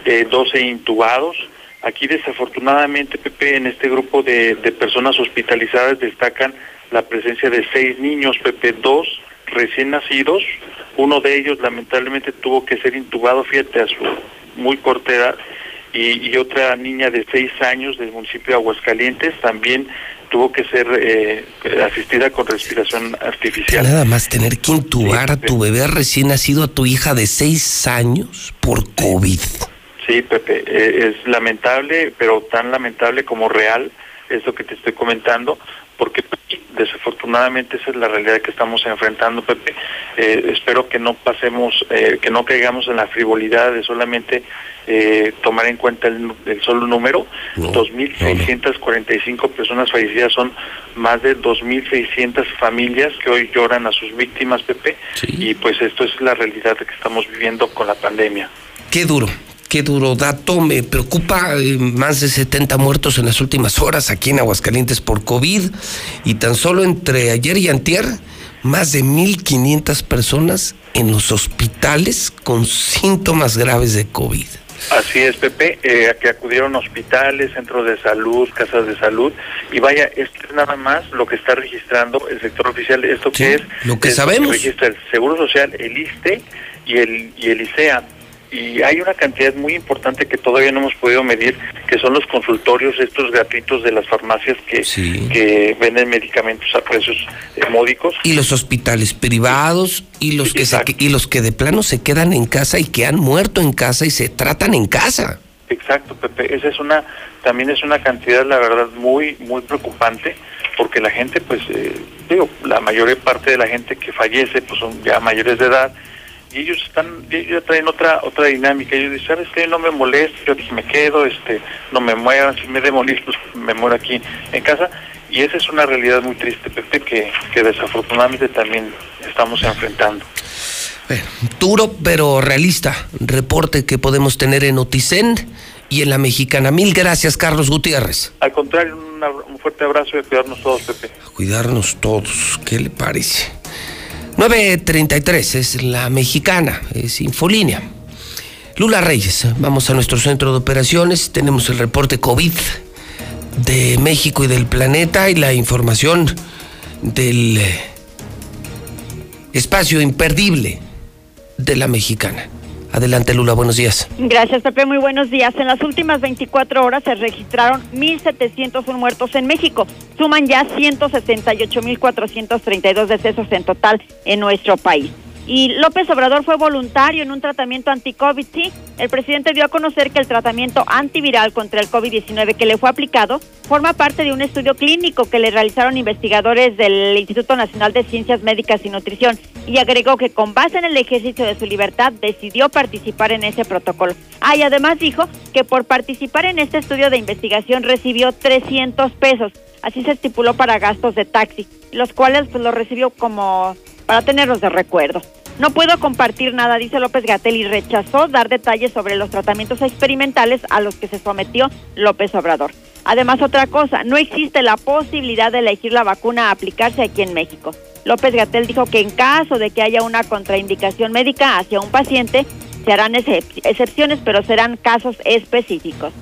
eh, 12 intubados. Aquí desafortunadamente, Pepe, en este grupo de, de, personas hospitalizadas destacan la presencia de seis niños, Pepe, dos recién nacidos, uno de ellos lamentablemente tuvo que ser intubado, fíjate, a su muy corta edad, y, y otra niña de seis años del municipio de Aguascalientes también tuvo que ser eh, asistida con respiración artificial. Nada más tener que intubar a tu bebé recién nacido, a tu hija de seis años, por COVID. Sí, Pepe, eh, es lamentable, pero tan lamentable como real, es lo que te estoy comentando, porque desafortunadamente esa es la realidad que estamos enfrentando, Pepe. Eh, espero que no pasemos, eh, que no caigamos en la frivolidad de solamente eh, tomar en cuenta el, el solo número. No, 2.645 no. personas fallecidas son más de 2.600 familias que hoy lloran a sus víctimas, Pepe. Sí. Y pues esto es la realidad que estamos viviendo con la pandemia. Qué duro, qué duro dato. Me preocupa eh, más de 70 muertos en las últimas horas aquí en Aguascalientes por COVID. Y tan solo entre ayer y antier, más de 1.500 personas en los hospitales con síntomas graves de COVID. Así es, Pepe, eh, que acudieron hospitales, centros de salud, casas de salud, y vaya, esto es nada más lo que está registrando el sector oficial, esto sí, que es lo que es sabemos. Lo que registra el Seguro Social, el ISTE y el, y el ICEA. Y hay una cantidad muy importante que todavía no hemos podido medir, que son los consultorios estos gratuitos de las farmacias que, sí. que venden medicamentos a precios eh, módicos. Y los hospitales privados y los que se, y los que de plano se quedan en casa y que han muerto en casa y se tratan en casa. Exacto, Pepe. Esa es una, también es una cantidad, la verdad, muy, muy preocupante, porque la gente, pues, eh, digo, la mayor parte de la gente que fallece, pues, son ya mayores de edad y ellos están, ellos traen otra otra dinámica. Ellos dicen, ¿sabes qué? No me molesto, yo aquí me quedo, este, no me muevan, si me de morir, pues me muero aquí en casa. Y esa es una realidad muy triste, Pepe, que, que desafortunadamente también estamos enfrentando. Bueno, duro pero realista reporte que podemos tener en Oticen y en la Mexicana. Mil gracias, Carlos Gutiérrez. Al contrario, una, un fuerte abrazo y a cuidarnos todos, Pepe. A cuidarnos todos, ¿qué le parece? 9.33 es la mexicana, es Infolínea. Lula Reyes, vamos a nuestro centro de operaciones, tenemos el reporte COVID de México y del planeta y la información del eh, espacio imperdible de la mexicana. Adelante, Lula, buenos días. Gracias, Pepe, muy buenos días. En las últimas 24 horas se registraron 1.701 muertos en México. Suman ya 168.432 decesos en total en nuestro país. Y López Obrador fue voluntario en un tratamiento anti-COVID. Sí, el presidente dio a conocer que el tratamiento antiviral contra el COVID-19 que le fue aplicado forma parte de un estudio clínico que le realizaron investigadores del Instituto Nacional de Ciencias Médicas y Nutrición y agregó que con base en el ejercicio de su libertad decidió participar en ese protocolo. Ah, y además dijo que por participar en este estudio de investigación recibió 300 pesos. Así se estipuló para gastos de taxi, los cuales pues, lo recibió como para tenerlos de recuerdo. No puedo compartir nada, dice López Gatel, y rechazó dar detalles sobre los tratamientos experimentales a los que se sometió López Obrador. Además, otra cosa, no existe la posibilidad de elegir la vacuna a aplicarse aquí en México. López Gatel dijo que en caso de que haya una contraindicación médica hacia un paciente, se harán excepciones, pero serán casos específicos.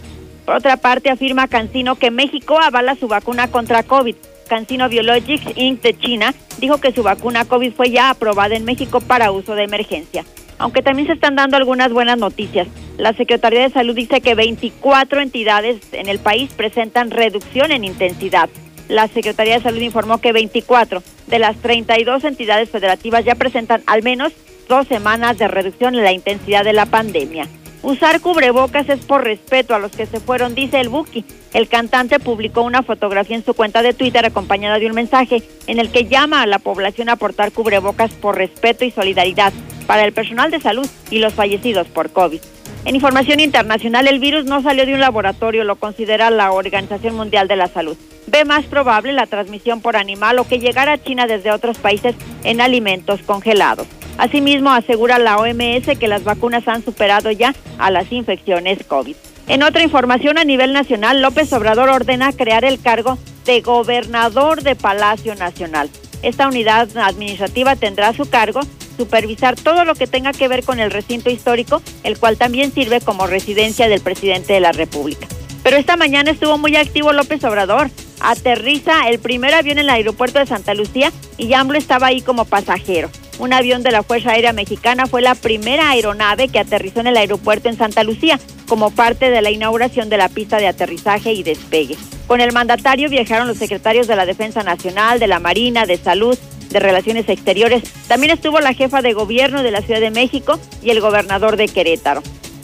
Por otra parte, afirma Cancino que México avala su vacuna contra COVID CanSino Biologics Inc. de China dijo que su vacuna COVID fue ya aprobada en México para uso de emergencia. Aunque también se están dando algunas buenas noticias. La Secretaría de Salud dice que 24 entidades en el país presentan reducción en intensidad. La Secretaría de Salud informó que 24 de las 32 entidades federativas ya presentan al menos dos semanas de reducción en la intensidad de la pandemia. Usar cubrebocas es por respeto a los que se fueron, dice el Buki. El cantante publicó una fotografía en su cuenta de Twitter acompañada de un mensaje en el que llama a la población a portar cubrebocas por respeto y solidaridad para el personal de salud y los fallecidos por COVID. En información internacional, el virus no salió de un laboratorio, lo considera la Organización Mundial de la Salud. Ve más probable la transmisión por animal o que llegara a China desde otros países en alimentos congelados. Asimismo, asegura la OMS que las vacunas han superado ya a las infecciones COVID. En otra información a nivel nacional, López Obrador ordena crear el cargo de gobernador de Palacio Nacional. Esta unidad administrativa tendrá a su cargo supervisar todo lo que tenga que ver con el recinto histórico, el cual también sirve como residencia del presidente de la República. Pero esta mañana estuvo muy activo López Obrador. Aterriza el primer avión en el aeropuerto de Santa Lucía y AMLO estaba ahí como pasajero. Un avión de la Fuerza Aérea Mexicana fue la primera aeronave que aterrizó en el aeropuerto en Santa Lucía como parte de la inauguración de la pista de aterrizaje y despegue. Con el mandatario viajaron los secretarios de la Defensa Nacional, de la Marina, de Salud, de Relaciones Exteriores. También estuvo la jefa de gobierno de la Ciudad de México y el gobernador de Querétaro.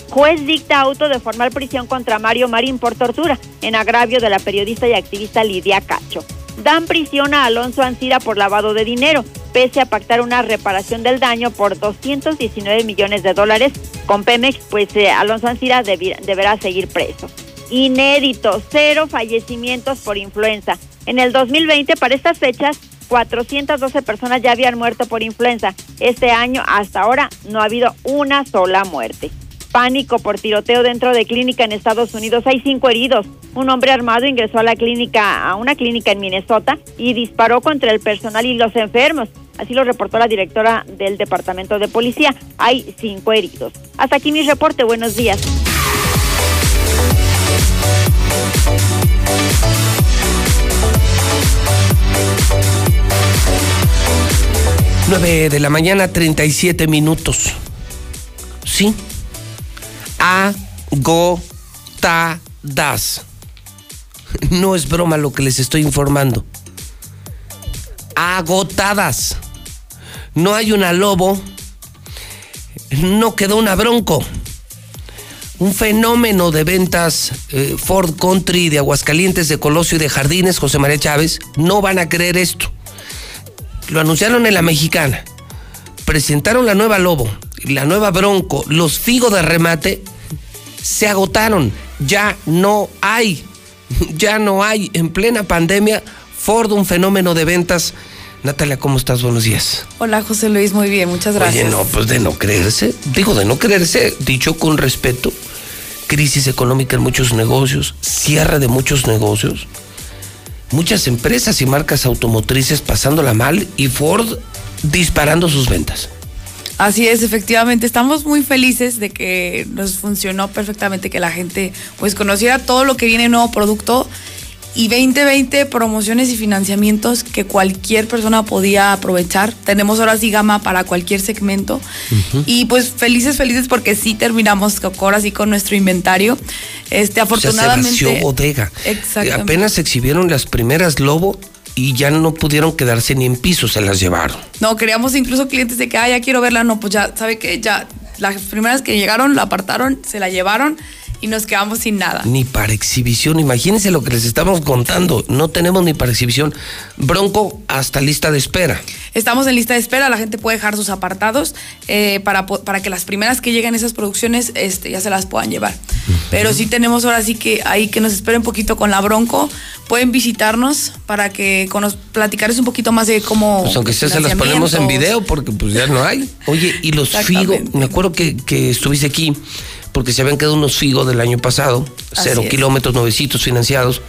Juez dicta auto de formal prisión contra Mario Marín por tortura en agravio de la periodista y activista Lidia Cacho. Dan prisión a Alonso Ancira por lavado de dinero pese a pactar una reparación del daño por 219 millones de dólares con Pemex, pues eh, Alonso Ancira deberá seguir preso. Inédito, cero fallecimientos por influenza. En el 2020, para estas fechas, 412 personas ya habían muerto por influenza. Este año, hasta ahora, no ha habido una sola muerte. Pánico por tiroteo dentro de clínica en Estados Unidos. Hay cinco heridos. Un hombre armado ingresó a la clínica, a una clínica en Minnesota y disparó contra el personal y los enfermos. Así lo reportó la directora del Departamento de Policía. Hay cinco heridos. Hasta aquí mi reporte. Buenos días. Nueve de la mañana, 37 minutos. Sí. Agotadas. No es broma lo que les estoy informando. Agotadas no hay una Lobo, no quedó una Bronco. Un fenómeno de ventas eh, Ford Country de Aguascalientes, de Colosio y de Jardines, José María Chávez, no van a creer esto. Lo anunciaron en la mexicana. Presentaron la nueva Lobo, la nueva Bronco, los Figo de remate, se agotaron. Ya no hay. Ya no hay. En plena pandemia, Ford, un fenómeno de ventas Natalia, ¿cómo estás? Buenos días. Hola, José Luis, muy bien, muchas gracias. Oye, no, pues de no creerse, digo de no creerse, dicho con respeto, crisis económica en muchos negocios, cierre de muchos negocios, muchas empresas y marcas automotrices pasándola mal y Ford disparando sus ventas. Así es, efectivamente, estamos muy felices de que nos funcionó perfectamente, que la gente pues conociera todo lo que viene nuevo producto y 2020 promociones y financiamientos que cualquier persona podía aprovechar. Tenemos ahora sí gama para cualquier segmento y pues felices, felices porque sí terminamos ahora sí con nuestro inventario. Este, afortunadamente. O sea, se vació bodega. Exactamente. Apenas exhibieron las primeras Lobo y ya no pudieron quedarse ni en piso, se las llevaron. No, queríamos incluso clientes de que, ah, ya quiero verla, no, pues ya, ¿sabe qué? Ya, las primeras que llegaron la apartaron, se la llevaron y nos quedamos sin nada. Ni para exhibición, imagínense lo que les estamos contando, no tenemos ni para exhibición. Bronco hasta lista de espera. Estamos en lista de espera, la gente puede dejar sus apartados eh, para, para que las primeras que lleguen esas producciones este, ya se las puedan llevar. Pero sí tenemos ahora sí que ahí que nos esperen un poquito con la Bronco, pueden visitarnos para que con, platicarles un poquito más de cómo... Pues aunque sea se las ponemos en video porque pues ya no hay. Oye, y los Figo, me acuerdo que, que estuviste aquí porque se habían quedado unos Figo del año pasado, Así cero es. kilómetros, nuevecitos financiados.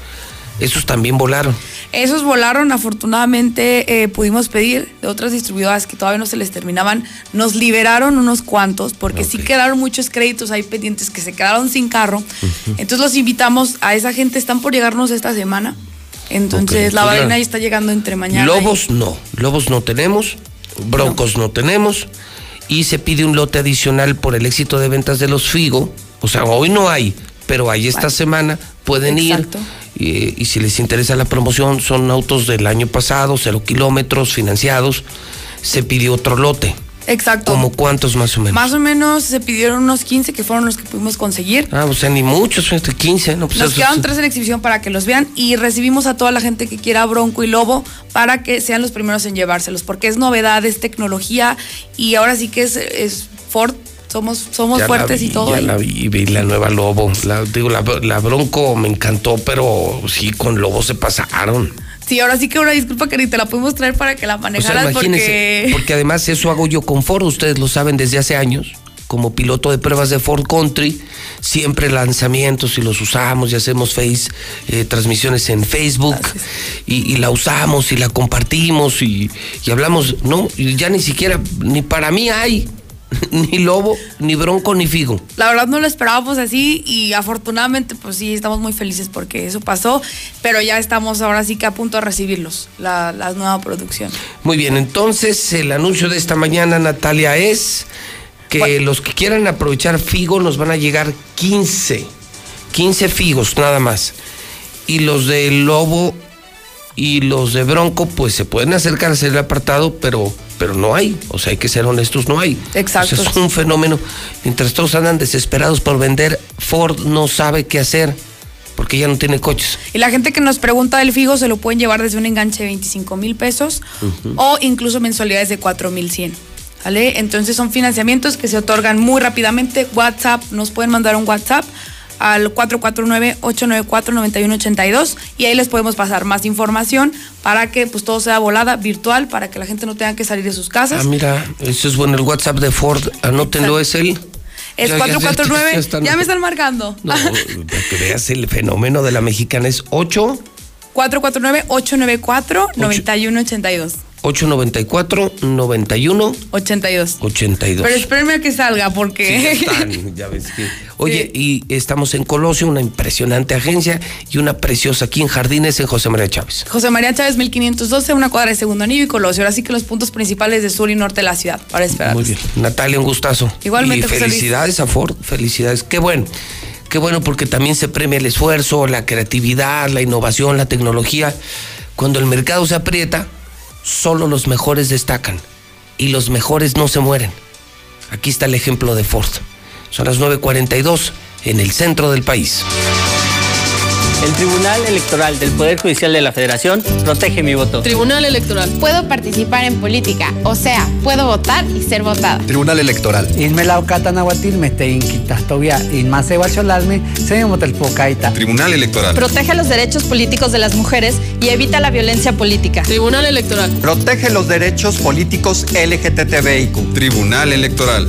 Esos también volaron. Esos volaron, afortunadamente eh, pudimos pedir de otras distribuidoras que todavía no se les terminaban, nos liberaron unos cuantos porque sí quedaron muchos créditos ahí pendientes que se quedaron sin carro. Entonces los invitamos a esa gente, están por llegarnos esta semana. Entonces Ok, la vaina ahí está llegando entre mañana. Lobos no, lobos no tenemos, broncos no. tenemos y se pide un lote adicional por el éxito de ventas de los Figo. O sea, hoy no hay, pero hay esta semana, pueden Exacto. ir y, y si les interesa la promoción, son autos del año pasado, cero kilómetros, financiados. Se pidió otro lote. Exacto. ¿Como cuántos más o menos? Más o menos se pidieron unos 15 que fueron los que pudimos conseguir. Ah, o sea, ni muchos, este, 15, ¿no? Pues Nos quedaron es- tres en exhibición para que los vean y recibimos a toda la gente que quiera Bronco y Lobo para que sean los primeros en llevárselos, porque es novedad, es tecnología y ahora sí que es, es Ford, somos, somos Ya fuertes y todo. Ya ahí. la vi, vi la nueva Lobo. La, digo, la, la Bronco me encantó, pero sí, con Lobo se pasaron. Sí, ahora sí que una disculpa que ni te la pudimos traer para que la O sea, manejaras imagínense, porque... porque además eso hago yo con Ford, ustedes lo saben desde hace años. Como piloto de pruebas de Ford Country, siempre lanzamientos y los usamos y hacemos face, eh, transmisiones en Facebook y, y la usamos y la compartimos y, y hablamos, no, y ya ni siquiera, ni para mí hay, ni lobo, ni bronco, ni figo. La verdad no lo esperábamos así y afortunadamente pues sí, estamos muy felices porque eso pasó, pero ya estamos ahora sí que a punto de recibirlos, la, la nueva producción. Muy bien, entonces el anuncio de esta mañana, Natalia, es que los que quieran aprovechar Figo nos van a llegar 15, 15 Figos nada más. Y los de Lobo y los de Bronco, pues se pueden acercar a hacer el apartado, pero, pero no hay. O sea, hay que ser honestos, no hay. Exacto. Es un fenómeno. Mientras todos andan desesperados por vender, Ford no sabe qué hacer porque ya no tiene coches. Y la gente que nos pregunta del Figo se lo pueden llevar desde un enganche de 25 mil pesos o incluso mensualidades de 4 mil 100. ¿Vale? Entonces son financiamientos que se otorgan muy rápidamente. WhatsApp, nos pueden mandar un WhatsApp al 449-894-9182 y ahí les podemos pasar más información para que pues todo sea volada, virtual, para que la gente no tenga que salir de sus casas. Ah, mira, eso es bueno. El WhatsApp de Ford, anótenlo, es el. es ya- ya- ya- 449, ya ya, están- me están marcando. No, para que veas el fenómeno de la mexicana es 8 449-894-9182. 894 91 82. 82. Pero espérenme a que salga porque... Sí, ya están, ya ves que- Oye, y estamos en Colosio, una impresionante agencia y una preciosa aquí en Jardines en José María Chávez. José María Chávez 1512, una cuadra de segundo anillo y Colosio. Ahora sí que los puntos principales de sur y norte de la ciudad para esperar. Muy bien. Natalia, un gustazo. Igualmente, Y felicidades a Ford, felicidades. Qué bueno. Qué bueno porque también se premia el esfuerzo, la creatividad, la innovación, la tecnología. Cuando el mercado se aprieta, solo los mejores destacan y los mejores no se mueren. Aquí está el ejemplo de Ford. Son las 9.42 en el centro del país. El Tribunal Electoral del Poder Judicial de la Federación protege mi voto. Tribunal Electoral. Puedo participar en política, o sea, puedo votar y ser votada. Tribunal Electoral. Inmelao katanahuatil te inquitastovia inmase huacholalme se motelpocaita. Tribunal Electoral. Protege los derechos políticos de las mujeres y evita la violencia política. Tribunal Electoral. Protege los derechos políticos LGTBIQ. Tribunal Electoral.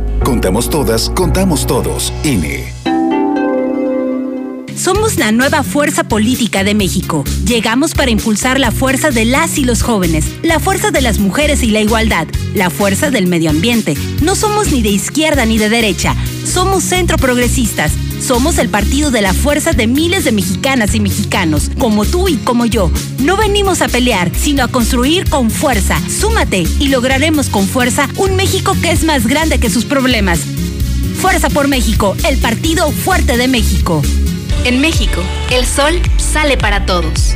Contamos todas, contamos todos. INE. Somos la nueva fuerza política de México. Llegamos para impulsar la fuerza de las y los jóvenes, la fuerza de las mujeres y la igualdad, la fuerza del medio ambiente. No somos ni de izquierda ni de derecha, somos centro progresistas. Somos el partido de la fuerza de miles de mexicanas y mexicanos, como tú y como yo. No venimos a pelear, sino a construir con fuerza. Súmate y lograremos con fuerza un México que es más grande que sus problemas. Fuerza por México, el partido fuerte de México. En México, el sol sale para todos.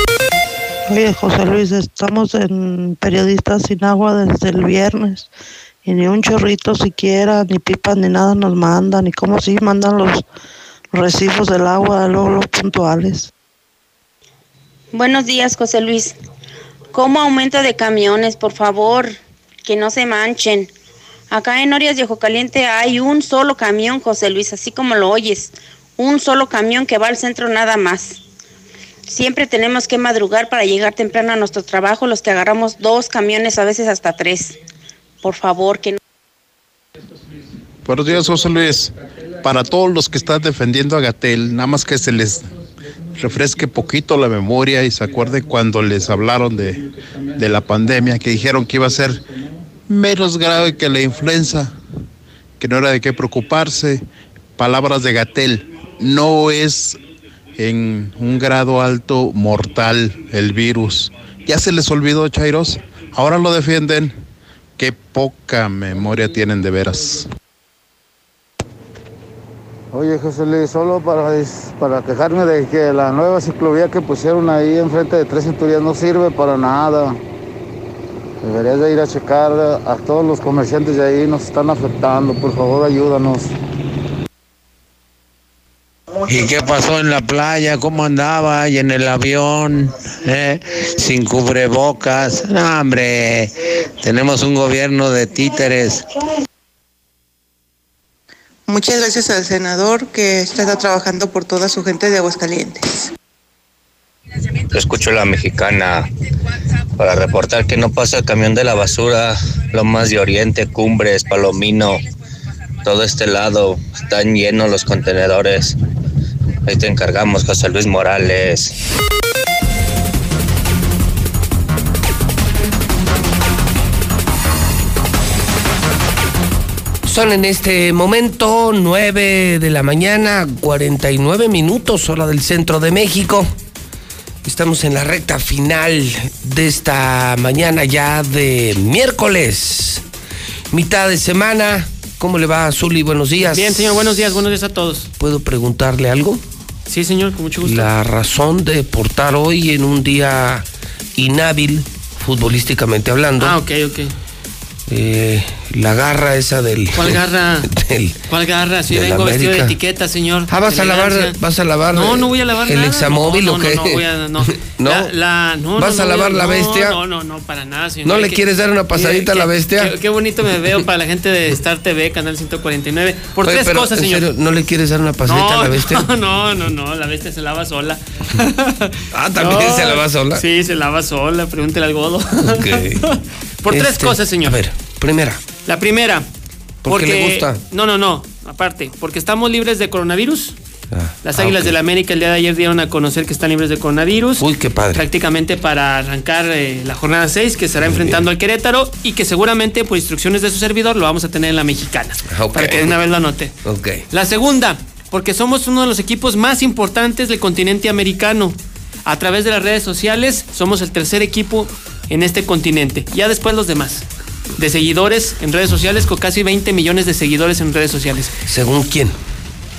Oye, José Luis, estamos en Periodistas sin Agua desde el viernes y ni un chorrito siquiera, ni pipas, ni nada nos mandan, ni cómo si mandan los recibos del agua, luego los puntuales. Buenos días, José Luis. ¿Cómo aumento de camiones, por favor? Que no se manchen. Acá en Orias de Ojo Caliente hay un solo camión, José Luis, así como lo oyes un solo camión que va al centro nada más. Siempre tenemos que madrugar para llegar temprano a nuestro trabajo, los que agarramos dos camiones, a veces hasta tres. Por favor, que no. Buenos días, José Luis. Para todos los que están defendiendo a Gatel, nada más que se les refresque poquito la memoria y se acuerde cuando les hablaron de, de la pandemia, que dijeron que iba a ser menos grave que la influenza, que no era de qué preocuparse. Palabras de Gatel no es en un grado alto mortal el virus. Ya se les olvidó, Chairos. Ahora lo defienden. Qué poca memoria tienen de veras. Oye, José Luis, solo para, para quejarme de que la nueva ciclovía que pusieron ahí enfrente de Tres Centurias no sirve para nada. Deberías de ir a checar a todos los comerciantes de ahí, nos están afectando. Por favor, ayúdanos. ¿Y qué pasó en la playa? ¿Cómo andaba? Y en el avión, ¿Eh? sin cubrebocas. No, hombre, tenemos un gobierno de títeres. Muchas gracias al senador que está trabajando por toda su gente de Aguascalientes. Escucho la mexicana para reportar que no pasa el camión de la basura, lo más de Oriente, Cumbres, Palomino, todo este lado, están llenos los contenedores. Ahí te encargamos, José Luis Morales. Son en este momento 9 de la mañana, 49 minutos, hora del centro de México. Estamos en la recta final de esta mañana ya de miércoles, mitad de semana. ¿Cómo le va, Zuli? Buenos días. Bien, señor, buenos días, buenos días a todos. ¿Puedo preguntarle algo? Sí, señor, con mucho gusto. La razón de portar hoy en un día inhábil, futbolísticamente hablando. Ah, ok, ok. Eh, la garra esa del. ¿Cuál garra? Del, ¿Cuál garra? Si vengo vestido de etiqueta, señor. Ah, vas a lavar, vas a lavar. No, no voy a lavar el nada. examóvil no, o qué? No, no, voy a, no. ¿No? La, la, no ¿Vas no, a no lavar a, la bestia? No, no, no, para nada, señor. ¿No le ¿Qué, quieres dar una pasadita a la bestia? Qué, bonito me veo para la gente de Star TV, Canal 149. Por Oye, tres pero, cosas, ¿en señor. Serio, ¿No le quieres dar una pasadita a la bestia? No, no, no, no, la bestia se lava sola. ah, ¿también se lava sola? Sí, se lava sola, pregúntele al godo. Ok. Por tres Este, cosas, señor. A ver, primera. La primera. ¿Por qué porque, le gusta? No, no, no. Aparte, porque estamos libres de coronavirus. Ah, Las ah, Águilas ok. de la América el día de ayer dieron a conocer que están libres de coronavirus. Uy, qué padre. Prácticamente para arrancar eh, la jornada 6 que estará enfrentando al Querétaro y que seguramente por instrucciones de su servidor lo vamos a tener en la mexicana. Ah, ok. Para que de una vez lo anote. Ok. La segunda, porque somos uno de los equipos más importantes del continente americano. A través de las redes sociales somos el tercer equipo en este continente. Ya después los demás. De seguidores en redes sociales, con casi 20 millones de seguidores en redes sociales. ¿Según quién?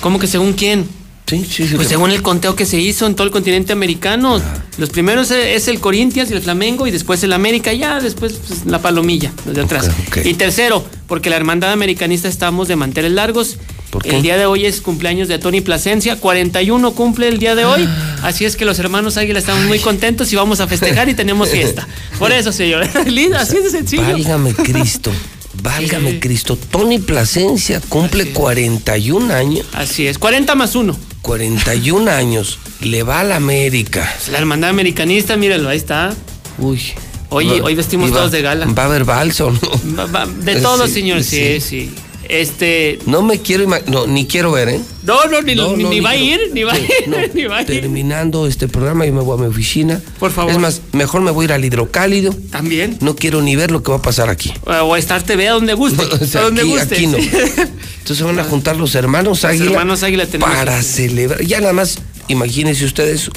¿Cómo que según quién? Sí, sí, sí. Pues según el conteo que se hizo en todo el continente americano. Los primeros es el Corinthians y el Flamengo y después el América, ya después pues, la palomilla, los de atrás. Y tercero, porque la hermandad americanista estamos de manteles largos. ¿Por qué? El día de hoy es cumpleaños de Tony Plasencia, 41 cumple el día de hoy, así es que los hermanos Águila estamos muy contentos y vamos a festejar y tenemos fiesta. Por eso, señor, Lindo, así de sencillo. Válgame Cristo. Válgame Cristo. Tony Plasencia cumple 41 años. Así es, 40 más 1. 41 años. Le va a la América. La hermandad americanista, míralo, ahí está. Uy. Hoy, Va- hoy vestimos va- todos de gala. Va a haber balso, ¿no? Va- va- De todo, Sí, señor, sí, sí. sí. Este. No me quiero no, ni quiero ver, ¿eh? No, no, ni, No, ni- no, ni ni va a ir, ni va a ir, ni va a ir. Terminando este programa, yo me voy a mi oficina. Por favor. Es más, mejor me voy a ir al hidrocálido. También. No quiero ni ver lo que va a pasar aquí. O a Star TV, a donde guste. O sea, a donde aquí, guste. aquí no. Entonces van a juntar los hermanos Los Águila. hermanos Águila tenemos Para que- celebrar. Ya nada más, imagínense ustedes,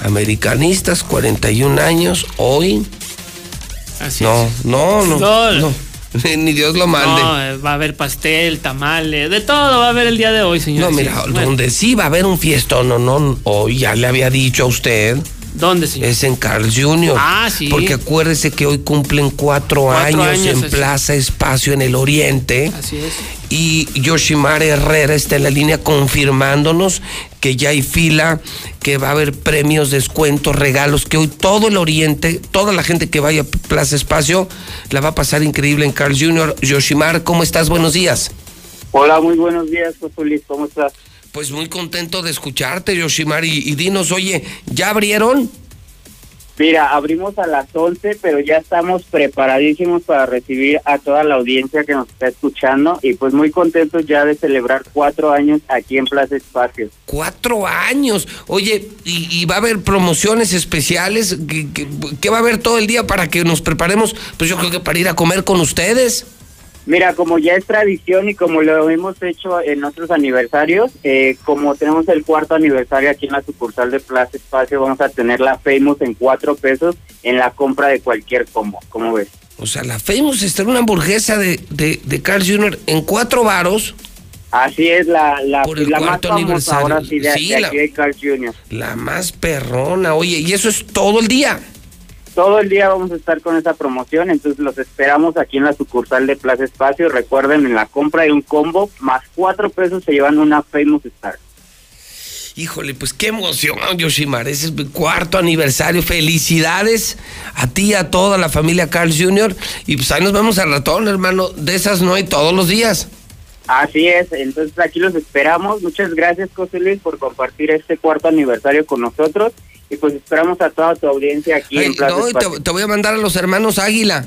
americanistas, 41 años, hoy. Así No, es. no, no, No. no. Ni Dios lo mande. No, eh, va a haber pastel, tamales, de todo va a haber el día de hoy, señor. No, Sí, mira, bueno. donde sí va a haber un fiestón, no, no, hoy ya le había dicho a usted, ¿Dónde, señor? es en Carl Jr. Ah, sí. Porque acuérdese que hoy cumplen cuatro, Cuatro años, años, en así. Plaza Espacio en el Oriente. Así es. Y Yoshimar Herrera está en la línea confirmándonos que ya hay fila, que va a haber premios, descuentos, regalos, que hoy todo el Oriente, toda la gente que vaya a Plaza Espacio, la va a pasar increíble en Carl Jr. Yoshimar, ¿cómo estás? Buenos días. Hola, muy buenos días, José Luis, ¿cómo estás? Pues muy contento de escucharte, Yoshimar, y, y dinos, oye, ¿ya abrieron? Mira, abrimos a las 11, pero ya estamos preparadísimos para recibir a toda la audiencia que nos está escuchando y pues muy contentos ya de celebrar cuatro años aquí en Plaza Espacio. Cuatro años. Oye, ¿y, y va a haber promociones especiales? ¿Qué, qué- qué va a haber todo el día para que nos preparemos? Pues yo creo que para ir a comer con ustedes. Mira, como ya es tradición y como lo hemos hecho en otros aniversarios, eh, como tenemos el cuarto aniversario aquí en la sucursal de Plaza Espacio, vamos a tener la Famous en cuatro pesos en la compra de cualquier combo. ¿Cómo ves? O sea, la Famous está en una hamburguesa de, de, de Carl Jr. en cuatro varos. Así es la, la, Por el la más cuarto famosa aniversario. ahora sí de, Sí, de la- aquí de Carl Jr. La más perrona. Oye, y eso es todo el día. Todo el día vamos a estar con esa promoción, entonces los esperamos aquí en la sucursal de Plaza Espacio. Recuerden, en la compra de un combo, más cuatro pesos se llevan una Famous Star. Híjole, pues qué emoción, Yoshimar. Ese es mi cuarto aniversario. Felicidades a ti y a toda la familia Carl Jr. Y pues ahí nos vemos al ratón, hermano. De esas no hay todos los días. Así es, entonces aquí los esperamos. Muchas gracias, José Luis, por compartir este cuarto aniversario con nosotros. Y pues esperamos a toda tu audiencia aquí Ay, en Plaza no, te, te voy a mandar a los hermanos Águila.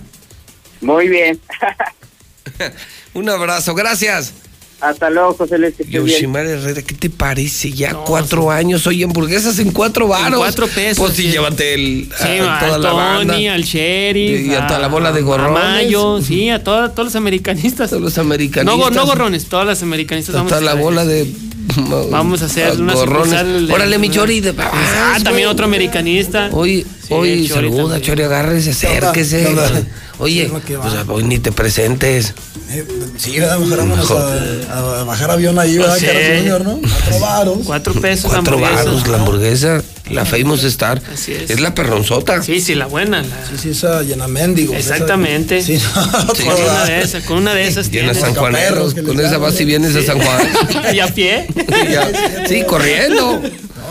Muy bien. Un abrazo, gracias. Hasta luego, José Luis. Yoshimar Herrera, ¿qué te parece? Ya cuatro años, oye, hamburguesas en cuatro varos. cuatro pesos, Pues sí, sí. llévate el, Sí, a, al toda la banda. Tony, al sheriff. Y a toda la bola de gorrones. A Mayo, sí, a toda- todos los americanistas. Todos los No, americanistas. go- no gorrones, todas las americanistas. A vamos toda a la bola de... Vamos a hacer una sucursal Órale, mi Chori. De, Ah, también otro americanista. Oye, Sí, oye, el Chori saluda, también. Chori, agárrese, acérquese. Oye, pues hoy ni te presentes. Eh, sí, ¿verdad? mejor vámonos a, a bajar avión ahí, ¿verdad? Sí. Carlos Junior, ¿no? Cuatro varos. Cuatro pesos Cuatro hamburguesa. varos la hamburguesa, la Famous Star. Así es. Es la perronzota. Sí, sí, la buena. la- Sí, sí, esa llena mendigo. Exactamente. Sí, no, Sí, con una de esas, con una de esas Llena. San les con esa vas y vienes a San Juan. y a pie. Ya. Sí, corriendo.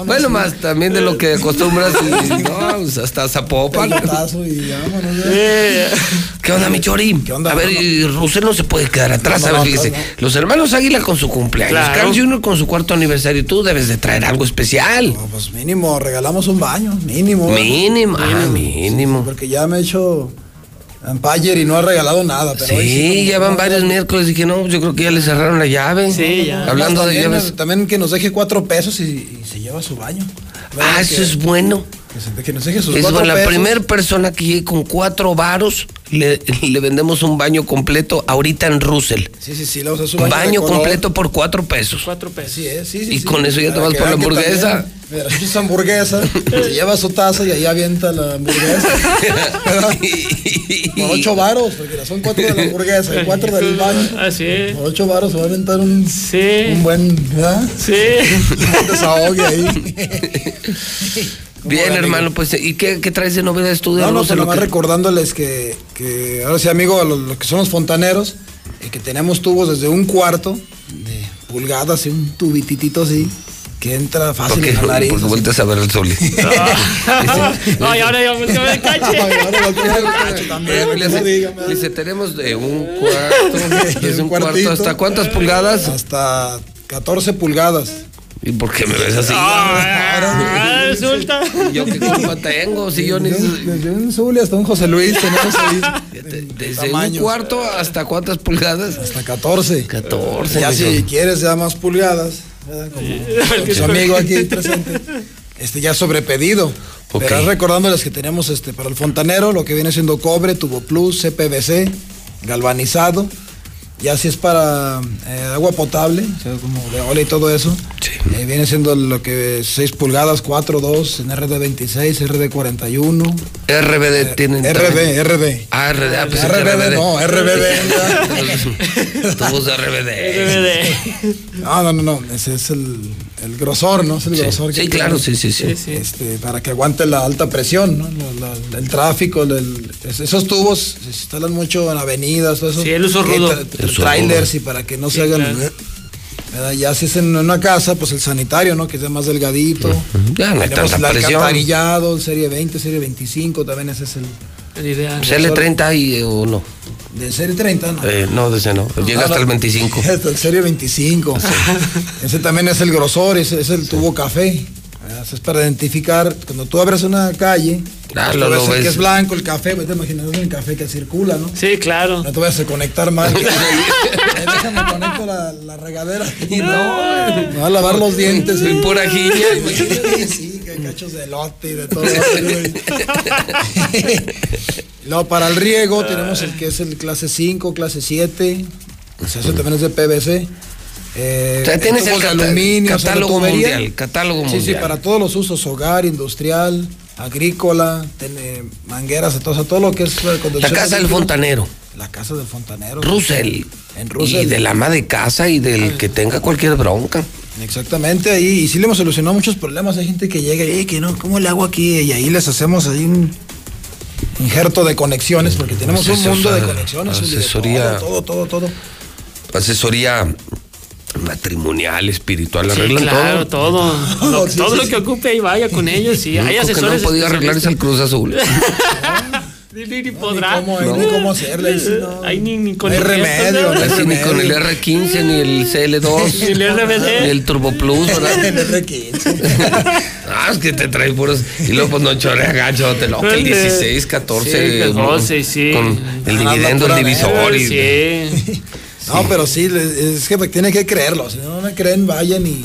Bueno, más también de lo que acostumbras y no, pues hasta Zapopan. Y vámonos. Eh, ¿Qué onda, mi Chori? ¿Qué onda? A ver, no. y Russell no se puede quedar atrás. No, a ver, no, fíjese. no. Los hermanos Águila con su cumpleaños. Claro. Carl Jr. con su cuarto aniversario. Tú debes de traer algo especial. No, pues mínimo, regalamos un baño, mínimo. Mínimo. Ah, mínimo. Porque ya me he hecho Empire y no ha regalado nada. Pero Sí, ya van varios miércoles. Dije, no, yo creo que ya le cerraron la llave. Sí, ya. Hablando de llaves. También que nos deje cuatro pesos y, y se lleva su baño. Ah, ¿Verdad? eso Que- es bueno. Que, que nos deje sus Es cuatro bueno, la pesos. primera persona que llegue con cuatro varos, le, le vendemos un baño completo ahorita en Russell. Sí, sí, sí, le vamos a su Un baño. baño completo por cuatro pesos. Cuatro pesos. Es, sí, sí. Y sí. con eso ya te Para vas que por la que hamburguesa. también, Mira, esa hamburguesa, se lleva su taza y ahí avienta la hamburguesa. ¿verdad? Por ocho varos, porque son cuatro de la hamburguesa y cuatro del baño. Así es. Por ocho varos se va a aventar un, Sí. un buen, ¿verdad? Sí. Un buen desahogue ahí. ¿Cómo Bien, hermano, pues, ¿y qué, qué traes de novedades tú de No, no, Russell, pues o nomás qué? recordándoles que, que ahora sí, amigo, a los, los que son los fontaneros, eh, que tenemos tubos desde un cuarto de pulgadas y un tubititito así, que entra fácil Porque, en la nariz. porque vueltas a ver el sol. No, y ahora ya volteó a ver el cache. Ahora volteo a ver el cacho también, Le dice, dígame. le dice, tenemos de un cuarto, desde un cuarto hasta cuántas pulgadas. Hasta 14 pulgadas. ¿Y por qué me ves así? Ah, resulta. ¿Yo qué culpa tengo? Si yo ni... Desde, desde un Zuli hasta un José Luis tenemos ahí. Desde un cuarto hasta cuántas pulgadas? Hasta 14. 14. Ya si quieres ya más pulgadas, ¿verdad? como su amigo aquí presente, este ya sobrepedido. Ok. Pero recordándoles que tenemos este para el fontanero lo que viene siendo cobre, tubo plus, CPVC, galvanizado. Ya si es para eh, agua potable, o sea, como de ola y todo eso, eh, viene siendo lo que es 6 pulgadas, 4, 2, en RD26, RD41. RBD tienen. RB. RB. Ah, RD. Ah, pensé que RBD, no, RBD. Tubos de RBD. RBD. No, no, no, no, ese es el, el grosor, ¿no? Es el Sí, grosor que sí, claro, tiene, sí, sí, sí. sí. Este, para que aguante la alta presión, ¿no? La- la- el tráfico, el- es- esos tubos se instalan mucho en avenidas, todo eso. Sí, el uso Que rudo. tra- trailers rudo. y para que no Sí, se hagan. claro. ¿verdad? Ya si es en una casa, pues el sanitario, ¿no? Que sea más delgadito. Ya no hay Tenemos tanta el presión. alcantarillado, el serie 20, serie 25, también ese es el. El ideal. CL30 y o no. De serie 30, ¿no? Eh, no, de ese no. Llega No, hasta el 25. Hasta el serie 25. Ese también es el grosor, ese es el tubo café. Es para identificar, cuando tú abres una calle, Ah, pues, lo- tú ves lo el ves. que es blanco, el café, pues te imaginas el café que circula, ¿no? Sí, claro. No te vayas a conectar mal. Eh, Déjame conecto la, la regadera. no, me va a lavar los dientes. Soy y- pura jiña, Sí, sí, que cachos de elote y de todo. Luego para el riego tenemos el que es el clase 5, clase 7. O sea, eso también es de PVC. Eh, sea, tienes el de aluminio, catálogo la mundial, catálogo Sí, sí, mundial. para todos los usos, hogar, industrial, agrícola, tiene mangueras, de todo, lo que es eh, La casa del fontanero. La casa del fontanero. Russell. En Russell. Y del ama de casa y del que tenga cualquier bronca. Exactamente, ahí, y sí le hemos solucionado muchos problemas. Hay gente que llega y "Eh, que no, ¿cómo le hago aquí? Y ahí les hacemos ahí un injerto de conexiones, porque tenemos un Asesoría- mundo de conexiones. Asesoría. Todo, todo, todo, todo. Asesoría Matrimonial, espiritual, Sí, arreglan claro, todo. todo. Lo- todo lo que ocupe ahí vaya con ellos. Sí, Lo hay único que asesores. no podía arreglar es el Cruz Azul. Ni, ni- ni podrá. cómo, ni cómo hacerle, sí no. Ahí ni, ni con No hay el remedio, no Así ni con el R15, ni el CL2, Ni el RBD. ni el Turbo Plus, ¿verdad? El R15. Ah, es que te trae puros. Y luego, pues no chorea gacho, te lo que el 16, 14. Sí, 14, sí. Con el dividendo, el divisor. y- Sí. No, pero sí, es que tiene que creerlo. Si no me creen, vayan y,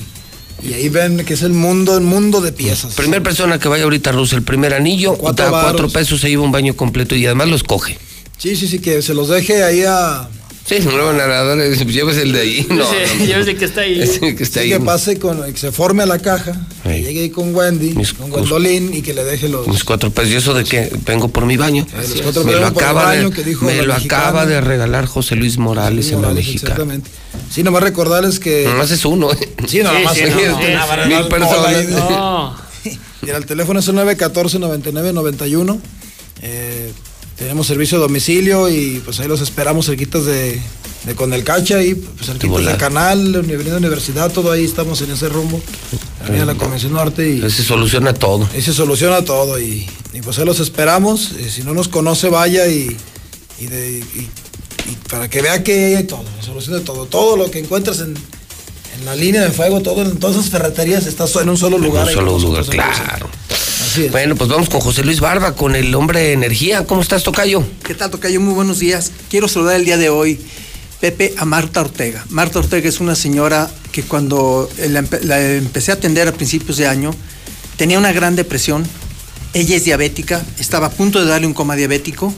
y ahí ven que es el mundo, el mundo de piezas. Primer persona que vaya ahorita a Rusia, el primer anillo, Cuatro da cuatro pesos, se lleva un baño completo y además los coge. Sí, sí, sí, que se los deje ahí a. Sí, no le van a dar, lleves el de ahí. No, Sí, no, de que está ahí. Ese que está sí, ahí. que pase con, que se forme a la caja, que Ahí. llegue ahí con Wendy, Mis- con Gwendolyn y que le deje los. Mis cuatro pesos. ¿Y eso de que vengo por mi baño? los cuatro me pesos lo el acaba, baño de, que dijo me lo mexicana. acaba de regalar José Luis Morales en la mexicana. Exactamente. Sí, nomás recordarles que. Nomás es uno. ¿eh? Sí, nada Sí, más. sí, sí, sí, sí, sí, sí. dar Mil personas. Mira, el teléfono es el 914-9991. Eh, tenemos servicio a domicilio y pues ahí los esperamos cerquitas de, de con el cacha y pues cerquitas del canal, Avenida Universidad, todo ahí estamos en ese rumbo. Avenida La Convención Norte y Se soluciona todo. ahí se soluciona todo y, y, pues ahí los esperamos. Eh, si no nos conoce, vaya y, y, de- y- y para que vea que hay todo, la solución de todo. Todo lo que encuentras en, en la línea de fuego, todo en todas esas ferreterías está en un solo En lugar. un ahí solo lugar, en claro. Centro. Así es. Bueno, pues vamos con José Luis Barba, con el hombre de energía. ¿Cómo estás, Tocayo? ¿Qué tal, Tocayo? Muy buenos días. Quiero saludar el día de hoy, Pepe, a Marta Ortega. Marta Ortega es una señora que cuando la, empe- la empecé a atender a principios de año, tenía una gran depresión. Ella es diabética, estaba a punto de darle un coma diabético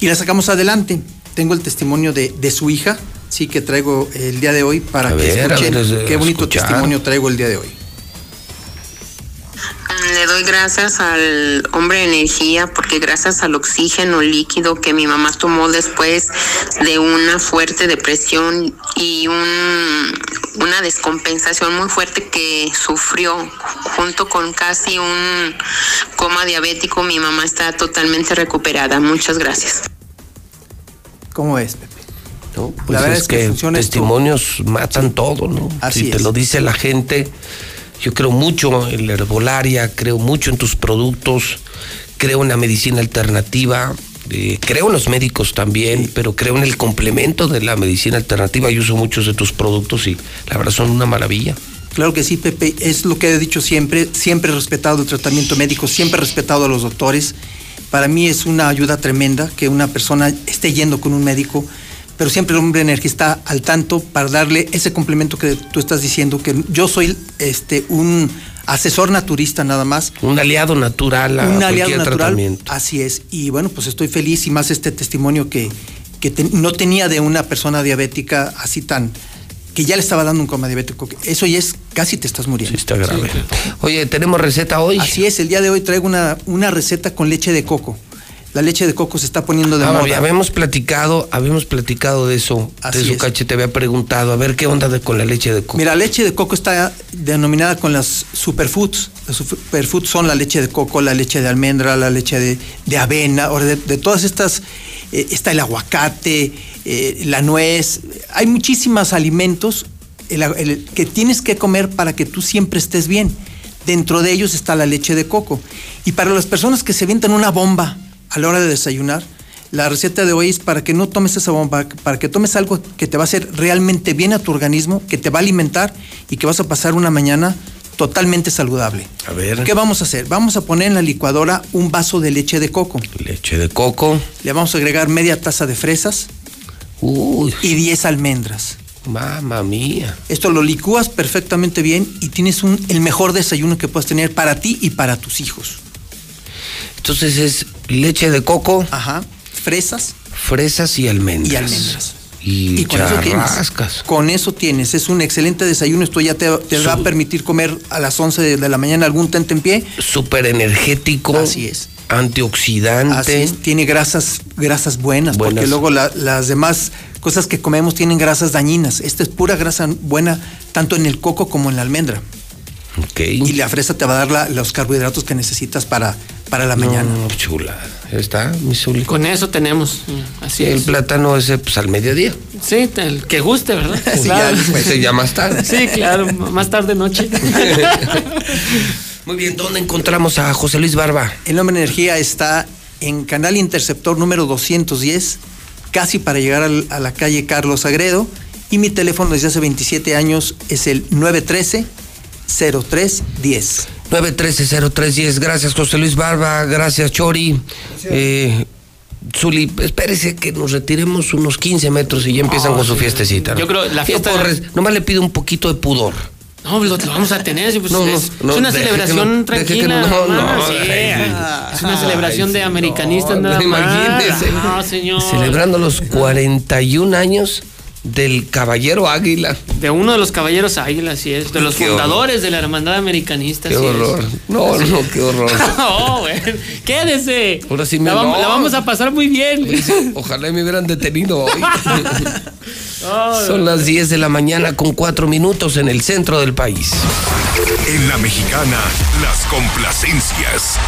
y la sacamos adelante. Tengo el testimonio de, de su hija, sí, que traigo el día de hoy para A que ver, escuchen ver, qué bonito escuchar. testimonio traigo el día de hoy. Le doy gracias al hombre de energía porque gracias al oxígeno líquido que mi mamá tomó después de una fuerte depresión y un- una descompensación muy fuerte que sufrió junto con casi un coma diabético, mi mamá está totalmente recuperada. Muchas gracias. ¿Cómo es, Pepe? No, pues La verdad es, es que testimonios matan todo, ¿no? Así si te es. lo dice la gente, yo creo mucho en la herbolaria, creo mucho en tus productos, creo en la medicina alternativa, eh, creo en los médicos también, pero creo en el complemento de la medicina alternativa. Yo uso muchos de tus productos y la verdad son una maravilla. Claro que sí, Pepe. Es lo que he dicho siempre. Siempre he respetado el tratamiento médico, siempre he respetado a los doctores. Para mí es una ayuda tremenda que una persona esté yendo con un médico, pero siempre el hombre energía está al tanto para darle ese complemento que tú estás diciendo, que yo soy este un asesor naturista nada más. Un aliado natural a un aliado natural. tratamiento. Así es. Y bueno, pues estoy feliz y más este testimonio que, que te- no tenía de una persona diabética así tan que ya le estaba dando un coma diabético. Eso ya es casi te estás muriendo. Sí, está grave. Oye, ¿tenemos receta hoy? Así es, el día de hoy traigo una, una receta con leche de coco. La leche de coco se está poniendo de Ah, moda. habíamos platicado, habíamos platicado de eso. Así de eso, es. Cache, te había preguntado, a ver qué onda de- con la leche de coco. Mira, la leche de coco está denominada con las superfoods. Las superfoods son la leche de coco, la leche de almendra, la leche de, de avena, o de, de todas estas, eh, está el aguacate, eh, la nuez. Hay muchísimos alimentos el- el- que tienes que comer para que tú siempre estés bien. Dentro de ellos está la leche de coco. Y para las personas que se avientan una bomba a la hora de desayunar, la receta de hoy es para que no tomes esa bomba, para que tomes algo que te va a hacer realmente bien a tu organismo, que te va a alimentar y que vas a pasar una mañana totalmente saludable. A ver. ¿Qué vamos a hacer? Vamos a poner en la licuadora un vaso de leche de coco. Leche de coco. Le vamos a agregar media taza de fresas y 10 almendras. Mamma mía. Esto lo licúas perfectamente bien y tienes un, el mejor desayuno que puedes tener para ti y para tus hijos. Entonces es leche de coco. Ajá. Fresas. Fresas y almendras. Y almendras. Y, Y con eso tienes. Con eso tienes. Es un excelente desayuno. Esto ya te, te va a permitir comer a las 11 de, de la mañana algún tente en pie. Súper energético. Así es. Antioxidante. Así es. Tiene grasas, grasas buenas, Buenas. porque luego la- las demás cosas que comemos tienen grasas dañinas. Esta es pura grasa buena, tanto en el coco como en la almendra. Ok. Y la fresa te va a dar la- los carbohidratos que necesitas para, para la mañana. No, chula. Está, mi Zuli. Con eso tenemos. Así el es. plátano ese, pues al mediodía. Sí, el que guste, ¿verdad? Sí, Claro. ya, pues, ya más tarde. Sí, claro, más tarde noche. Muy bien, ¿dónde encontramos a José Luis Barba? El nombre energía está en Canal Interceptor número 210, casi para llegar al- a la calle Carlos Agredo. Y mi teléfono desde hace 27 años es el 913-0310. 913-0310. Gracias, José Luis Barba. Gracias, Chori. Eh, Zuli, espérese que nos retiremos unos 15 metros y ya empiezan Oh, con su sí. fiestecita. ¿no? Yo creo la Yo fiesta- por res- nomás le pido un poquito de pudor. No, lo, lo vamos a tener. pues, No, no, es, no, es una celebración no- tranquila. no, no, sí. es una celebración ay, de americanistas no, nada más. imagínese. No, señor. Celebrando los 41 años del Caballero Águila. De uno de los caballeros águilas, así es. De los Qué fundadores de la hermandad americanista. Qué es. horror. No, no, qué horror. No, güey. Quédese. Ahora sí me la, vamos, no. la vamos a pasar muy bien. Ojalá me hubieran detenido hoy. Son las 10 de la mañana con 4 minutos en el centro del país. En la mexicana, las complacencias.